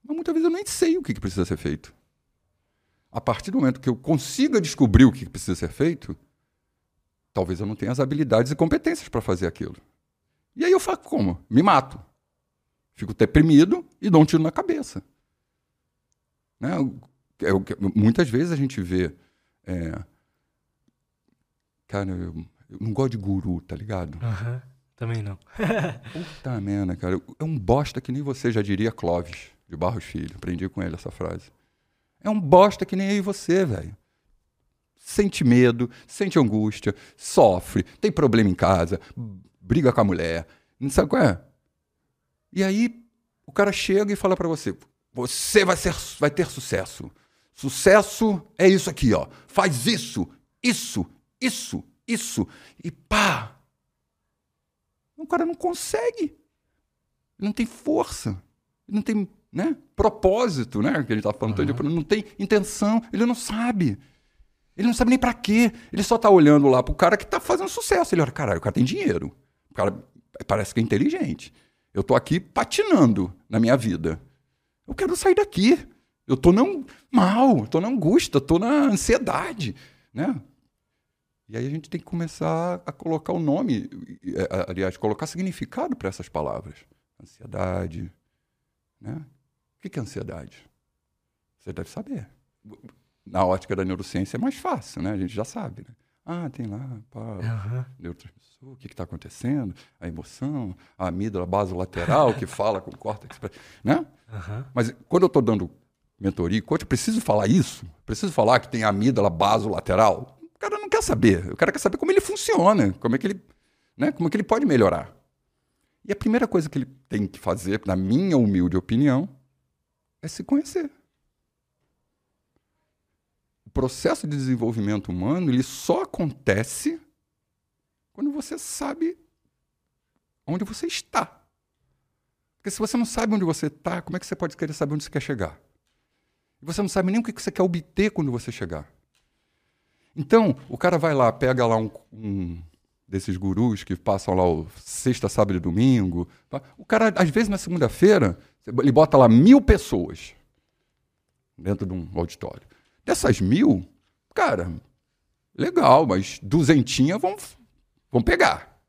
mas muitas vezes eu nem sei o que precisa ser feito. A partir do momento que eu consiga descobrir o que precisa ser feito, talvez eu não tenha as habilidades e competências para fazer aquilo. E aí eu faço como? Me mato. Fico deprimido e dou um tiro na cabeça. Né? É muitas vezes a gente vê. É... Cara, eu, eu, não gosto de guru, tá ligado? Uhum, também não. Puta merda, cara. É um bosta que nem você já diria Clóvis, de Barros Filho. Aprendi com ele essa frase. É um bosta que nem eu e você, velho. Sente medo, sente angústia, sofre, tem problema em casa, briga com a mulher. Não sabe qual é? E aí o cara chega e fala para você: você vai, ser, vai ter sucesso. Sucesso é isso aqui, ó. Faz isso, isso, isso, isso. E pá! O cara não consegue. Não tem força. Não tem né, propósito, né? Que ele está falando. Uhum. Não tem intenção. Ele não sabe. Ele não sabe nem para quê. Ele só tá olhando lá pro cara que tá fazendo sucesso. Ele olha, caralho, o cara tem dinheiro. O cara parece que é inteligente. Eu tô aqui patinando na minha vida. Eu quero sair daqui. Eu tô não mal, tô na angústia, tô na ansiedade, né? E aí a gente tem que começar a colocar o nome, aliás, colocar significado para essas palavras. Ansiedade, né? O que é ansiedade? Você deve saber. Na ótica da neurociência é mais fácil, né? A gente já sabe, né? Ah, tem lá, pá, uhum. neurotransmissor, o que está acontecendo? A emoção, a amígdala basolateral que fala com o córtex, né? Uhum. Mas quando eu estou dando mentoria, coach, eu preciso falar isso? Preciso falar que tem a amígdala basolateral? O cara não quer saber. O cara quer saber como ele funciona, como é que ele, né? Como é que ele pode melhorar. E a primeira coisa que ele tem que fazer, na minha humilde opinião, é se conhecer. O processo de desenvolvimento humano ele só acontece quando você sabe onde você está. Porque se você não sabe onde você está, como é que você pode querer saber onde você quer chegar? E você não sabe nem o que você quer obter quando você chegar. Então, o cara vai lá, pega lá um, um desses gurus que passam lá o sexta, sábado e domingo. Tá? O cara, às vezes, na segunda-feira, ele bota lá mil pessoas dentro de um auditório. Dessas mil, cara, legal, mas duzentinha vão, vão pegar.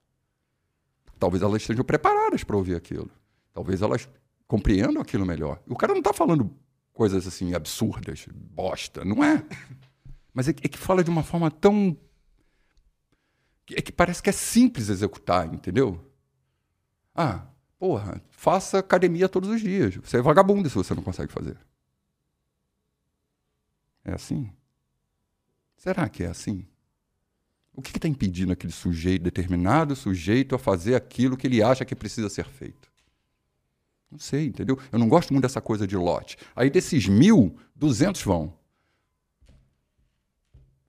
Talvez elas estejam preparadas para ouvir aquilo. Talvez elas compreendam aquilo melhor. O cara não está falando coisas assim absurdas, bosta, não é. Mas é, é que fala de uma forma tão. É que parece que é simples executar, entendeu? Ah, porra, faça academia todos os dias. Você é vagabundo se você não consegue fazer. É assim? Será que é assim? O que está impedindo aquele sujeito, determinado sujeito, a fazer aquilo que ele acha que precisa ser feito? Não sei, entendeu? Eu não gosto muito dessa coisa de lote. Aí desses mil, duzentos vão.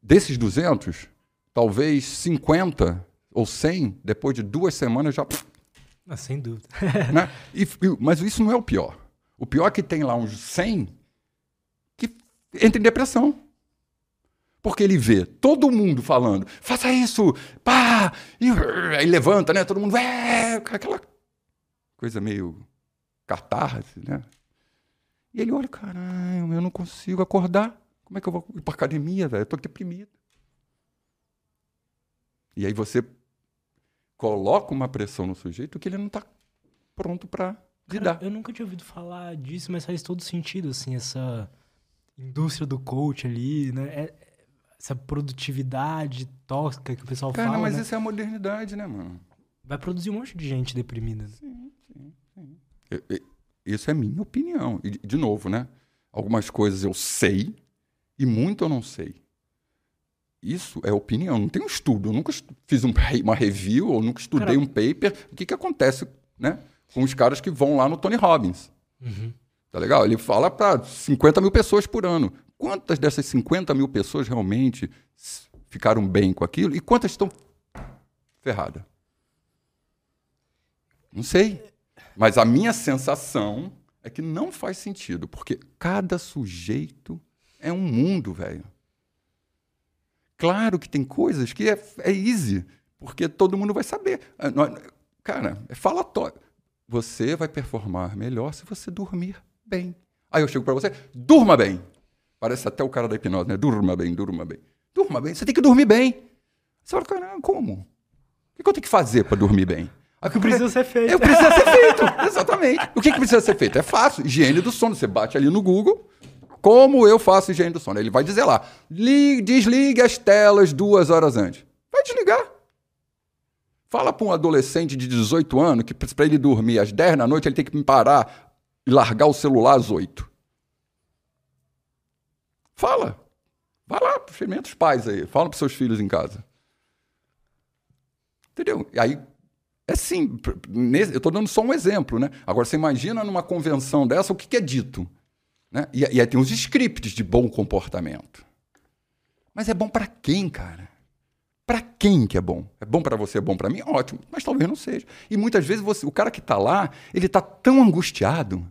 Desses duzentos, talvez cinquenta ou cem, depois de duas semanas já. Ah, sem dúvida. né? e, mas isso não é o pior. O pior é que tem lá uns cem entra em depressão. Porque ele vê todo mundo falando, faça isso, pá, e aí levanta, né? Todo mundo, é, aquela coisa meio catarse, né? E ele olha, caralho, eu não consigo acordar. Como é que eu vou ir pra academia, velho? Eu tô deprimido. E aí você coloca uma pressão no sujeito que ele não tá pronto para lidar. eu nunca tinha ouvido falar disso, mas faz todo sentido, assim, essa indústria do coach ali, né? É, essa produtividade tóxica que o pessoal Cara, fala. mas né? isso é a modernidade, né, mano? Vai produzir um monte de gente deprimida. Sim, sim, sim. Eu, eu, isso é minha opinião. E, de novo, né? Algumas coisas eu sei e muito eu não sei. Isso é opinião, não tem um estudo. Eu nunca fiz um, uma review ou nunca estudei Cara, um paper. O que, que acontece né, com os caras que vão lá no Tony Robbins? Uhum. Tá legal? Ele fala para 50 mil pessoas por ano. Quantas dessas 50 mil pessoas realmente ficaram bem com aquilo e quantas estão ferradas? Não sei. Mas a minha sensação é que não faz sentido, porque cada sujeito é um mundo, velho. Claro que tem coisas que é, é easy, porque todo mundo vai saber. Ah, cara, é falatório. Você vai performar melhor se você dormir bem. Aí eu chego para você, durma bem. Parece até o cara da hipnose, né? Durma bem, durma bem. Durma bem, você tem que dormir bem. Você fala, caramba, como? O que eu tenho que fazer para dormir bem? O que precisa ser feito. É, precisa ser feito, exatamente. O que, que precisa ser feito? É fácil, higiene do sono. Você bate ali no Google, como eu faço higiene do sono? Ele vai dizer lá: desligue as telas duas horas antes. Vai desligar. Fala para um adolescente de 18 anos que para ele dormir às 10 da noite ele tem que parar e largar o celular às 8. Fala. Vai lá, experimenta os pais aí. Fala para seus filhos em casa. Entendeu? E aí, é sim. Eu estou dando só um exemplo, né? Agora, você imagina numa convenção dessa o que, que é dito. Né? E, e aí tem os scripts de bom comportamento. Mas é bom para quem, cara? Para quem que é bom? É bom para você, é bom para mim? Ótimo, mas talvez não seja. E muitas vezes você, o cara que está lá, ele está tão angustiado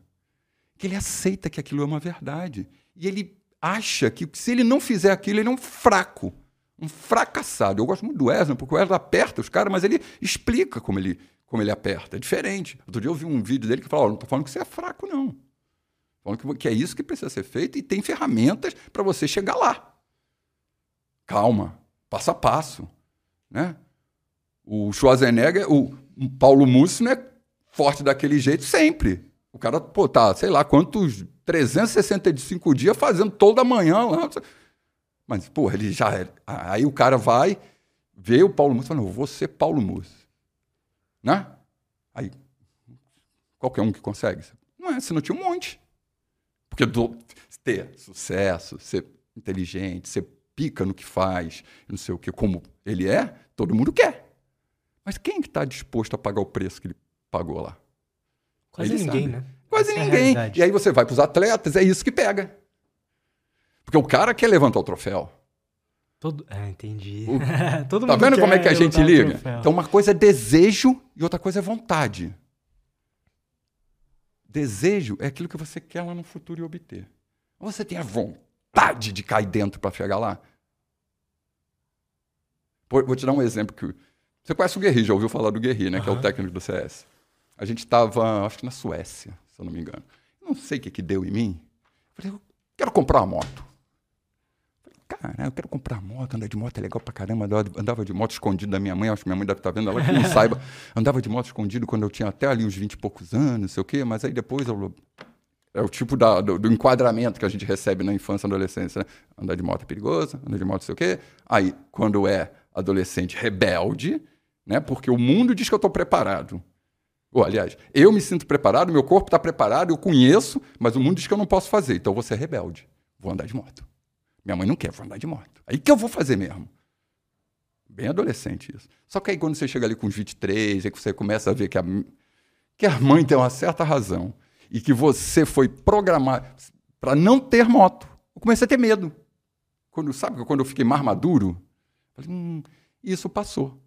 que ele aceita que aquilo é uma verdade. E ele acha que se ele não fizer aquilo, ele é um fraco, um fracassado. Eu gosto muito do Wesley, porque o Wesley aperta os caras, mas ele explica como ele, como ele aperta. É diferente. Outro dia eu vi um vídeo dele que falou: oh, não estou falando que você é fraco, não. Falando que é isso que precisa ser feito e tem ferramentas para você chegar lá. Calma, passo a passo. Né? O Schwarzenegger, o Paulo Mussi não é forte daquele jeito sempre. O cara, pô, tá, sei lá, quantos 365 dias fazendo toda manhã lá. Mas, pô, ele já. Aí o cara vai, vê o Paulo Mussi e fala: não, vou ser Paulo Mussi. Né? Aí, qualquer um que consegue. Não é, se não tinha um monte. Porque do, ter sucesso, ser inteligente, ser pica no que faz, não sei o que, como ele é, todo mundo quer. Mas quem que está disposto a pagar o preço que ele pagou lá? Quase ele ninguém, sabe. né? Quase Essa é ninguém. É e aí você vai para os atletas, é isso que pega. Porque o cara quer levantar o troféu. Todo... É, entendi. O... Todo tá vendo como é que a gente liga? Então, uma coisa é desejo e outra coisa é vontade. Desejo é aquilo que você quer lá no futuro e obter. Você tem a vontade de cair dentro para chegar lá? Vou te dar um exemplo que você conhece o Guerri, já ouviu falar do Guerri, né? Uhum. Que é o técnico do CS. A gente estava, acho que na Suécia, se eu não me engano. Não sei o que, que deu em mim. Falei, eu quero comprar uma moto. Cara, eu quero comprar moto, andar de moto é legal pra caramba. Andava de moto escondido da minha mãe, acho que minha mãe deve estar tá vendo, ela que não saiba. Andava de moto escondido quando eu tinha até ali uns 20 e poucos anos, não sei o quê, mas aí depois eu, é o tipo da, do, do, enquadramento que a gente recebe na infância e adolescência. Né? Andar de moto é perigoso, andar de moto não sei o quê. Aí, quando é adolescente rebelde, né? porque o mundo diz que eu estou preparado. Ou, aliás, eu me sinto preparado, meu corpo está preparado, eu conheço, mas o mundo diz que eu não posso fazer, então vou ser rebelde. Vou andar de moto. Minha mãe não quer, vou andar de moto. Aí que eu vou fazer mesmo. Bem adolescente isso. Só que aí quando você chega ali com os 23, é que você começa a ver que a, que a mãe tem uma certa razão e que você foi programado para não ter moto. Eu comecei a ter medo. Quando, sabe quando eu fiquei mais maduro? Falei, hum, isso passou.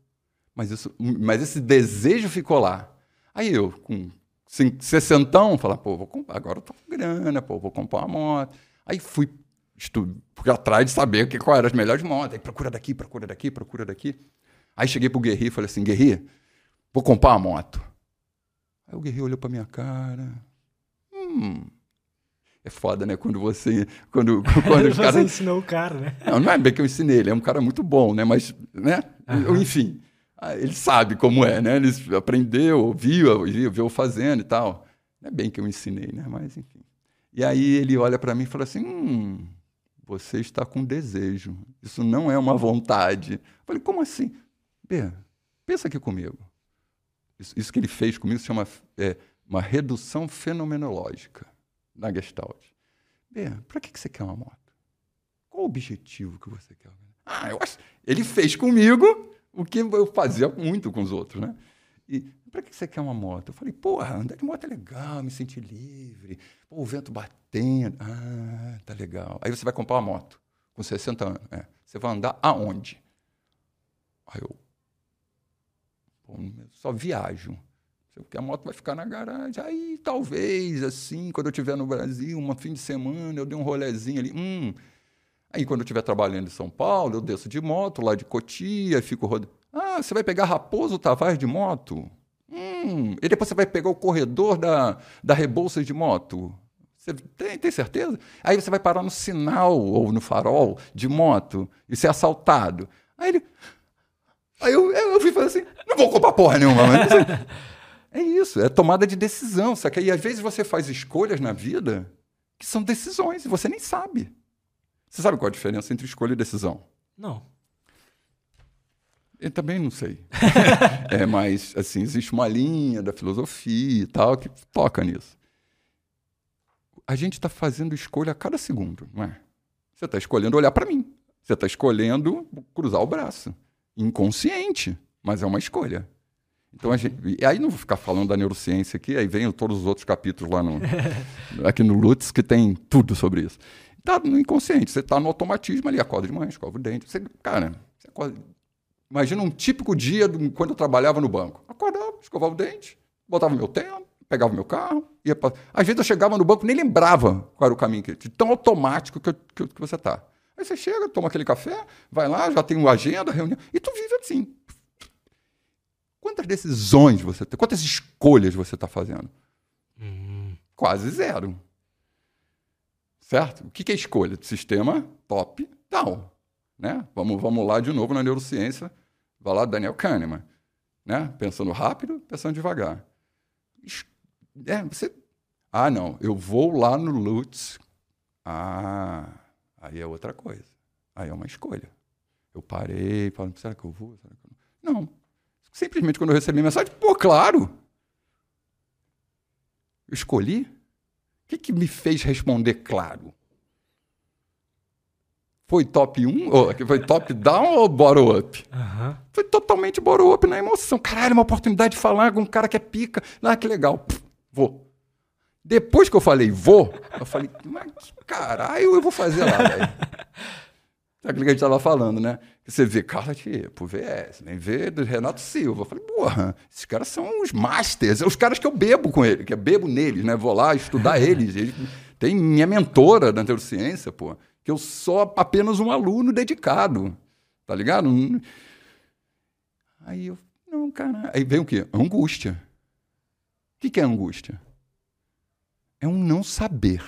Mas, isso, mas esse desejo ficou lá. Aí eu, com 60, falar, pô, vou comprar, agora eu tô com grana, pô, vou comprar uma moto. Aí fui porque atrás de saber que, qual eram as melhores motos. Aí procura daqui, procura daqui, procura daqui. Aí cheguei pro Guerri e falei assim, Guerri, vou comprar uma moto. Aí o Guerri olhou pra minha cara. Hum. É foda, né? Quando você. Quando, quando os cara... ensinou o cara, né? Não, não é bem que eu ensinei, ele é um cara muito bom, né? Mas, né? Uhum. Enfim, ele sabe como é, né? Ele aprendeu, viu, viu, viu fazendo e tal. Não é bem que eu ensinei, né? Mas, enfim. E aí ele olha para mim e fala assim: hum, você está com desejo. Isso não é uma vontade. Eu falei, como assim? Bê, pensa aqui comigo. Isso, isso, que ele fez comigo se chama é, uma redução fenomenológica na Gestalt. Bê, para que, que você quer uma moto? Qual o objetivo que você quer? Ah, eu acho. Ele fez comigo o que eu fazia muito com os outros, né? E para que você quer uma moto? Eu falei, porra, andar de moto é legal, me sentir livre. Pô, o vento batendo. Ah, tá legal. Aí você vai comprar uma moto com 60 anos. É. Você vai andar aonde? Aí eu. Pô, só viajo. a moto vai ficar na garagem. Aí, talvez, assim, quando eu estiver no Brasil, um fim de semana, eu dei um rolezinho ali. Hum. Aí, quando eu estiver trabalhando em São Paulo, eu desço de moto lá de Cotia, fico rodando. Ah, você vai pegar Raposo Tavares de moto? E depois você vai pegar o corredor da, da Rebouças de moto? Você tem, tem certeza? Aí você vai parar no sinal ou no farol de moto e ser assaltado. Aí ele. Aí eu, eu, eu fui fazer assim: não vou comprar porra nenhuma, mas. É isso, é tomada de decisão. Que aí, às vezes, você faz escolhas na vida que são decisões e você nem sabe. Você sabe qual a diferença entre escolha e decisão? Não. Eu também não sei. é, mas, assim, existe uma linha da filosofia e tal que toca nisso. A gente está fazendo escolha a cada segundo, não é? Você está escolhendo olhar para mim. Você está escolhendo cruzar o braço. Inconsciente, mas é uma escolha. Então, a gente, e aí não vou ficar falando da neurociência aqui, aí vem todos os outros capítulos lá no, aqui no Lutz que tem tudo sobre isso. Tá no inconsciente, você está no automatismo ali, acorda de manhã, escova o dente. Você, cara, você acorda, imagina um típico dia do, quando eu trabalhava no banco. Acordava, escovava o dente, botava meu terno, pegava meu carro, ia pra... Às vezes eu chegava no banco nem lembrava qual era o caminho, que, de tão automático que, que, que você está. Aí você chega, toma aquele café, vai lá, já tem uma agenda, reunião, e tu vive assim. Quantas decisões você tem? Quantas escolhas você está fazendo? Uhum. Quase zero. Certo? O que é escolha? Sistema top-down. Né? Vamos, vamos lá de novo na neurociência. Vai lá Daniel Kahneman. Né? Pensando rápido, pensando devagar. É, você... Ah, não, eu vou lá no Lutz. Ah, aí é outra coisa. Aí é uma escolha. Eu parei, falei, será que eu vou? Será que eu não? não, Simplesmente quando eu recebi a mensagem, pô, claro. Eu escolhi? O que, que me fez responder claro? Foi top 1? Ou, foi top down ou bottom up? Uhum. Foi totalmente bottom up na emoção. Caralho, uma oportunidade de falar com um cara que é pica. Ah, que legal. Pff, vou. Depois que eu falei vou, eu falei, mas que caralho eu vou fazer lá, velho? Aquilo que a gente estava falando, né? Você vê Carla tipo, VS, nem vê do Renato Silva. Eu falei, porra, esses caras são os masters, os caras que eu bebo com ele, que eu bebo neles, né? Vou lá estudar eles. eles. Tem minha mentora da neurociência, pô, que eu sou apenas um aluno dedicado, tá ligado? Aí eu, não, cara. Aí vem o quê? Angústia. O que é angústia? É um não saber.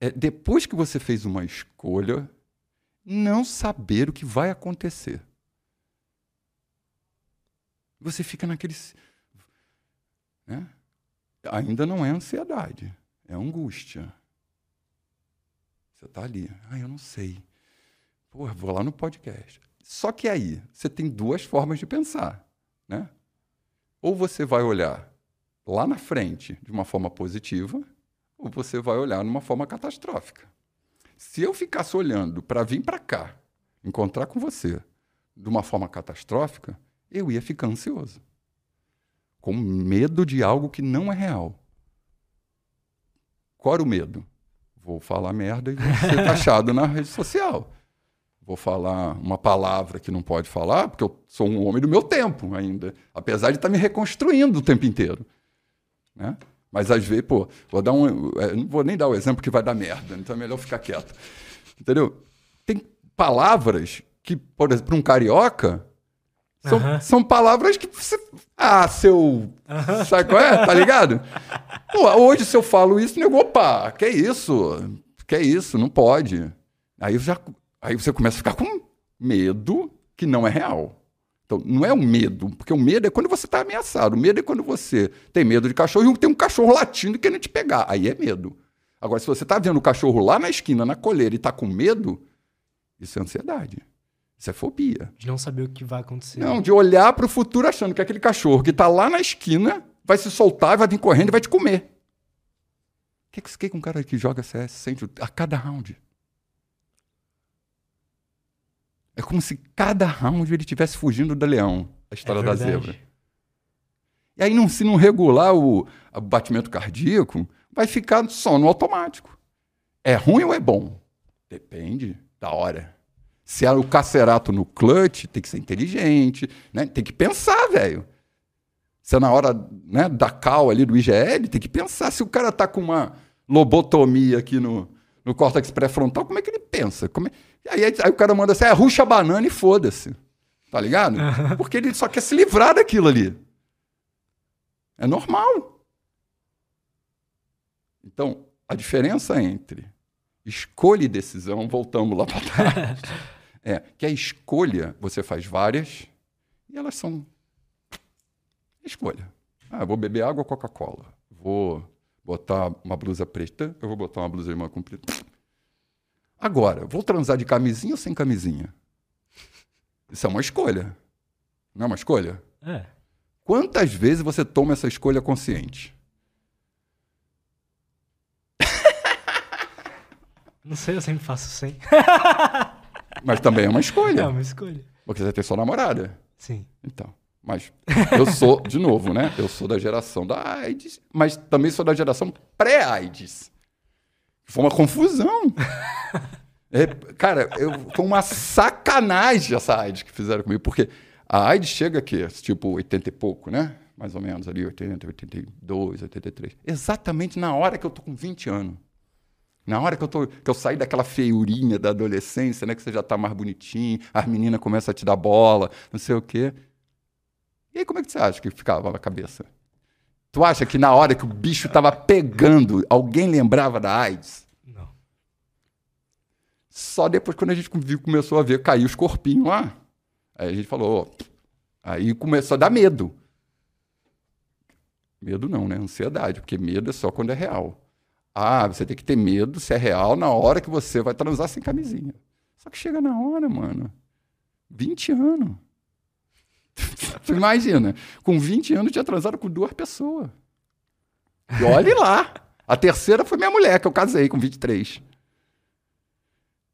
É depois que você fez uma escolha, não saber o que vai acontecer. Você fica naquele. Né? Ainda não é ansiedade, é angústia. Você está ali. Ah, eu não sei. Pô, vou lá no podcast. Só que aí, você tem duas formas de pensar. Né? Ou você vai olhar lá na frente de uma forma positiva, ou você vai olhar de uma forma catastrófica. Se eu ficasse olhando para vir para cá, encontrar com você de uma forma catastrófica, eu ia ficar ansioso. Com medo de algo que não é real. Qual era o medo? Vou falar merda e vou ser taxado na rede social. Vou falar uma palavra que não pode falar, porque eu sou um homem do meu tempo ainda, apesar de estar tá me reconstruindo o tempo inteiro. Né? Mas às vezes, pô, vou dar um. É, não vou nem dar o exemplo que vai dar merda, então é melhor ficar quieto. Entendeu? Tem palavras que, por exemplo, para um carioca, são, são palavras que você. Ah, seu. Sabe qual é? Tá ligado? Pô, hoje, se eu falo isso, nego, opa, que é isso? Que é isso? Não pode. Aí, já, aí você começa a ficar com medo que não é real. Então, não é o medo, porque o medo é quando você está ameaçado. O medo é quando você tem medo de cachorro e tem um cachorro latindo querendo te pegar. Aí é medo. Agora, se você está vendo o cachorro lá na esquina, na coleira, e está com medo, isso é ansiedade. Isso é fobia. De não saber o que vai acontecer. Não, de olhar para o futuro achando que aquele cachorro que está lá na esquina vai se soltar, vai vir correndo e vai te comer. O que, que, que um cara que joga CS sente a cada round? É como se cada round ele estivesse fugindo do leão, a história é da zebra. E aí, não, se não regular o, o batimento cardíaco, vai ficar só no automático. É ruim ou é bom? Depende da hora. Se é o cacerato no clutch, tem que ser inteligente, né? tem que pensar, velho. Você, na hora né, da cal ali do IGL, tem que pensar se o cara tá com uma lobotomia aqui no, no córtex pré-frontal, como é que ele pensa? Como é... aí, aí, aí, o cara manda assim, é, ruxa a banana e foda-se. Tá ligado? Porque ele só quer se livrar daquilo ali. É normal. Então, a diferença entre escolha e decisão, voltamos lá para trás, é que a escolha, você faz várias e elas são escolha. Ah, vou beber água ou Coca-Cola. Vou botar uma blusa preta, eu vou botar uma blusa de manga comprida. Agora, vou transar de camisinha ou sem camisinha? Isso é uma escolha. Não é uma escolha? É. Quantas vezes você toma essa escolha consciente? Não sei, eu sempre faço sem. Mas também é uma escolha. É uma escolha. Porque você tem sua namorada. Sim. Então. Mas eu sou, de novo, né? Eu sou da geração da AIDS, mas também sou da geração pré-AIDS. Foi uma confusão. É, cara, eu, foi uma sacanagem essa AIDS que fizeram comigo, porque a AIDS chega aqui, tipo 80 e pouco, né? Mais ou menos ali, 80, 82, 83. Exatamente na hora que eu tô com 20 anos. Na hora que eu, tô, que eu saí daquela feiurinha da adolescência, né? Que você já tá mais bonitinho, as meninas começam a te dar bola, não sei o quê. E aí, como é que você acha que ficava na cabeça? Tu acha que na hora que o bicho tava pegando, alguém lembrava da AIDS? Não. Só depois, quando a gente viu, começou a ver cair os corpinhos lá, aí a gente falou, ó, aí começou a dar medo. Medo não, né? Ansiedade, porque medo é só quando é real. Ah, você tem que ter medo se é real na hora que você vai transar sem camisinha. Só que chega na hora, mano. 20 anos. tu imagina, com 20 anos tinha transado com duas pessoas. E olhe lá. A terceira foi minha mulher, que eu casei com 23.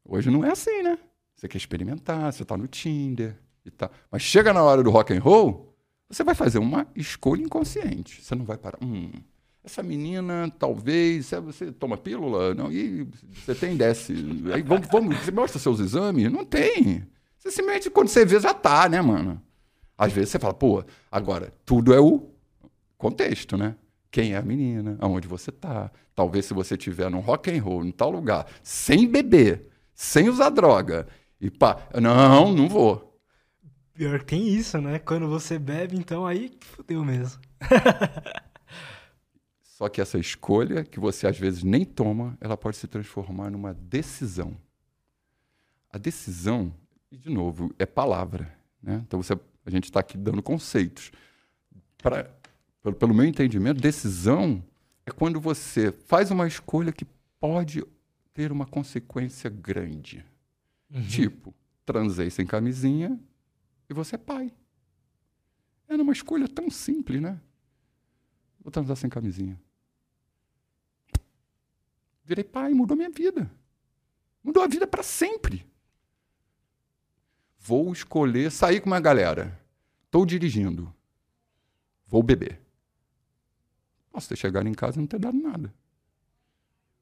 Hoje não é assim, né? Você quer experimentar, você tá no Tinder e tal. Mas chega na hora do rock and roll, você vai fazer uma escolha inconsciente. Você não vai parar. Hum, essa menina, talvez, você toma pílula? Não, e você tem, desce. Aí vamos, vamos, você mostra seus exames? Não tem. Você simplesmente, quando você vê, já tá, né, mano? Às vezes você fala, pô, agora, tudo é o contexto, né? Quem é a menina, aonde você tá. Talvez se você tiver num rock and roll, em tal lugar, sem beber, sem usar droga, e pá, não, não vou. Pior que tem isso, né? Quando você bebe, então aí fodeu mesmo. Só que essa escolha, que você às vezes nem toma, ela pode se transformar numa decisão. A decisão, e de novo, é palavra. Né? Então você a gente está aqui dando conceitos. Pra, pelo, pelo meu entendimento, decisão é quando você faz uma escolha que pode ter uma consequência grande. Uhum. Tipo, transei sem camisinha e você é pai. Era uma escolha tão simples, né? Vou transar sem camisinha. Virei pai, mudou minha vida. Mudou a vida para sempre. Vou escolher sair com uma galera. Estou dirigindo. Vou beber. Posso ter chegado em casa e não ter dado nada.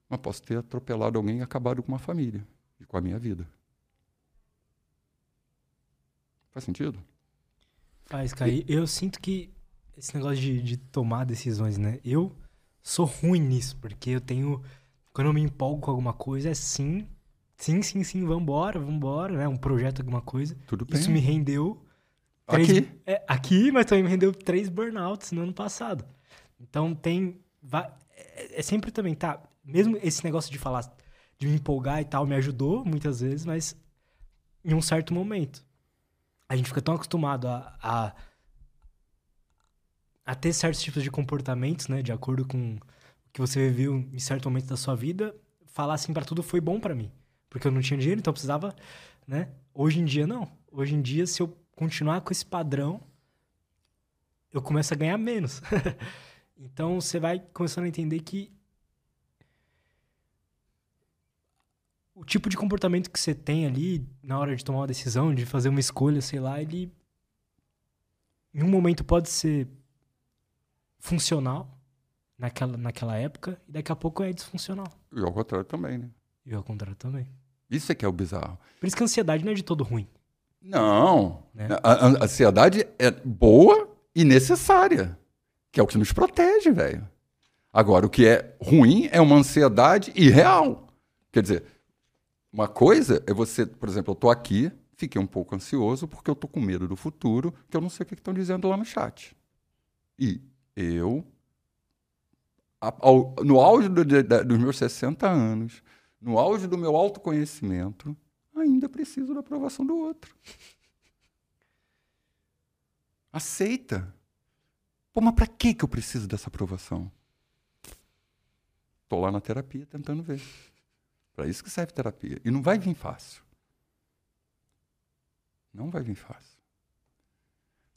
Mas posso ter atropelado alguém e acabado com uma família e com a minha vida. Faz sentido? Faz, cara. E... Eu sinto que esse negócio de, de tomar decisões, né? Eu sou ruim nisso, porque eu tenho. Quando eu me empolgo com alguma coisa, é sim Sim, sim, sim, vambora, vambora, né? Um projeto, alguma coisa. Tudo bem. Isso me rendeu. Três, aqui? É, aqui, mas também me rendeu três burnouts no ano passado. Então tem. É, é sempre também, tá? Mesmo esse negócio de falar, de me empolgar e tal, me ajudou muitas vezes, mas em um certo momento. A gente fica tão acostumado a, a, a ter certos tipos de comportamentos, né? De acordo com que você viveu em certo momento da sua vida. Falar assim para tudo foi bom para mim porque eu não tinha dinheiro, então eu precisava, né? Hoje em dia, não. Hoje em dia, se eu continuar com esse padrão, eu começo a ganhar menos. então, você vai começando a entender que o tipo de comportamento que você tem ali na hora de tomar uma decisão, de fazer uma escolha, sei lá, ele em um momento pode ser funcional naquela, naquela época e daqui a pouco é disfuncional. E ao contrário também, né? E ao contrário também. Isso é que é o bizarro. Por isso que a ansiedade não é de todo ruim. Não. Né? A, a, ansiedade é boa e necessária. Que é o que nos protege, velho. Agora, o que é ruim é uma ansiedade irreal. Quer dizer, uma coisa é você, por exemplo, eu estou aqui, fiquei um pouco ansioso porque eu estou com medo do futuro, que eu não sei o que estão dizendo lá no chat. E eu, ao, no auge do, de, dos meus 60 anos, no auge do meu autoconhecimento, ainda preciso da aprovação do outro. Aceita. Pô, mas para que eu preciso dessa aprovação? Estou lá na terapia tentando ver. Para isso que serve terapia. E não vai vir fácil. Não vai vir fácil.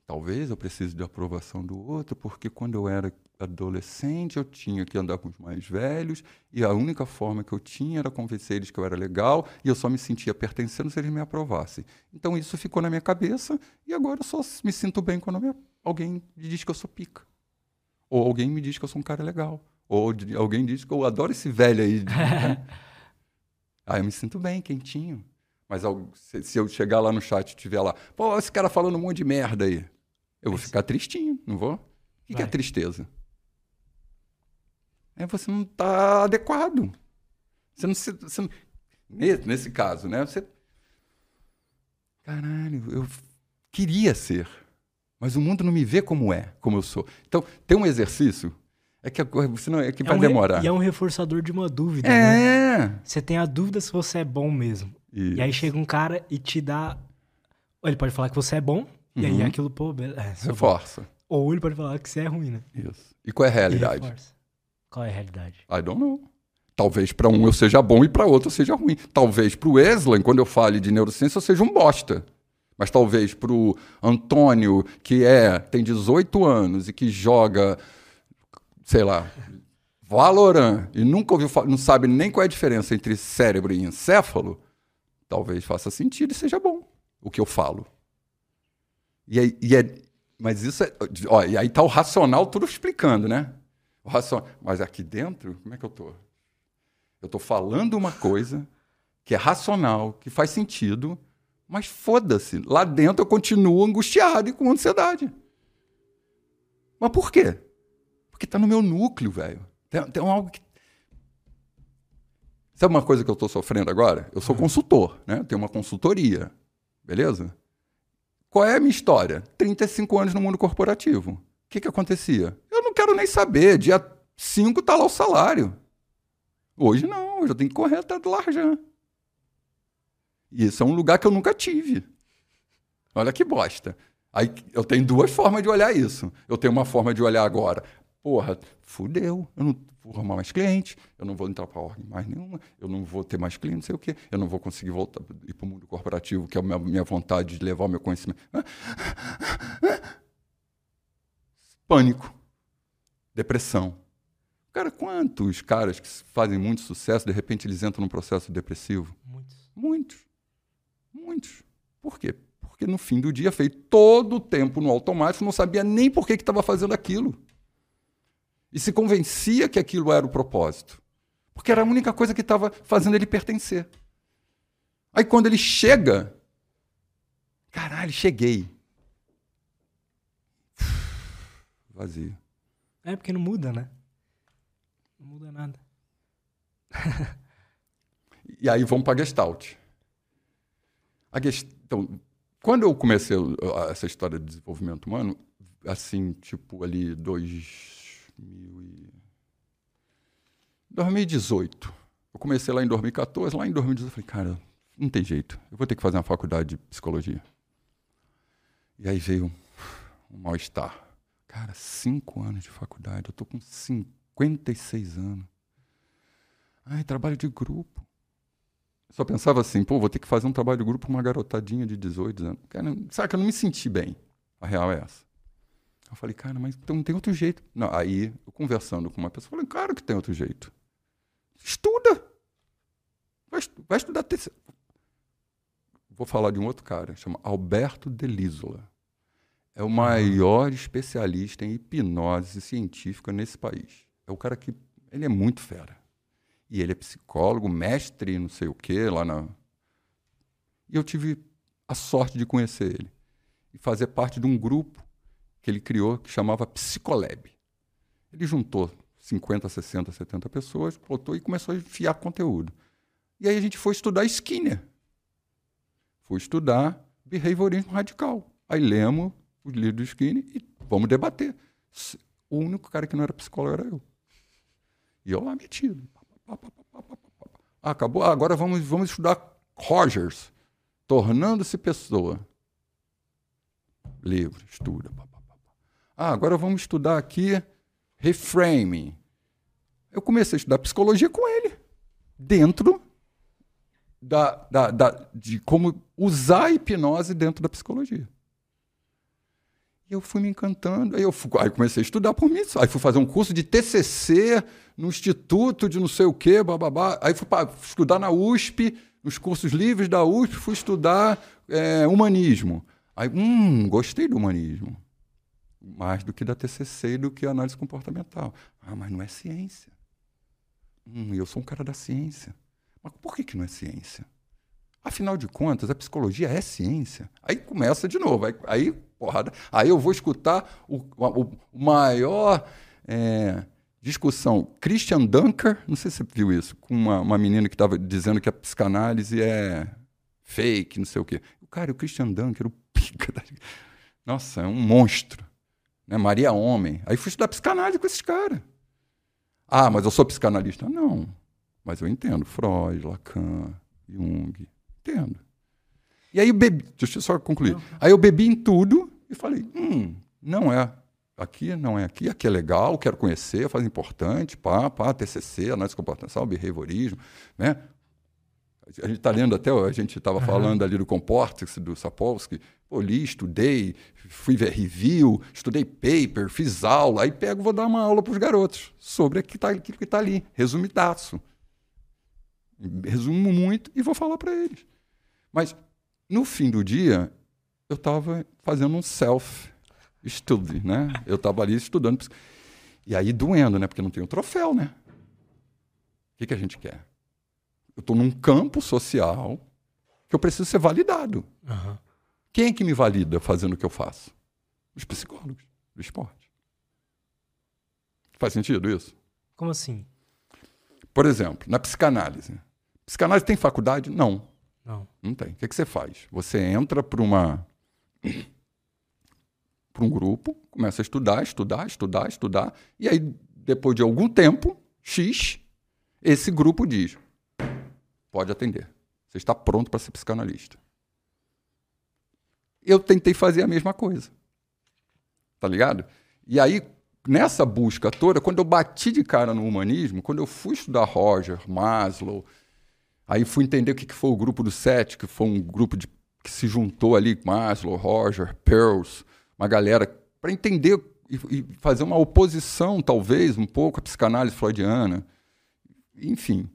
Talvez eu precise de aprovação do outro, porque quando eu era adolescente eu tinha que andar com os mais velhos e a única forma que eu tinha era convencer eles que eu era legal e eu só me sentia pertencendo se eles me aprovassem. Então isso ficou na minha cabeça e agora eu só me sinto bem quando me, alguém me diz que eu sou pica. Ou alguém me diz que eu sou um cara legal. Ou alguém diz que eu adoro esse velho aí. ah, eu me sinto bem, quentinho. Mas se eu chegar lá no chat e tiver lá, pô, esse cara falando um monte de merda aí, eu vou ficar tristinho, não vou? O que, que é tristeza? É você não está adequado. Você não se. Você não, nesse, nesse caso, né? Você. Caralho, eu queria ser, mas o mundo não me vê como é, como eu sou. Então, tem um exercício é que, senão é que é vai um demorar. E é um reforçador de uma dúvida. É. Né? Você tem a dúvida se você é bom mesmo. Isso. E aí chega um cara e te dá. Ele pode falar que você é bom, uhum. e aí uhum. aquilo, pô, é, reforça. Bom. Ou ele pode falar que você é ruim, né? Isso. E qual é a realidade? Qual é a realidade? I don't know. Talvez para um eu seja bom e para outro eu seja ruim. Talvez para o Eslan, quando eu fale de neurociência, eu seja um bosta. Mas talvez para o Antônio, que é tem 18 anos e que joga sei lá, Valorant e nunca ouviu não sabe nem qual é a diferença entre cérebro e encéfalo, talvez faça sentido e seja bom o que eu falo. E, aí, e é, mas isso é, ó, e aí tá o racional tudo explicando, né? O racional, mas aqui dentro, como é que eu tô? Eu tô falando uma coisa que é racional, que faz sentido, mas foda-se. Lá dentro eu continuo angustiado e com ansiedade. Mas por quê? Porque tá no meu núcleo, velho. Tem, tem algo que. Sabe uma coisa que eu estou sofrendo agora? Eu sou consultor, né? Eu tenho uma consultoria. Beleza? Qual é a minha história? 35 anos no mundo corporativo. O que, que acontecia? Eu não quero nem saber. Dia 5 tá lá o salário. Hoje não, hoje eu tenho que correr até do Larjan. E isso é um lugar que eu nunca tive. Olha que bosta. Aí eu tenho duas formas de olhar isso. Eu tenho uma forma de olhar agora porra, fudeu, eu não vou arrumar mais cliente, eu não vou entrar para a ordem mais nenhuma, eu não vou ter mais cliente, não sei o quê, eu não vou conseguir voltar ir para o mundo corporativo, que é a minha, minha vontade de levar o meu conhecimento. Pânico, depressão. Cara, quantos caras que fazem muito sucesso, de repente eles entram num processo depressivo? Muitos. Muitos. Muitos. Por quê? Porque no fim do dia fez todo o tempo no automático, não sabia nem por que estava fazendo aquilo e se convencia que aquilo era o propósito. Porque era a única coisa que estava fazendo ele pertencer. Aí quando ele chega, caralho, cheguei. Vazio. É porque não muda, né? Não muda nada. e aí vamos para a Gestalt. A gest... Então, quando eu comecei essa história de desenvolvimento humano, assim, tipo ali dois 2018. Eu comecei lá em 2014, lá em 2018 eu falei, cara, não tem jeito, eu vou ter que fazer uma faculdade de psicologia. E aí veio um mal-estar. Cara, cinco anos de faculdade, eu tô com 56 anos. Ai, trabalho de grupo. só pensava assim, pô, vou ter que fazer um trabalho de grupo com uma garotadinha de 18 anos. Cara, que eu não me senti bem. A real é essa. Eu falei, cara, mas então não tem outro jeito. Não, aí, eu conversando com uma pessoa, falei, claro que tem outro jeito. Estuda! Vai, vai estudar terceiro. Vou falar de um outro cara, chama Alberto Delisola. É o maior especialista em hipnose científica nesse país. É o cara que. Ele é muito fera. E ele é psicólogo, mestre, não sei o quê, lá na. E eu tive a sorte de conhecer ele. E fazer parte de um grupo que ele criou que chamava Psicolab. Ele juntou 50, 60, 70 pessoas, botou e começou a enfiar conteúdo. E aí a gente foi estudar Skinner. Foi estudar behaviorismo radical. Aí lemos os livros do Skinner e vamos debater. O único cara que não era psicólogo era eu. E eu lá metido. Acabou. Agora vamos, vamos estudar Rogers, tornando-se pessoa. Livro, estuda. Ah, agora vamos estudar aqui reframing. Eu comecei a estudar psicologia com ele, dentro da, da, da, de como usar a hipnose dentro da psicologia. E eu fui me encantando. Aí eu fui, aí comecei a estudar por mim. Aí fui fazer um curso de TCC no Instituto de não sei o quê, bababá. Aí fui para estudar na USP, nos cursos livres da USP, fui estudar é, humanismo. Aí, hum, gostei do humanismo. Mais do que da TCC e do que análise comportamental. Ah, mas não é ciência. Hum, eu sou um cara da ciência. Mas por que, que não é ciência? Afinal de contas, a psicologia é ciência. Aí começa de novo. Aí, aí porrada. Aí eu vou escutar o, o, maior é, discussão. Christian Dunker, não sei se você viu isso, com uma, uma menina que estava dizendo que a psicanálise é fake, não sei o quê. O cara, o Christian Dunker, o pica. Da... Nossa, é um monstro. Né? Maria Homem. Aí fui estudar psicanálise com esses caras. Ah, mas eu sou psicanalista. Não. Mas eu entendo. Freud, Lacan, Jung. Entendo. E aí eu bebi, deixa eu só concluir. Aí eu bebi em tudo e falei, hum, não é aqui, não é aqui, aqui é legal, quero conhecer, faz importante, pá, pá, TCC, análise comportamental, behaviorismo, né? A gente está lendo até, a gente estava uhum. falando ali do Comportex, do Sapolsky, pô, li, estudei, fui ver review, estudei paper, fiz aula, aí pego vou dar uma aula para os garotos sobre aquilo que está tá ali, resumidaço. Resumo muito e vou falar para eles. Mas no fim do dia, eu estava fazendo um self-study, né? Eu estava ali estudando. E aí doendo, né? Porque não tem o troféu, né? O que, que a gente quer? Eu estou num campo social que eu preciso ser validado. Uhum. Quem é que me valida fazendo o que eu faço? Os psicólogos do esporte. Faz sentido isso? Como assim? Por exemplo, na psicanálise. Psicanálise tem faculdade? Não. Não. Não tem. O que, é que você faz? Você entra para uma para um grupo, começa a estudar, estudar, estudar, estudar, e aí depois de algum tempo, X, esse grupo diz: pode atender. Você está pronto para ser psicanalista. Eu tentei fazer a mesma coisa. Tá ligado? E aí, nessa busca toda, quando eu bati de cara no humanismo, quando eu fui estudar Roger, Maslow, Aí fui entender o que foi o grupo do Sete, que foi um grupo de, que se juntou ali, Maslow, Roger, Pearls, uma galera, para entender e, e, fazer uma oposição, talvez, um pouco à psicanálise freudiana. Enfim.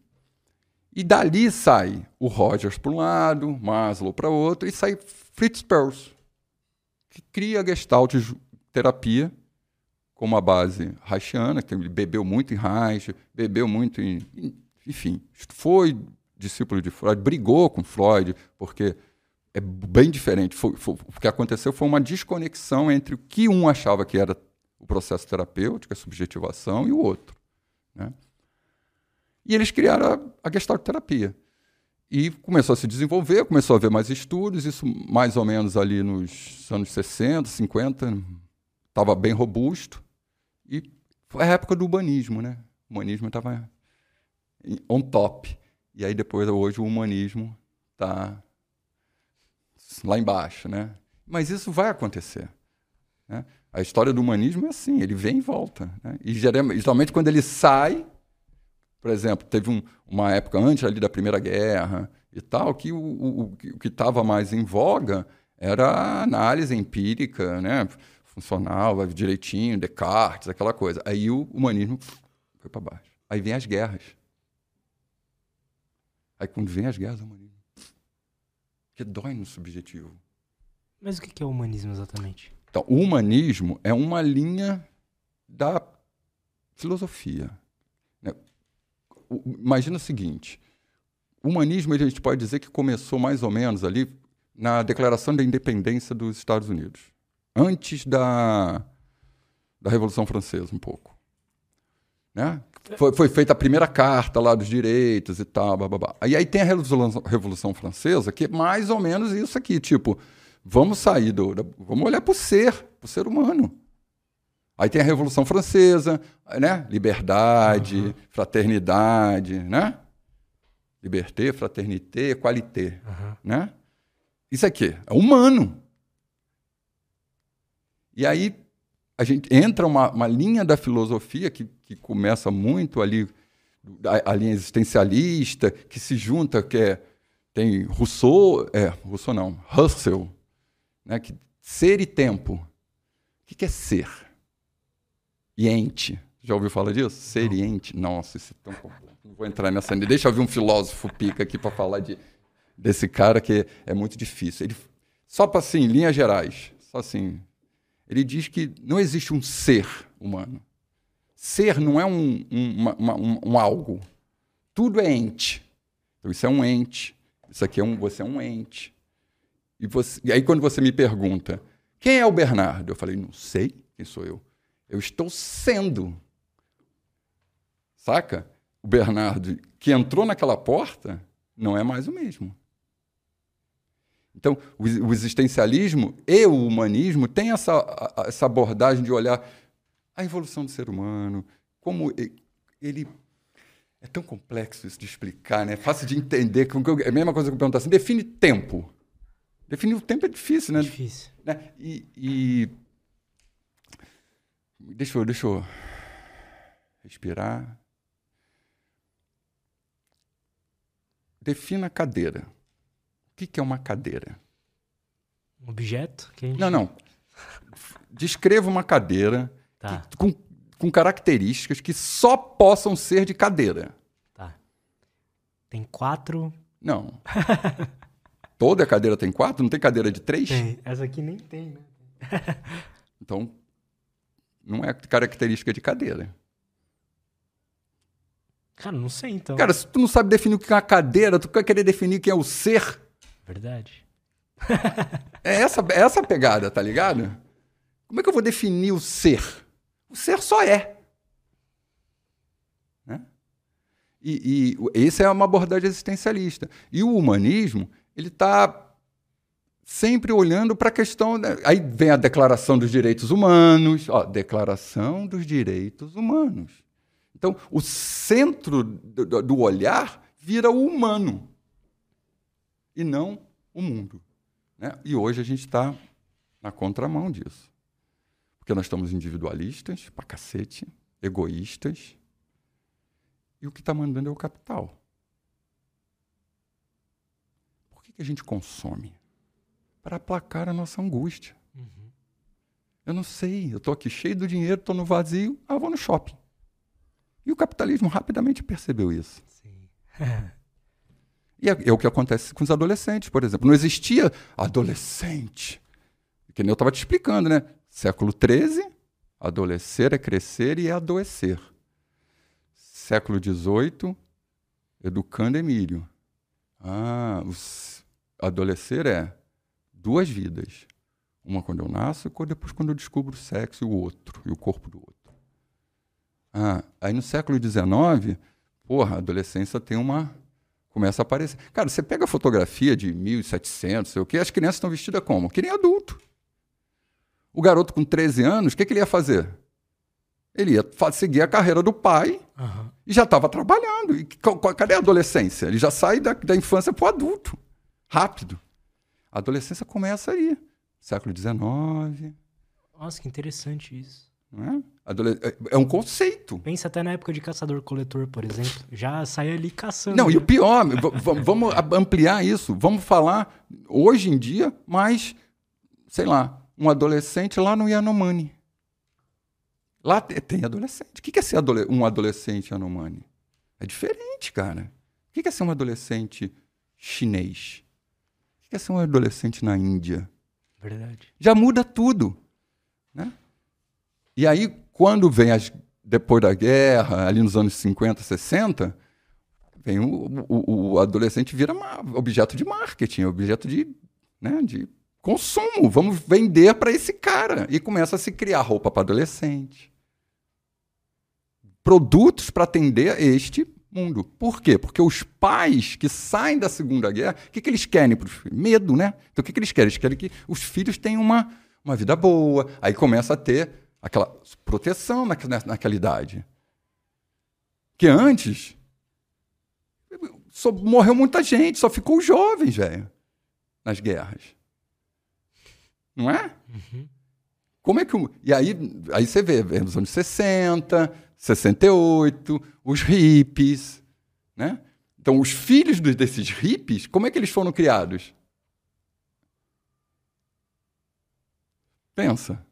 E dali sai o Rogers para um lado, Maslow para outro, e sai Fritz Perls, que cria a Gestalt terapia com uma base reichiana, que bebeu muito em Reich, bebeu muito em, enfim, foi discípulo de Freud, brigou com Freud, porque é bem diferente. Foi, foi, o que aconteceu foi uma desconexão entre o que um achava que era o processo terapêutico, a subjetivação, e o outro. Né? E eles criaram a, a Gestalt terapia. E começou a se desenvolver, começou a haver mais estudos, isso mais ou menos ali nos anos 60, 50, estava bem robusto. E foi a época do humanismo, né? O humanismo estava on top. E aí depois, hoje, o humanismo está lá embaixo, né? Mas isso vai acontecer. Né? A história do humanismo é assim, ele vem e volta. Né? E geralmente quando ele sai, por exemplo, teve um, uma época antes ali da Primeira Guerra e tal, que o, o, o que estava mais em voga era a análise empírica, né? funcional, direitinho, Descartes, aquela coisa. Aí o humanismo foi para baixo. Aí vem as guerras. Aí quando vem as guerras, humanismo. Que dói no subjetivo. Mas o que é o humanismo exatamente? Então, o humanismo é uma linha da filosofia. Imagina o seguinte: o humanismo a gente pode dizer que começou mais ou menos ali na Declaração da Independência dos Estados Unidos, antes da, da Revolução Francesa, um pouco. Né? Foi, foi, feita a primeira carta lá dos direitos e tal, babá. E aí tem a Revolução, Revolução Francesa, que é mais ou menos isso aqui, tipo, vamos sair do. Vamos olhar para o ser, para o ser humano. Aí tem a Revolução Francesa, né? Liberdade, uhum. fraternidade, né? Liberté, fraternité, qualité, uhum. né? Isso aqui é humano. E aí a gente entra uma, uma linha da filosofia que, que começa muito ali, a, a, linha existencialista, que se junta, que é, tem Rousseau, é, Rousseau não, Russell, né, que ser e tempo. O que, que é ser? E ente. Já ouviu falar disso? Ser e ente. Nossa, isso é tão complexo. Não vou entrar nessa. Deixa eu ver um filósofo pica aqui para falar de, desse cara que é muito difícil. Ele, só para assim, linhas gerais, só assim, ele diz que não existe um ser humano. Ser não é um, um, uma, um, um algo. Tudo é ente. Então, isso é um ente. Isso aqui é um. Você é um ente. E, você, e aí, quando você me pergunta, quem é o Bernardo? Eu falei, não sei quem sou eu. Eu estou sendo. Saca? O Bernardo que entrou naquela porta não é mais o mesmo. Então, o, existencialismo e o humanismo têm essa, essa abordagem de olhar a evolução do ser humano, como ele. É tão complexo isso de explicar, né? É fácil de entender. É a mesma coisa que eu perguntar assim: define tempo. Definir o tempo é difícil, né? Difícil. Né? E, e, Deixa eu, deixa eu respirar. Defina cadeira que, que é uma cadeira? Um objeto? Gente... Não, não. Descreva uma cadeira tá. que, com, com características que só possam ser de cadeira. Tá. Tem quatro. Não. Toda cadeira tem quatro? Não tem cadeira de três? Tem. Essa aqui nem tem, né? então, não é característica de cadeira. Cara, não sei então. Cara, se tu não sabe definir o que é uma cadeira, tu quer querer definir quem é o ser. Verdade. é essa, é essa a pegada, tá ligado? Como é que eu vou definir o ser? O ser só é. Né? E, e essa é uma abordagem existencialista. E o humanismo, ele está sempre olhando para a questão. Aí vem a Declaração dos Direitos Humanos, ó, Declaração dos Direitos Humanos. Então, o centro do, do olhar vira o humano e não o mundo. Né? E hoje a gente está na contramão disso. Porque nós estamos individualistas, pra cacete, egoístas, e o que está mandando é o capital. Por que, que a gente consome? Para aplacar a nossa angústia. Uhum. Eu não sei, eu estou aqui cheio do dinheiro, estou no vazio, ah, vou no shopping. E o capitalismo rapidamente percebeu isso. Sim. E é, é, o que acontece com os adolescentes, por exemplo. Não existia adolescente. Que nem eu estava te explicando, né? Século XIII, adolescer é crescer e é adoecer. Século XVIII, educando Emílio. Ah, os, adolescer é duas vidas. Uma quando eu nasço e depois quando eu descubro o sexo e o outro, e o corpo do outro. Ah, aí no século XIX, porra, a adolescência tem uma começa a aparecer. Cara, você pega a fotografia de 1700, sei o quê, as crianças estão vestidas como? Que nem adulto. O garoto com 13 anos, o que, que ele ia fazer? Ele ia seguir a carreira do pai uhum. e já estava trabalhando. E cadê a adolescência? Ele já sai da, da infância para o adulto. Rápido. A adolescência começa aí, século XIX. Nossa, que interessante isso. É? é um conceito. Pensa até na época de caçador-coletor, por exemplo. Já sai ali caçando. Não, e o pior, vamos ampliar isso. Vamos falar hoje em dia, mas, sei lá, um adolescente lá no Yanomami. Lá tem adolescente. O que é ser um adolescente Yanomami? É diferente, cara. O que é ser um adolescente chinês? Que é ser um adolescente na Índia? Verdade. Já muda tudo. Né? E aí, quando vem as, depois da guerra, ali nos anos 50, 60, vem o, o, o adolescente vira objeto de marketing, objeto de, né, de consumo. Vamos vender para esse cara. E começa a se criar roupa para adolescente, produtos para atender este mundo. Por quê? Porque os pais que saem da Segunda Guerra, o que, que eles querem para os filhos? Medo, né? Então o que, que eles querem? Eles querem que os filhos tenham uma, uma vida boa. Aí começa a ter aquela proteção na, naquela idade. Que antes só morreu muita gente, só ficou os jovens, velho, nas guerras. Não é? Uhum. Como é que. E aí, aí você vê, nos anos 60, 68, os hippies, né? Então, os filhos desses hippies, como é que eles foram criados? Pensa.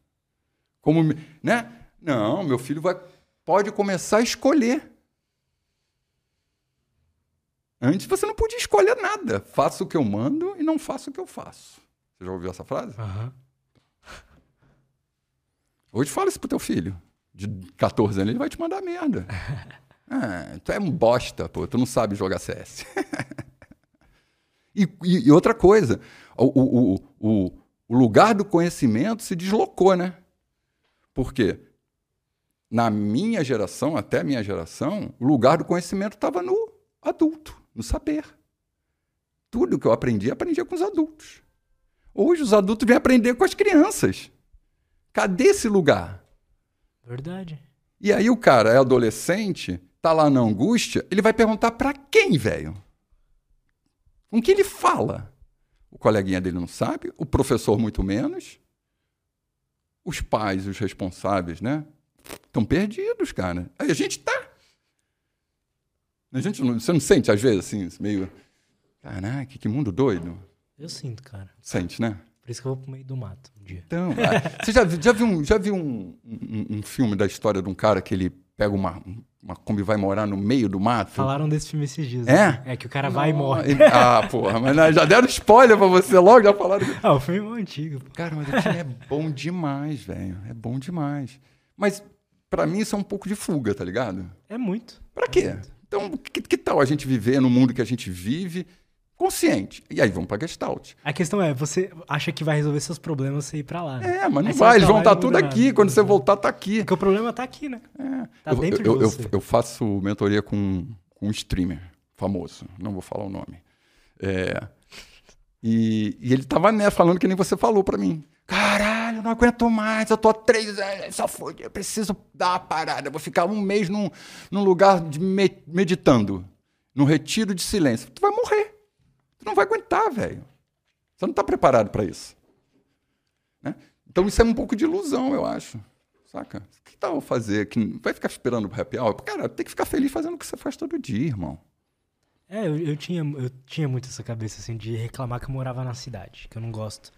Como, né? Não, meu filho vai, pode começar a escolher. Antes você não podia escolher nada. Faço o que eu mando e não faço o que eu faço. Você já ouviu essa frase? Uhum. Hoje fala isso pro teu filho. De 14 anos, ele vai te mandar merda. ah, tu é um bosta, pô. Tu não sabe jogar CS. e, e, e, outra coisa, o, o, o, o lugar do conhecimento se deslocou, né? Por quê? Na minha geração, até a minha geração, o lugar do conhecimento estava no adulto no saber. Tudo que eu aprendi, aprendi com os adultos. Hoje os adultos vêm aprender com as crianças. Cadê esse lugar? Verdade. E aí o cara é adolescente, tá lá na angústia, ele vai perguntar para quem, velho? Com que ele fala? O coleguinha dele não sabe, o professor muito menos. Os pais, os responsáveis, né? Estão perdidos, cara. Aí a gente tá. A gente não, você não sente, às vezes, assim, meio. Caraca, que mundo doido. Eu sinto, cara. Sente, né? Por isso que eu vou pro meio do mato um dia. Então, é, você já, já viu, um, já viu um, um, um, filme da história de um cara que ele pega uma, uma Kombi e vai morar no meio do mato? Falaram desse filme esses dias. É? Né? É que o cara vai não, e morre. Ele, ah, porra, mas já deram spoiler pra você logo, já falaram. Ah, o filme é antigo. Pô. Cara, mas o filme é bom demais, velho. É bom demais. Mas, para mim, isso é um pouco de fuga, tá ligado? É muito. Pra é quê? Muito. Então, que, que tal a gente viver no mundo que a gente vive consciente? E aí vamos para Gestalt. A questão é, você acha que vai resolver seus problemas você ir para lá. Né? É, mas não vai, eles vão estar tá tudo aqui. Quando você voltar, tá aqui. Porque o problema tá aqui, né? É. Tá eu, dentro eu, de você. Eu, eu, faço mentoria com, com um streamer famoso, não vou falar o nome. É, e, e ele tava né, falando que nem você falou para mim. Caralho, eu não aguento mais, eu tô há três anos, só foi, eu preciso dar uma parada, eu vou ficar um mês num, num lugar de me, meditando, num retiro de silêncio. Tu vai morrer. Não vai aguentar, velho. Você não está preparado para isso. Né? Então isso é um pouco de ilusão, eu acho. Saca? O que tal fazer? Que vai ficar esperando o happy hour? Cara, tem que ficar feliz fazendo o que você faz todo dia, irmão. É, eu, eu, tinha, eu tinha muito essa cabeça assim de reclamar que eu morava na cidade, que eu não gosto.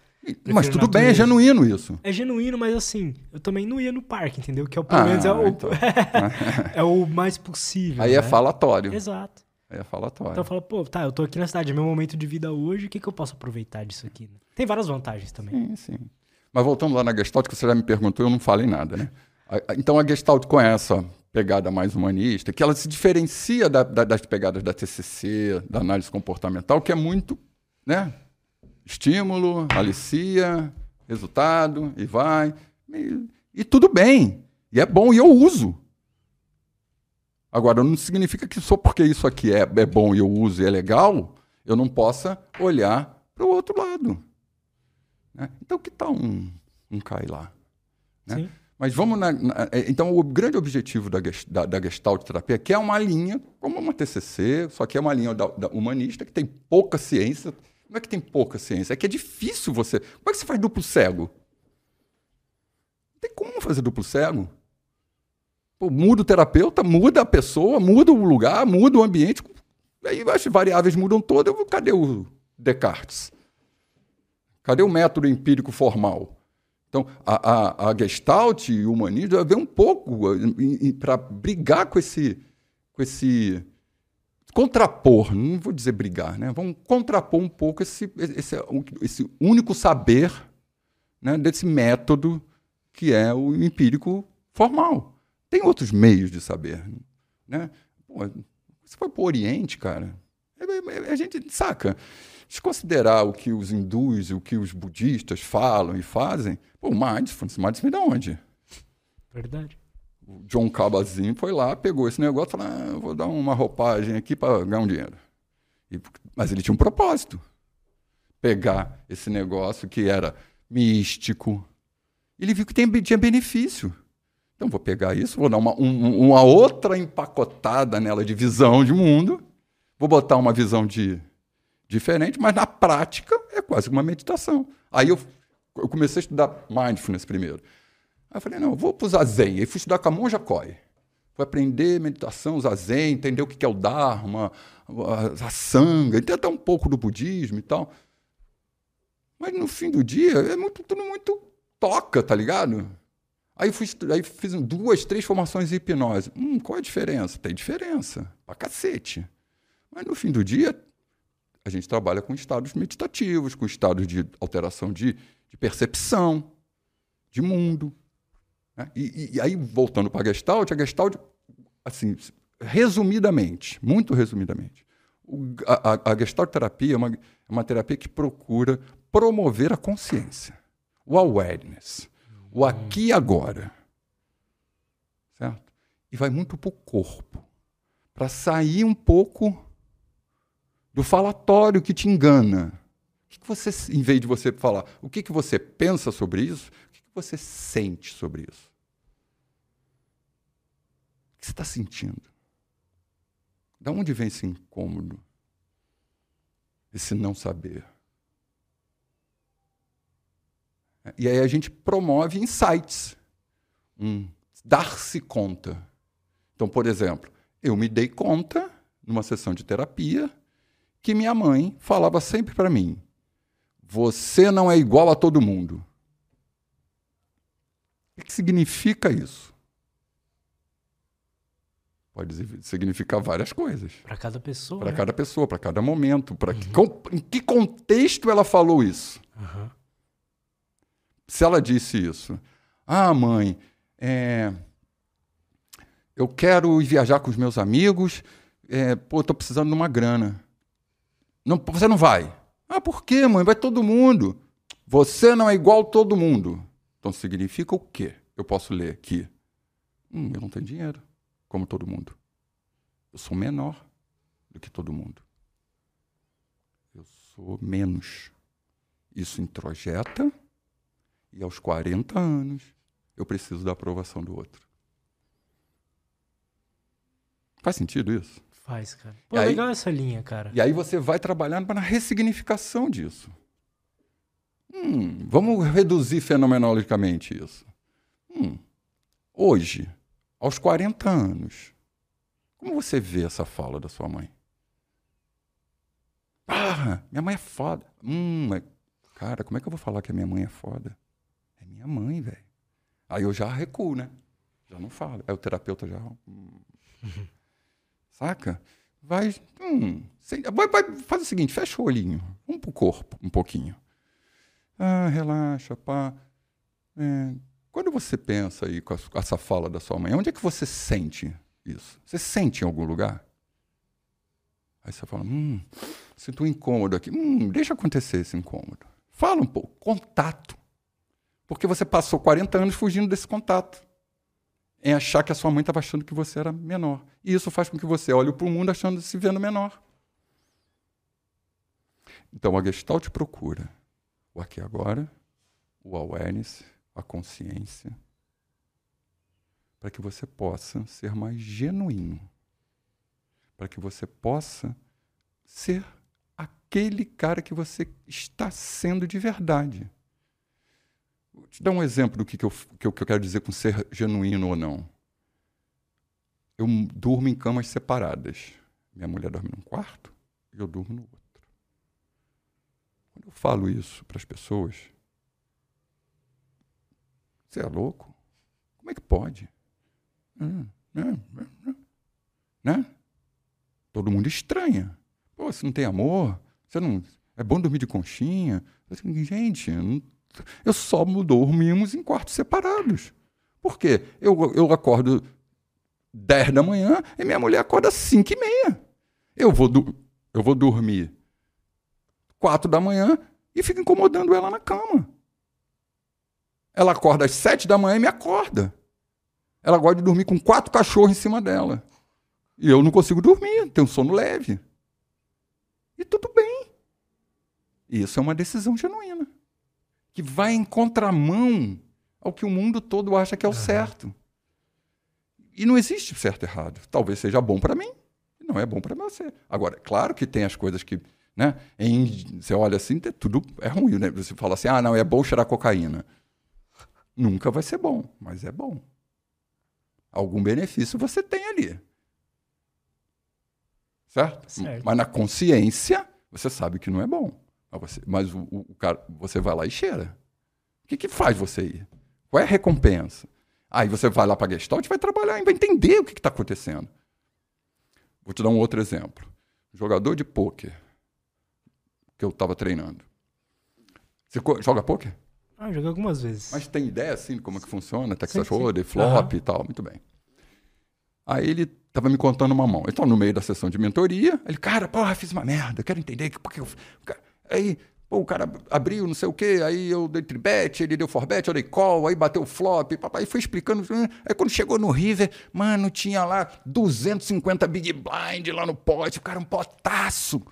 Mas tudo bem, é genuíno isso. É genuíno, mas assim, eu também não ia no parque, entendeu? Que é o, pelo ah, menos é o, então. é o mais possível. Aí é né? é falatório. Exato. É falatório. Então eu falo, pô, tá, eu tô aqui na cidade, é meu momento de vida hoje, o que, que eu posso aproveitar disso aqui? Né? Tem várias vantagens também. Sim, sim. Mas voltando lá na Gestalt, que você já me perguntou, eu não falei nada, né? Então a Gestalt com essa pegada mais humanista, que ela se diferencia da, da, das pegadas da TCC, da análise comportamental, que é muito, né? Estímulo, alicia, resultado, e vai. E, e tudo bem. E é bom, e eu uso. Agora, não significa que só porque isso aqui é, é bom e eu uso e é legal, eu não possa olhar para o outro lado. Né? Então, que tal um, um cai lá? Né? Sim. Mas vamos na, na, é, Então, o grande objetivo da, da, da Gestalt terapia é que é uma linha, como uma TCC, só que é uma linha da, da humanista que tem pouca ciência não é que tem pouca ciência, é que é difícil você. Como é que você faz duplo cego? Não tem como fazer duplo cego. Pô, muda o terapeuta, muda a pessoa, muda o lugar, muda o ambiente. Aí as variáveis mudam todas. Cadê o Descartes? Cadê o método empírico formal? Então, a, a, a Gestalt e o humanismo vai um pouco para brigar com esse, com esse contrapor, não vou dizer brigar, né? vamos contrapor um pouco esse, esse, esse único saber né, desse método que é o empírico formal. Tem outros meios de saber. Né? Pô, você foi para o Oriente, cara, é, é, é, a gente saca. Desconsiderar o que os hindus e o que os budistas falam e fazem, pô, mindfulness, mindfulness vem de onde? Verdade. o John Cabazinho foi lá, pegou esse negócio e falou: ah, vou dar uma roupagem aqui para ganhar um dinheiro. E, mas ele tinha um propósito. Pegar esse negócio que era místico. Ele viu que tem, tinha benefício. Então vou pegar isso, vou dar uma, um, uma outra empacotada nela de visão de mundo, vou botar uma visão de diferente, mas na prática é quase uma meditação. Aí eu, eu comecei a estudar mindfulness primeiro. Aí eu falei, não, eu vou o Zazen. Aí fui estudar com a Monja Koi. Fui aprender meditação, Zazen, entender o que é o Dharma, a, a Sangha, entender até um pouco do budismo e tal. Mas no fim do dia, é muito, tudo muito toca, tá ligado? Aí, fui, aí fiz duas, três formações de hipnose. Hum, qual a diferença? Tem diferença, pra cacete. Mas no fim do dia, a gente trabalha com estados meditativos, com estados de alteração de, de percepção, de mundo. Né? E, e, aí, voltando para a Gestalt, a Gestalt, assim, resumidamente, muito resumidamente, o, a, a Gestalt terapia é uma, é uma terapia que procura promover a consciência, o awareness o aqui e agora. Certo? E vai muito para o corpo. Para sair um pouco do falatório que te engana. O que, que você, em vez de você falar, o que, que você pensa sobre isso, o que, que você sente sobre isso? O que você está sentindo? Da onde vem esse incômodo? Esse não saber? E aí a gente promove insights, um dar-se conta. Então, por exemplo, eu me dei conta, numa sessão de terapia, que minha mãe falava sempre para mim: você não é igual a todo mundo. O que significa isso? Pode significar várias coisas. Para cada pessoa. Para né? cada pessoa, para cada momento. Para uhum. que, em que contexto ela falou isso? Uhum se ela disse isso, ah, mãe, é, eu quero viajar com os meus amigos, é, pô, estou precisando de uma grana. Não, você não vai. Ah, por quê, mãe? Vai todo mundo. Você não é igual a todo mundo. Então significa o quê? Eu posso ler aqui. Hum, eu não tenho dinheiro, como todo mundo. Eu sou menor do que todo mundo. Eu sou menos. Isso introjeta e aos 40 anos, eu preciso da aprovação do outro. Faz sentido isso? Faz, cara. Pô, e legal aí, essa linha, cara. E aí você vai trabalhando para a ressignificação disso. Hum, vamos reduzir fenomenologicamente isso. Hum, hoje, aos 40 anos, como você vê essa fala da sua mãe? Ah, minha mãe é foda. Hum, cara, como é que eu vou falar que a minha mãe é foda? Minha mãe, velho. Aí eu já recuo, né? Já não falo. Aí o terapeuta já. Hum. Saca? Vai, hum, vai, vai. Faz o seguinte: fecha o olhinho. Vamos pro corpo um pouquinho. Ah, relaxa, pá. É, quando você pensa aí com, essa fala da sua mãe, onde é que você sente isso? Você sente em algum lugar? Aí você fala, hum, sinto um incômodo aqui. Hum, deixa acontecer esse incômodo. Fala um pouco, contato. Porque você passou 40 anos fugindo desse contato. Em achar que a sua mãe estava achando que você era menor. E isso faz com que você olhe para o mundo achando se vendo menor. Então a Gestalt procura o aqui agora, o awareness, a consciência, para que você possa ser mais genuíno. Para que você possa ser aquele cara que você está sendo de verdade. Vou te dar um exemplo do que, que, eu, que, eu, que eu quero dizer com ser genuíno ou não. Eu durmo em camas separadas. Minha mulher dorme num quarto e eu durmo no outro. Quando eu falo isso para as pessoas, você é louco? Como é que pode? Né? Todo mundo estranha. Pô, você não tem amor? Você não. É bom dormir de conchinha? Gente, não eu só dormimos em quartos separados. Por quê? Eu, eu acordo 10 da manhã e minha mulher acorda 5 e meia. Eu vou, eu vou dormir 4 da manhã e fico incomodando ela na cama. Ela acorda às 7 da manhã e me acorda. Ela gosta de dormir com quatro cachorros em cima dela. E eu não consigo dormir, tenho sono leve. E tudo bem. Isso é uma decisão genuína. Que vai em contramão ao que o mundo todo acha que é o certo. E não existe certo e errado. Talvez seja bom para mim, não é bom para você. Agora, claro que tem as coisas que, né? Em, você olha assim, tudo é ruim, né? Você fala assim, ah, não, é bom cheirar cocaína. Nunca vai ser bom, mas é bom. Algum benefício você tem ali. Certo? certo. Mas na consciência, você sabe que não é bom. Mas, você, mas o, o, cara, você vai lá e cheira. O que, que faz você ir? Qual é a recompensa? Aí você vai lá para a Gestalt e vai trabalhar e vai entender o que está acontecendo. Vou te dar um outro exemplo. Jogador de pôquer que eu estava treinando. Você joga pôquer? Ah, joguei algumas vezes. Mas tem ideia, assim, de como é que funciona? Texas Hold'em, flop uhum. e tal. Muito bem. Aí ele estava me contando uma mão. Então, no meio da sessão de mentoria, ele, cara, porra, fiz uma merda, quero entender. Porque eu... Aí Pô, o cara abriu, não sei o quê, aí eu dei tribet, ele deu forbet, eu dei call, aí bateu flop, papai foi explicando. Aí quando chegou no River, mano, tinha lá 250 big blind lá no pote, o cara um potaço.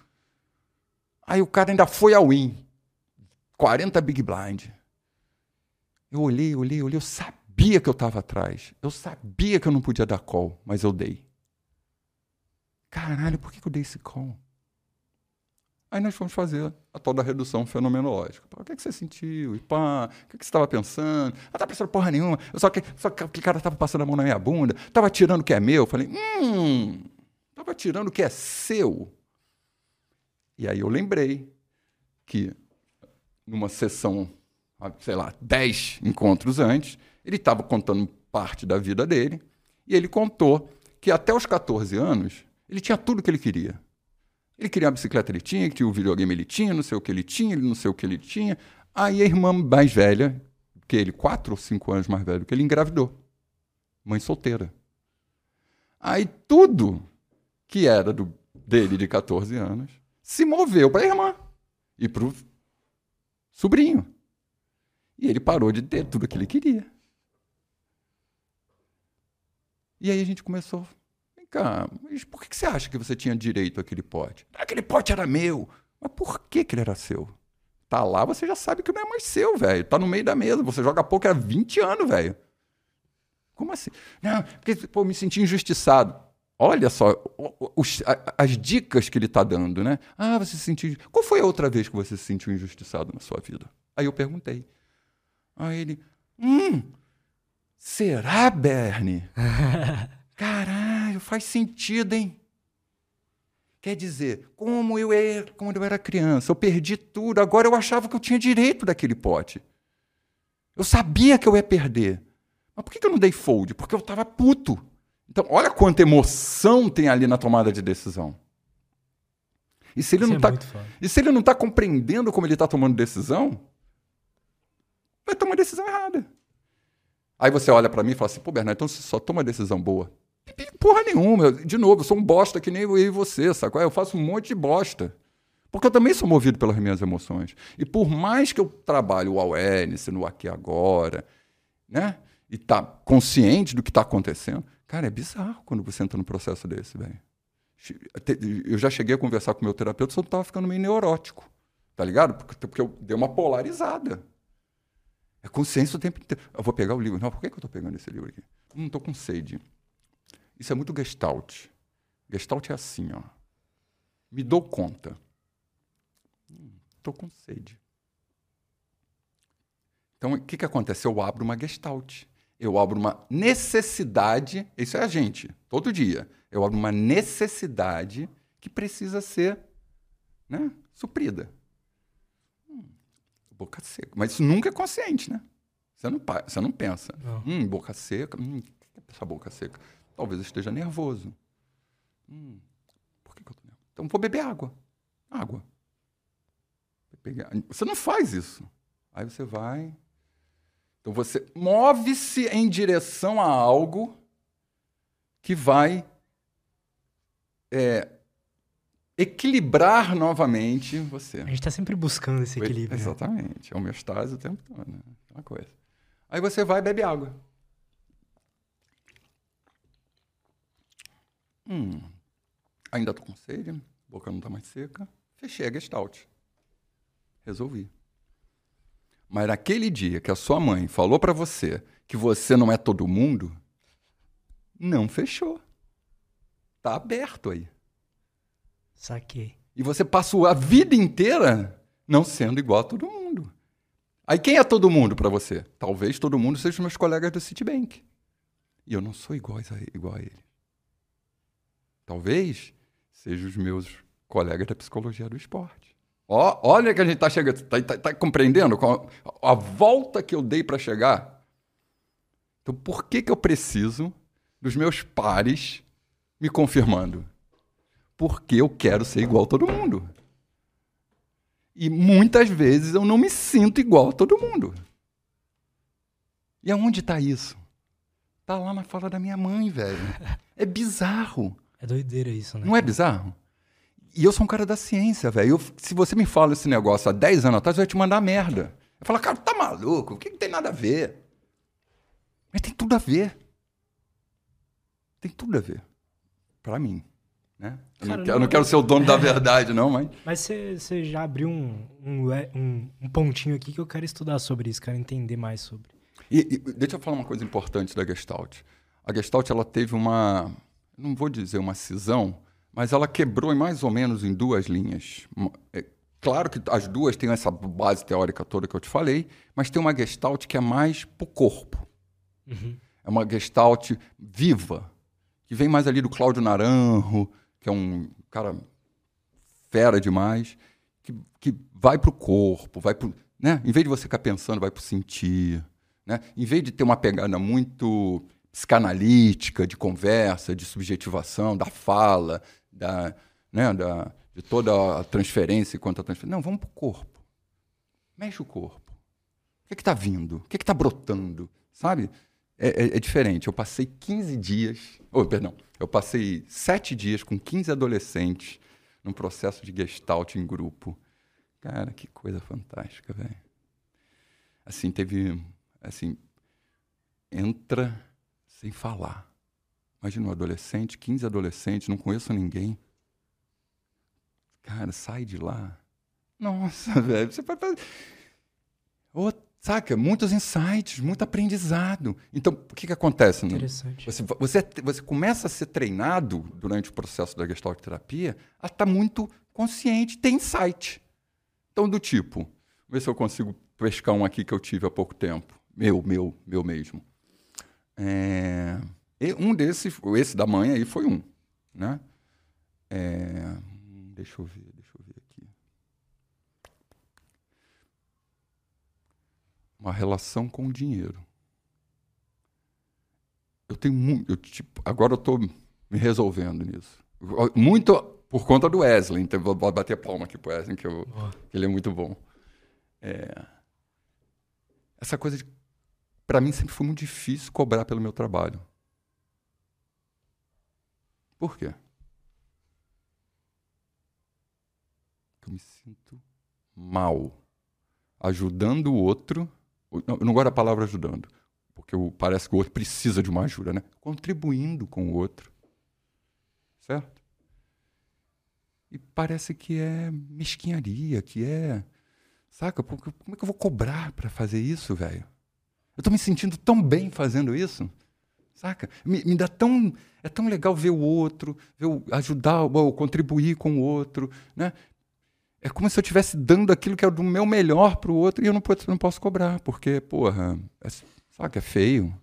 Aí o cara ainda foi ao win. 40 big blind. Eu olhei, olhei, olhei, eu sabia que eu estava atrás. Eu sabia que eu não podia dar call, mas eu dei. Caralho, por que eu dei esse call? Aí nós fomos fazer a tal da redução fenomenológica. o que, é que você sentiu? E pá, o que, é que você estava pensando? Ah, tá pensando porra nenhuma. Só que, só que aquele cara estava passando a mão na minha bunda, estava tirando o que é meu. Eu falei, hum, estava tirando o que é seu. E aí eu lembrei que numa sessão, sei lá, dez encontros antes, ele estava contando parte da vida dele e ele contou que até os 14 anos ele tinha tudo que ele queria ele queria uma bicicleta, ele tinha, que o videogame, ele tinha, não sei o que ele tinha, ele não sei o que ele tinha. Aí a irmã mais velha, que ele, quatro ou cinco anos mais velho que ele, engravidou. Mãe solteira. Aí tudo que era do, dele de 14 anos se moveu para a irmã e para o sobrinho. E ele parou de ter tudo que ele queria. E aí a gente começou cá, mas por que você acha que você tinha direito àquele pote? Aquele pote era meu. Mas por que, que ele era seu? Tá lá, você já sabe que não é mais seu, velho. Tá no meio da mesa. Você joga pouco há 20 anos, velho. Como assim? Não, porque pô, me senti injustiçado. Olha só os, as dicas que ele tá dando, né? Ah, você se sentiu. Qual foi a outra vez que você se sentiu injustiçado na sua vida? Aí eu perguntei. Aí ele. Hum, será, Bernie? Caralho, faz sentido, hein? Quer dizer, como eu era, quando eu era criança, eu perdi tudo, agora eu achava que eu tinha direito daquele pote. Eu sabia que eu ia perder. Mas por que eu não dei fold? Porque eu estava puto. Então, olha quanta emoção tem ali na tomada de decisão. E se ele Isso não está é e se ele não está compreendendo como ele está tomando decisão, vai tomar decisão errada. Aí você olha para mim e fala assim, pô, Bernardo, então você só toma decisão boa. Porra nenhuma. De novo, eu sou um bosta que nem eu e você, sacou? Eu faço um monte de bosta. Porque eu também sou movido pelas minhas emoções. E por mais que eu trabalhe o awareness no aqui agora, né? E tá consciente do que está acontecendo, cara, é bizarro quando você entra num processo desse, velho. Eu já cheguei a conversar com meu terapeuta, só tava ficando meio neurótico. Tá ligado? Porque, porque eu dei uma polarizada. É consciência o tempo inteiro. Eu vou pegar o livro. Não, por que, que eu tô pegando esse livro aqui? Não tô com sede. Isso é muito gestalt. Gestalt é assim, ó. Me dou conta. Estou hum, com sede. Então, o que, que acontece? Eu abro uma gestalt. Eu abro uma necessidade. Isso é a gente, todo dia. Eu abro uma necessidade que precisa ser né, suprida. Hum, boca seca. Mas isso nunca é consciente, né? Você não, você não pensa. Não. Hum, boca seca. Hum, o que é essa boca seca? Talvez eu esteja nervoso. Hum, por que, que eu estou nervoso? Então vou beber água. Água. Você não faz isso. Aí você vai. Então você move-se em direção a algo que vai é, equilibrar novamente você. A gente está sempre buscando esse equilíbrio. Exatamente. É homeostase o tempo todo. Né? Uma coisa. Aí você vai e bebe água. Hum, ainda tô com sede, boca não tá mais seca. Fechei a gestalt. Resolvi. Mas naquele dia que a sua mãe falou para você que você não é todo mundo, não fechou. Tá aberto aí. Saquei. E você passou a vida inteira não sendo igual a todo mundo. Aí quem é todo mundo para você? Talvez todo mundo seja os meus colegas do Citibank. E eu não sou igual a, igual a ele. Talvez sejam os meus colegas da psicologia do esporte. Ó, olha que a gente está chegando. Está tá, tá compreendendo a, a volta que eu dei para chegar? Então, por que, que eu preciso dos meus pares me confirmando? Porque eu quero ser igual a todo mundo. E muitas vezes eu não me sinto igual a todo mundo. E aonde está isso? Tá lá na fala da minha mãe, velho. É bizarro. É doideira isso, né? Não é bizarro? E eu sou um cara da ciência, velho. Se você me fala esse negócio há 10 anos atrás, eu ia te mandar merda. Eu falo, cara, tá maluco? O que, que tem nada a ver? Mas tem tudo a ver. Tem tudo a ver. Para mim. Né? Eu, Cara, não, quero, não, eu não quero ser o dono da verdade, não, mas. Mas você já abriu um, um, um, um, pontinho aqui que eu quero estudar sobre isso, quero entender mais sobre. E, e, deixa eu falar uma coisa importante da Gestalt. A Gestalt ela teve uma, não vou dizer uma cisão, mas ela quebrou mais ou menos em duas linhas. É, claro que as duas têm essa base teórica toda que eu te falei, mas tem uma Gestalt que é mais para o corpo. Uhum. É uma Gestalt viva, que vem mais ali do Cláudio Naranjo, que é um cara fera demais, que, que vai para o corpo, vai pro, né? Em vez de você ficar pensando, vai para o sentir. Né? Em vez de ter uma pegada muito psicanalítica, de conversa, de subjetivação, da fala, da, né, da, de toda a transferência quanto a transferência. Não, vamos para o corpo. Mexe o corpo. O que está vindo? O que está brotando? Sabe? É, é, é, diferente. Eu passei 15 dias. Oh, perdão. Eu passei sete dias com 15 adolescentes num processo de gestalt em grupo. Cara, que coisa fantástica, velho. Assim, teve. Assim, entra sem falar. Imagina um adolescente, 15 adolescentes, não conheço ninguém. Cara, sai de lá. Nossa, velho, você vai fazer. Saca? Muitos insights, muito aprendizado. Então, o que, que acontece? Interessante. Você, você, você começa a ser treinado durante o processo da gestalt terapia a estar tá muito consciente, tem insight. Então, do tipo, ver se eu consigo pescar um aqui que eu tive há pouco tempo. Meu, meu, meu mesmo. É, um desses, esse da mãe aí foi um. Né? É, deixa eu ver. uma relação com o dinheiro. Eu tenho muito. Eu, tipo, agora eu estou me resolvendo nisso. Muito por conta do Wesley. Então, vou bater palma aqui pro Wesley, que, eu, que ele é muito bom. É, essa coisa de. Para mim sempre foi muito difícil cobrar pelo meu trabalho. Por quê? Eu me sinto mal ajudando o outro eu não gosto da palavra ajudando, porque parece que o outro precisa de uma ajuda, né? Contribuindo com o outro. Certo? E parece que é mesquinharia, que é. Saca? Como é que eu vou cobrar para fazer isso, velho? Eu tô me sentindo tão bem fazendo isso. Saca? Me, me, dá tão. É tão legal ver o outro, ver o, ajudar, ou contribuir com o outro, né? é como se eu estivesse dando aquilo que é do meu melhor para o outro e eu não, posso, não posso cobrar, porque, porra, é, que é feio?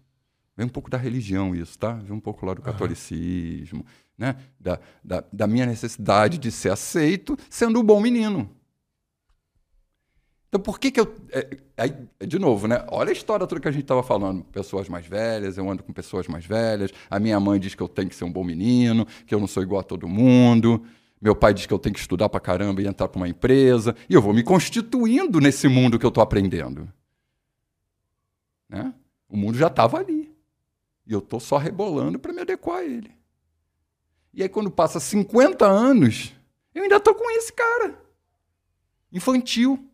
Vem um pouco da religião isso, tá? Vem um pouco lá do catolicismo, uhum. né? Da, da, da, minha necessidade de ser aceito sendo um bom menino. Então, por que que eu... É, é, de novo, né? Olha a história toda que a gente estava falando. Pessoas mais velhas, eu ando com pessoas mais velhas. A minha mãe diz que eu tenho que ser um bom menino, que eu não sou igual a todo mundo. Meu pai diz que eu tenho que estudar pra caramba e entrar para uma empresa. E eu vou me constituindo nesse mundo que eu estou aprendendo. Né? O mundo já estava ali. E eu estou só rebolando para me adequar a ele. E aí, quando passa 50 anos, eu ainda estou com esse cara. Infantil.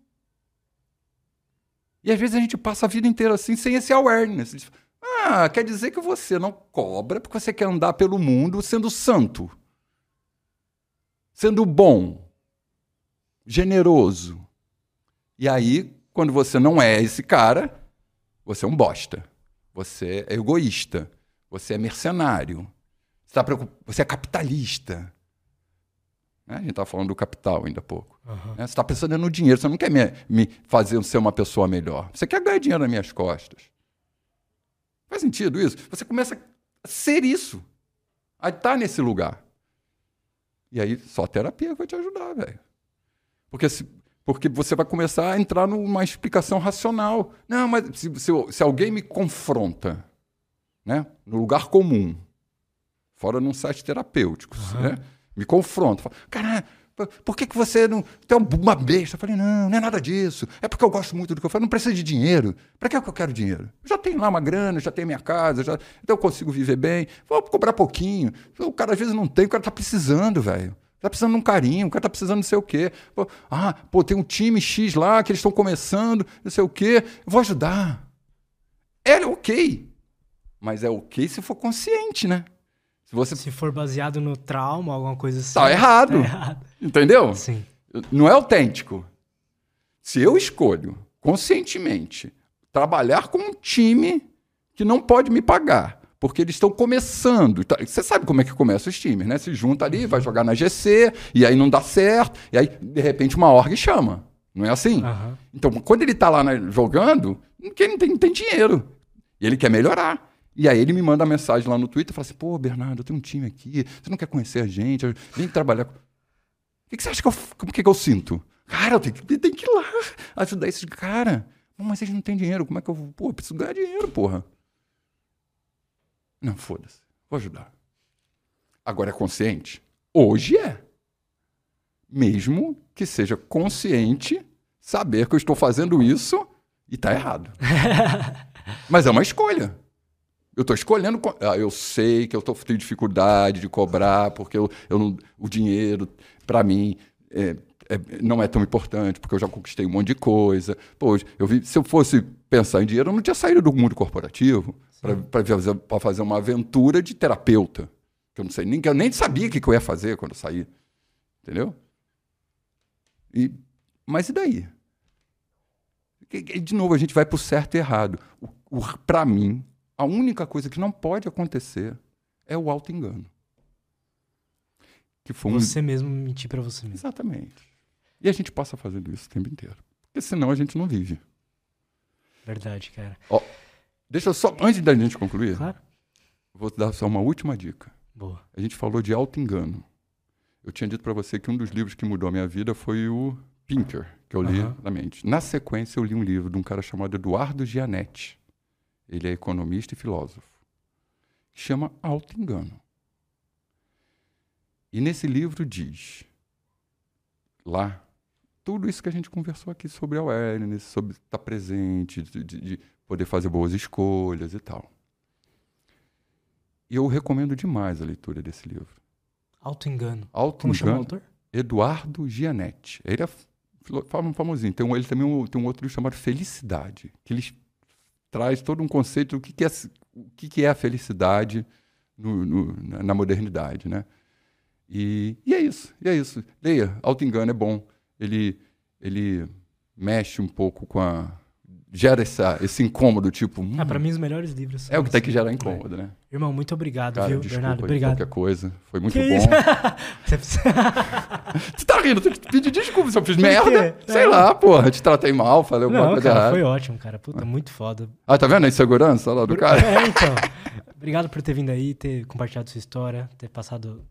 E às vezes a gente passa a vida inteira assim, sem esse awareness. Ah, quer dizer que você não cobra porque você quer andar pelo mundo sendo santo, sendo bom, generoso. E aí, quando você não é esse cara, você é um bosta. Você é egoísta. Você é mercenário. Você, tá preocup... você é capitalista. Né? A gente estava falando do capital ainda há pouco. Aham. Né? Você está pensando no dinheiro, você não quer me, me fazer ser uma pessoa melhor. Você quer ganhar dinheiro nas minhas costas. Faz sentido isso? Você começa a ser isso. A estar nesse lugar. E aí só a terapia vai te ajudar, velho. Porque, se, porque você vai começar a entrar numa explicação racional. Não, mas se, se, se alguém me confronta, né, no lugar comum, fora num site terapêutico, né, me confronta, cara, por- que, que você não. Tem uma besta? Eu falei, não, não é nada disso. É porque eu gosto muito do que eu faço. Não precisa de dinheiro. Para que, é que eu quero dinheiro? Já tenho lá uma grana, já tenho minha casa, já, então eu consigo viver bem. Vou cobrar pouquinho. O cara às vezes não tem, o cara tá precisando, velho. Tá precisando de um carinho, o cara tá precisando não sei o quê. Pô, ah, pô, tem um time X lá que eles estão começando, não sei o quê. Eu vou ajudar. É ok. Mas é ok se for consciente, né? Se você Se for baseado no trauma, alguma coisa assim. Tá errado. Tá errado. Entendeu? Sim. Não é autêntico. Se eu escolho conscientemente trabalhar com um time que não pode me pagar, porque eles estão começando. Tá- Você sabe como é que começa os times, né? Se junta ali, vai jogar na GC, e aí não dá certo, e aí, de repente, uma org chama. Não é assim? Aham. Então, quando ele tá lá na- jogando, ele não tem, não tem dinheiro. E ele quer melhorar. E aí ele me manda mensagem lá no Twitter e fala assim: pô, Bernardo, eu tenho um time aqui, você não quer conhecer a gente? Vem trabalhar. com-" O que, que você acha que eu, como que, que eu sinto? Cara, eu tenho que, tenho que ir lá ajudar esses caras. Pô, Mas eles não têm dinheiro, como é que eu vou? Pô, eu preciso ganhar dinheiro, porra. Não, foda-se, vou ajudar. Agora é consciente? Hoje é. Mesmo que seja consciente saber que eu estou fazendo isso e tá errado. Mas é uma escolha. Eu estou escolhendo. co- Ah, eu sei que eu tô, tenho dificuldade de cobrar, porque eu, eu não- o dinheiro, para mim, é- é- não é tão importante, porque eu já conquistei um monte de coisa. Pô, eu vi, se eu fosse pensar em dinheiro, eu não tinha saído do mundo corporativo para fazer, pra fazer uma aventura de terapeuta. Que eu não sei, nem, eu nem sabia o que, que eu ia fazer quando eu saí. Entendeu? E, mas e daí? E- De novo, a gente vai para o certo e errado. Para mim, a única coisa que não pode acontecer é o auto-engano. Que foi um... Você mesmo mentir pra você mesmo. Exatamente. E a gente passa fazendo isso o tempo inteiro. Porque senão a gente não vive. Verdade, cara. Deixa eu só, antes da gente concluir, Claro. vou dar só uma última dica. Boa. A gente falou de auto-engano. Eu tinha dito para você que um dos livros que mudou a minha vida foi o Pinker, que eu li Aham. na mente. Na sequência, eu li um livro de um cara chamado Eduardo Gianetti. Ele é economista e filósofo. Que chama Auto-engano. E nesse livro diz, lá, tudo isso que a gente conversou aqui sobre awareness, sobre estar presente, de, de- de poder fazer boas escolhas e tal. E eu recomendo demais a leitura desse livro. Auto-engano. Auto Como chama o autor? Eduardo Gianetti. Ele é famosinho. Tem um, ele também um- tem um outro livro chamado Felicidade, que ele traz todo um conceito do que, que, é, o que, que é a felicidade no- no- na, modernidade, né? E, e é isso, e é isso. Leia, auto-engano é bom. Ele, ele mexe um pouco com a... Gera essa, esse incômodo, tipo... hum, Ah, pra mim os melhores livros são é o que tem que gerar incômodo, né? Irmão, muito obrigado, Cara, viu, desculpa Bernardo? Obrigado. qualquer coisa. Foi muito Que bom. Você precisa- Você tá rindo, tem que pedir desculpa se eu fiz Por merda. Sei É. lá, porra, te tratei mal, falei alguma Não, coisa cara, errada. foi ótimo, cara. Puta, muito foda. Ah, tá vendo a insegurança lá do cara? É, então. Obrigado por ter vindo aí, ter compartilhado sua história, ter passado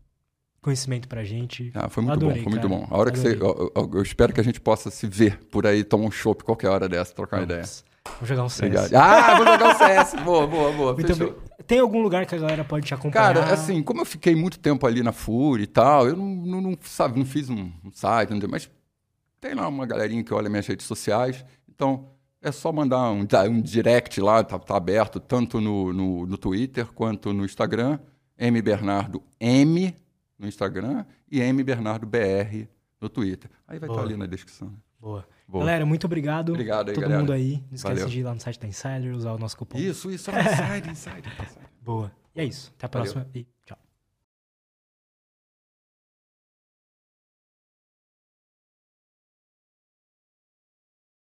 conhecimento pra gente. Ah, foi muito Adorei, bom, foi muito cara. bom. A hora que você, eu, eu- eu espero que a gente possa se ver por aí, tomar um chopp qualquer hora dessa, trocar uma ideia. Vamos, vamos jogar um CS. Obrigado. Ah, vou jogar o CS. Boa, boa, boa. Muito obri- Tem algum lugar que a galera pode te acompanhar? Cara, assim, como eu fiquei muito tempo ali na FURI e tal, eu não, não, não, sabe, não fiz um, um site, não tem- mas tem lá uma galerinha que olha minhas redes sociais, então é só mandar um, um direct lá, tá, tá aberto tanto no, no, no Twitter quanto no Instagram, M Bernardo M no Instagram e M Bernardo BR no Twitter. Aí vai estar ali na descrição. né? Boa. Boa. Galera, muito obrigado. Obrigado aí, Todo galera. mundo aí. Não esquece Valeu. de ir lá no site da Insider, usar o nosso cupom. Isso, isso, inside, inside, inside. Boa. E é isso. Até a Valeu. próxima e tchau.